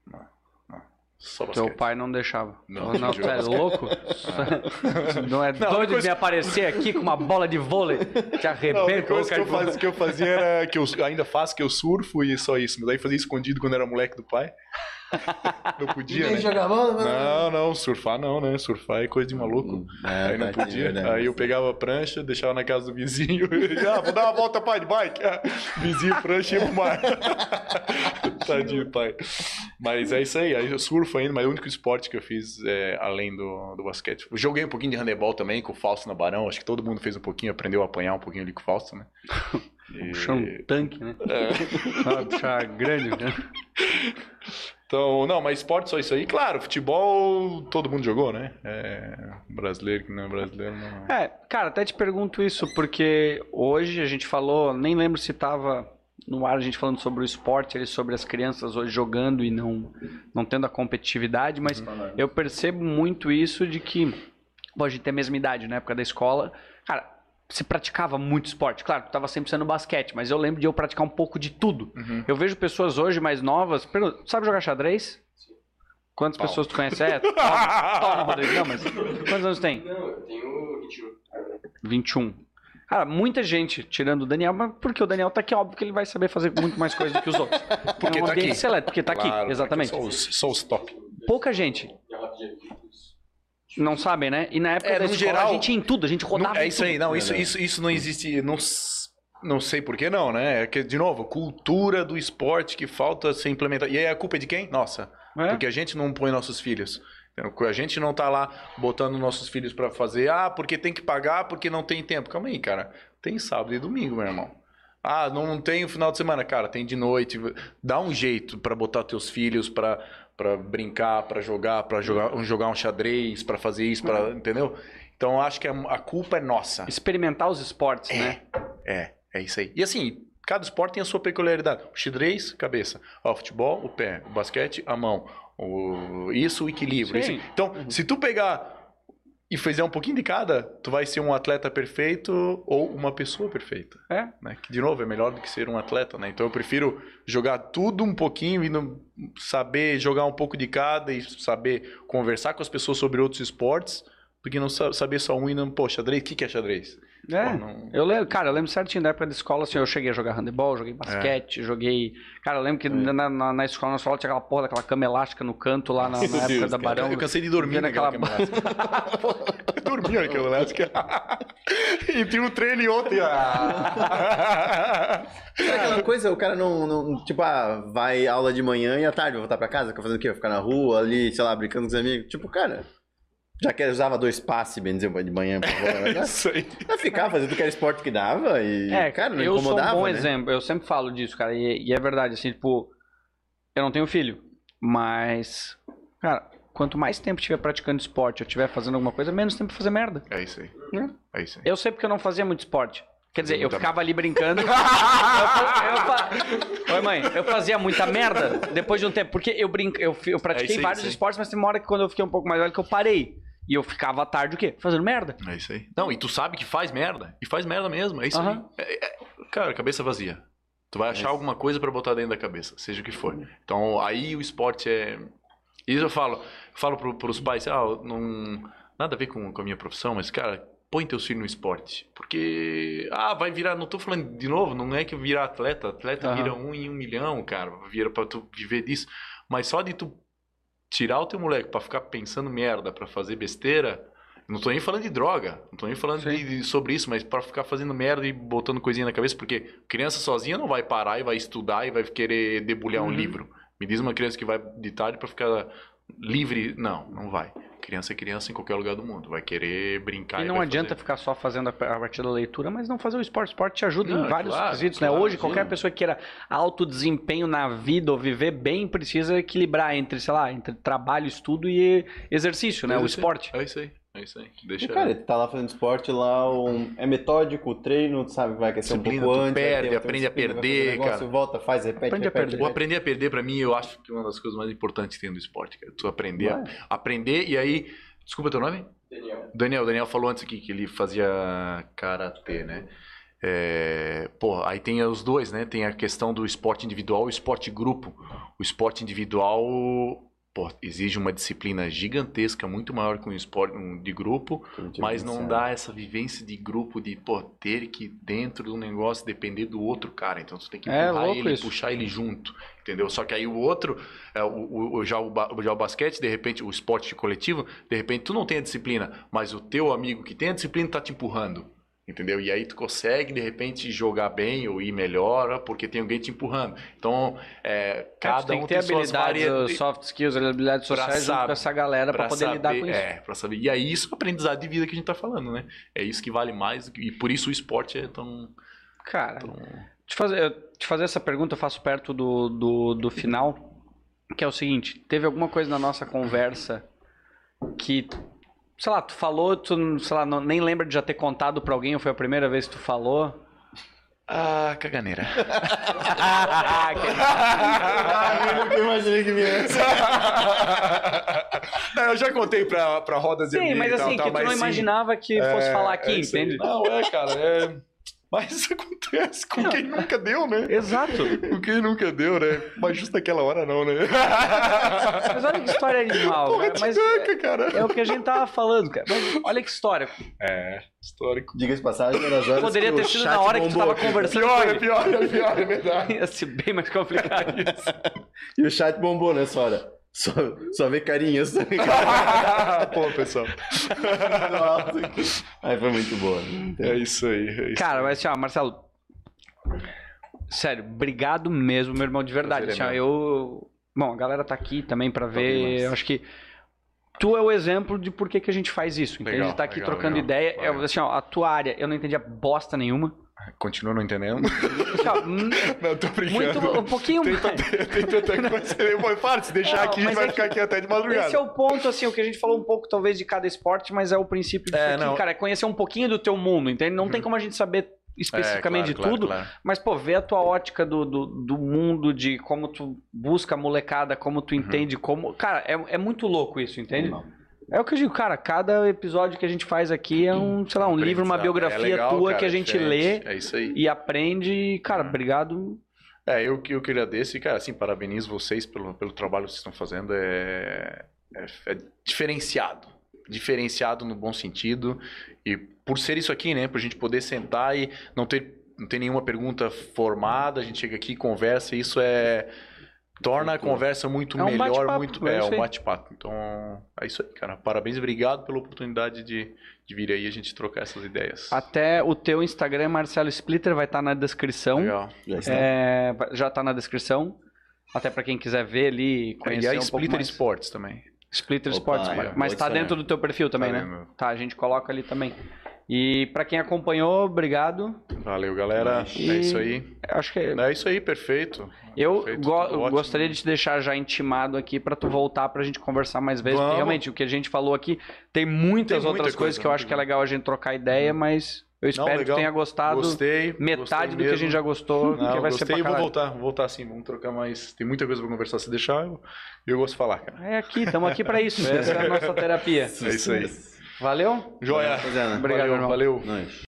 Não. Não. Só Teu basquete. pai não deixava. Não, não, não tu é louco? não é Não, doido de coisa- me aparecer aqui com uma bola de vôlei? Te Não, a única arrebenta, coisa que eu, que eu fazia era que eu ainda faço, que eu surfo e só isso. Mas daí fazia escondido quando era moleque do pai. Não podia, né? jogar bola, mano. Não, não, surfar não, né? Surfar é coisa de maluco. É, Aí não tá, podia. é verdade. Aí eu pegava a prancha, deixava na casa do vizinho. ah, vou dar uma volta, pai, de bike. Ah, vizinho, prancha e ia pro mar. Tadinho, pai. Mas é isso aí. Aí eu surfo ainda, mas é o único esporte que eu fiz é, além do, do basquete. Eu joguei um pouquinho de handebol também com o Fausto na Barão. Acho que todo mundo fez um pouquinho, aprendeu a apanhar um pouquinho ali com o Fausto, né? E- Puxar um tanque, né? É. Ah, puxar grande, né? Então, não, mas esporte só isso aí. Claro, futebol todo mundo jogou, né? É, brasileiro que não é brasileiro não. É, cara, até te pergunto isso, porque hoje a gente falou, nem lembro se tava no ar a gente falando sobre o esporte, ali, sobre as crianças hoje jogando e não, não tendo a competitividade, mas eu percebo muito isso de que Pô, a gente tem a mesma idade, na época da escola. Cara, se praticava muito esporte. Claro, tu tava sempre sendo basquete, mas eu lembro de eu praticar um pouco de tudo. Uhum. Eu vejo pessoas hoje mais novas. pergunto, Sabe jogar xadrez? Quantas Pau. pessoas tu conhece? É, toma, toma, Rodrigo. Não, mas quantos anos tem? Não, eu tenho 21. 21. Cara, muita gente tirando o Daniel, mas porque o Daniel tá aqui, óbvio que ele vai saber fazer muito mais coisa do que os outros. Porque é um tá aqui. seleto, porque tá Claro, aqui, exatamente. Só os, só os top. Pouca gente. Não sabem, né? E na época É, da no escola geral, a gente ia em tudo, a gente rodava Não, é em isso tudo. aí, não, isso, isso, isso não existe, não, não sei por que não, né? É que, de novo, cultura do esporte que falta ser implementada. E aí a culpa é de quem? Nossa, É? porque a gente não põe nossos filhos. A gente não tá lá botando nossos filhos pra fazer, ah, porque tem que pagar, porque não tem tempo. Calma aí, cara. Tem sábado e domingo, meu irmão. Ah, não tem o final de semana, cara, tem de noite. Dá um jeito pra botar teus filhos pra para brincar, pra jogar, para jogar, um- jogar um xadrez, pra fazer isso, para, entendeu? Então eu acho que a, a culpa é nossa. Experimentar os esportes, né? É, é isso aí. E assim, cada esporte tem a sua peculiaridade. O xadrez, cabeça. Ó, o futebol, o pé. O basquete, a mão. O... Isso, o equilíbrio. Isso- Então, se tu pegar e fizer um pouquinho de cada, tu vai ser um atleta perfeito ou uma pessoa perfeita. É. Né? Que, de novo, é melhor do que ser um atleta, né? Então eu prefiro jogar tudo um pouquinho e não saber jogar um pouco de cada e saber conversar com as pessoas sobre outros esportes do que não sa- saber só um e não, pô, xadrez, o que que é xadrez? É. Pô, não- Eu lembro, cara, eu lembro certinho da época da escola, assim, eu cheguei a jogar handebol, joguei basquete, joguei. Cara, eu lembro que na, na, na escola, na escola tinha aquela porra daquela cama elástica no canto lá na, na época Deus, da cara. Barão. Eu cansei de dormir naquela aquela- cama elástica. Eu dormia naquela elástica. e tinha um treino e ontem. É aquela coisa, o cara não, não- Tipo, ah, vai aula de manhã e à tarde vai voltar pra casa, fica fazendo o quê? Vai ficar na rua ali, sei lá, brincando com os amigos. Tipo, cara. Já que usava dois passes, bem dizer, de manhã pra fora. Isso aí. Vai ficar fazendo o que era esporte que dava e. É, cara, não eu sou um incomodava. bom né? exemplo. Eu sempre falo disso, cara. E, e é verdade, assim, tipo, eu não tenho filho, mas, cara, quanto mais tempo tiver praticando esporte, eu tiver fazendo alguma coisa, menos tempo pra fazer merda. É isso aí. Né? É isso aí. Eu sei porque eu não fazia muito esporte. Quer dizer, eu ficava ali brincando. eu, eu fa- Oi, mãe, eu fazia muita merda depois de um tempo. Porque eu, brinco, eu, eu É pratiquei isso aí, vários esportes, mas tem uma hora que quando eu fiquei um pouco mais velho que eu parei. E eu ficava à tarde o quê? Fazendo merda. É isso aí. Não, e tu sabe que faz merda. E faz merda mesmo. É isso Aham. aí. É- é- cara, cabeça vazia. Tu vai achar alguma coisa pra botar dentro da cabeça, seja o que for. Então, aí o esporte é. Isso eu falo. Eu falo pro, pros pais, ah, não. Nada a ver com, com a minha profissão, mas, cara, põe teus filhos no esporte. Porque. Ah, vai virar. Não tô falando de novo, não é que virar atleta. Atleta Aham. vira um em um milhão, cara. Vira pra tu viver disso. Mas só de tu tirar o teu moleque pra ficar pensando merda, pra fazer besteira. Não tô nem falando de droga, não tô nem falando de, de- sobre isso, mas pra ficar fazendo merda e botando coisinha na cabeça, porque criança sozinha não vai parar e vai estudar e vai querer debulhar um Uhum. livro. Me diz uma criança que vai de tarde pra ficar livre. Não, não vai. Criança é criança em qualquer lugar do mundo. Vai querer brincar E e não vai adianta fazer. ficar só fazendo a partir da leitura, mas não fazer o esporte. O esporte te ajuda Não, em vários claro, quesitos, claro, né? Hoje, sim. qualquer pessoa que queira alto desempenho na vida ou viver bem precisa equilibrar entre, sei lá, entre trabalho, estudo e exercício, né? É O aí. esporte. É isso aí, é isso aí. Deixa. E, cara, tu tá lá fazendo esporte lá, um- é metódico, o treino, tu sabe que vai aquecer um Disciplina, pouco tu antes. perde, aprende a perder, negócio, cara. Volta, faz, repete, Aprende a repete, perder. O repete. aprender a perder, pra mim, eu acho que é uma das coisas mais importantes que tem no esporte, cara. Tu aprender, a- aprender e aí. Desculpa teu nome? Daniel. Daniel, o Daniel falou antes aqui que ele fazia karatê, né? É, pô, aí tem os dois, né? Tem a questão do esporte individual e o esporte grupo. O esporte individual, exige uma disciplina gigantesca, muito maior que um esporte um de grupo, mas não dá essa vivência de grupo de, pô, ter que dentro do negócio depender do outro cara. Então tu tem que É empurrar louco ele, isso. puxar ele junto, entendeu? Só que aí o outro, é, o, o- o- já, o, já o basquete, de repente, o esporte coletivo, de repente tu não tem a disciplina, mas o teu amigo que tem a disciplina tá te empurrando. Entendeu? E aí tu consegue, de repente, jogar bem ou ir melhor, porque tem alguém te empurrando. Então, é, Cada cada tem um que ter tem suas variedades. soft skills, habilidades sociais saber- com essa galera pra, Pra poder lidar saber- com isso. É, pra saber. E aí isso é o aprendizado de vida que a gente tá falando, né? É isso que vale mais. E por isso o esporte é tão. Cara, tão... te fazer, te fazer essa pergunta eu faço perto do, do, do final, que é o seguinte, teve alguma coisa na nossa conversa que, sei lá, tu falou, tu, sei lá, não- nem lembra de já ter contado pra alguém, ou foi a primeira vez que tu falou? Ah, caganeira. Ah, eu nunca imaginei que vinha essa. Não, eu já contei pra, pra roda de Sim, mas e tal, assim, tal, que tu mas não sim, imaginava que é, fosse falar aqui, é entende? Não, é, cara, é... Mas isso acontece com quem nunca deu, né? Exato. Com quem nunca deu, né? Mas justo naquela hora não, né? Mas olha que história animal, Porra, cara. Mas tiranca, cara. é o que a gente tava falando, cara. Mas olha que história. É, histórico. Diga de passagem, das horas Poderia ter sido na hora que tu bombou tava conversando Pior, com é ele. pior, é pior, é verdade. Ia ser bem mais complicado. E o chat bombou nessa hora. Só, só vê carinhas. Pô, pessoal. Aí foi muito boa. É isso aí. É isso Cara, mas assim, ó, Marcelo. Sério, obrigado mesmo, meu irmão, de verdade. Prazer é Assim, eu. Bom, a galera tá aqui também pra ver. Eu acho que. Tu é o exemplo de por que, que a gente faz isso, entende? Legal, tá aqui legal, trocando legal. ideia. É, Valeu. assim, ó, a tua área, eu não entendia bosta nenhuma. Continua não entendendo? Hum, Não, tô brincando. muito, um pouquinho Tem, mais. tem, tanta coisa. Para, se deixar Não, aqui, a gente vai é ficar que- aqui até de madrugada. Esse é o ponto, assim, o que a gente falou um pouco, talvez, de cada esporte, mas é o princípio disso É, aqui, não. cara. É conhecer um pouquinho do teu mundo, entende? Não tem como a gente saber especificamente É, de claro, tudo, claro, claro. mas, pô, ver a tua ótica do, do, do mundo, de como tu busca a molecada, como Uhum. tu entende, como... Cara, é, é muito louco isso, entende? É o que eu digo, cara, cada episódio que a gente faz aqui é um, sei lá, um livro, uma É biografia legal, tua cara, que a é gente diferente. lê É isso aí. e aprende. e, Cara, Uhum. obrigado. É, eu que eu que agradeço e, cara, assim, parabenizo vocês pelo, pelo trabalho que vocês estão fazendo. É, é, é diferenciado. Diferenciado no bom sentido. E por ser isso aqui, né? Pra gente poder sentar e não ter, não ter nenhuma pergunta formada, a gente chega aqui, conversa, e isso é. Torna a conversa muito É um melhor, muito. é É, isso um aí. bate-papo. Então, é isso aí, cara. Parabéns e obrigado pela oportunidade de, de vir aí a gente trocar essas ideias. Até o teu Instagram, Marcelo Splitter, vai estar na descrição. Legal. Já está. É, já tá na descrição. Até pra quem quiser ver ali, E conhecer a um pouco Splitter mais. Sports também. Splitter Opa, Sports, é, mas- tá adicionar. dentro do teu perfil também, Tá né? dentro. Tá, a gente coloca ali também. E pra quem acompanhou, obrigado. Valeu, galera. E- É isso aí. Acho que É isso aí, perfeito. eu Perfeito, go- gostaria de te deixar já intimado aqui pra tu voltar pra gente conversar mais vezes. Porque realmente o que a gente falou aqui tem muitas Tem muita outras coisas coisa, que eu muita acho que é legal a gente trocar ideia, mas eu espero que tu legal. tenha gostado. Gostei. Metade gostei do que a gente já gostou, Não, que vai gostei ser e vou voltar, vou voltar sim, vamos trocar mais. Tem muita coisa pra conversar, se deixar, eu, eu gosto de falar, cara. É aqui, estamos aqui pra isso. Essa é a nossa terapia. É isso aí. Valeu? Joia. Obrigado, valeu, irmão. valeu. Nós.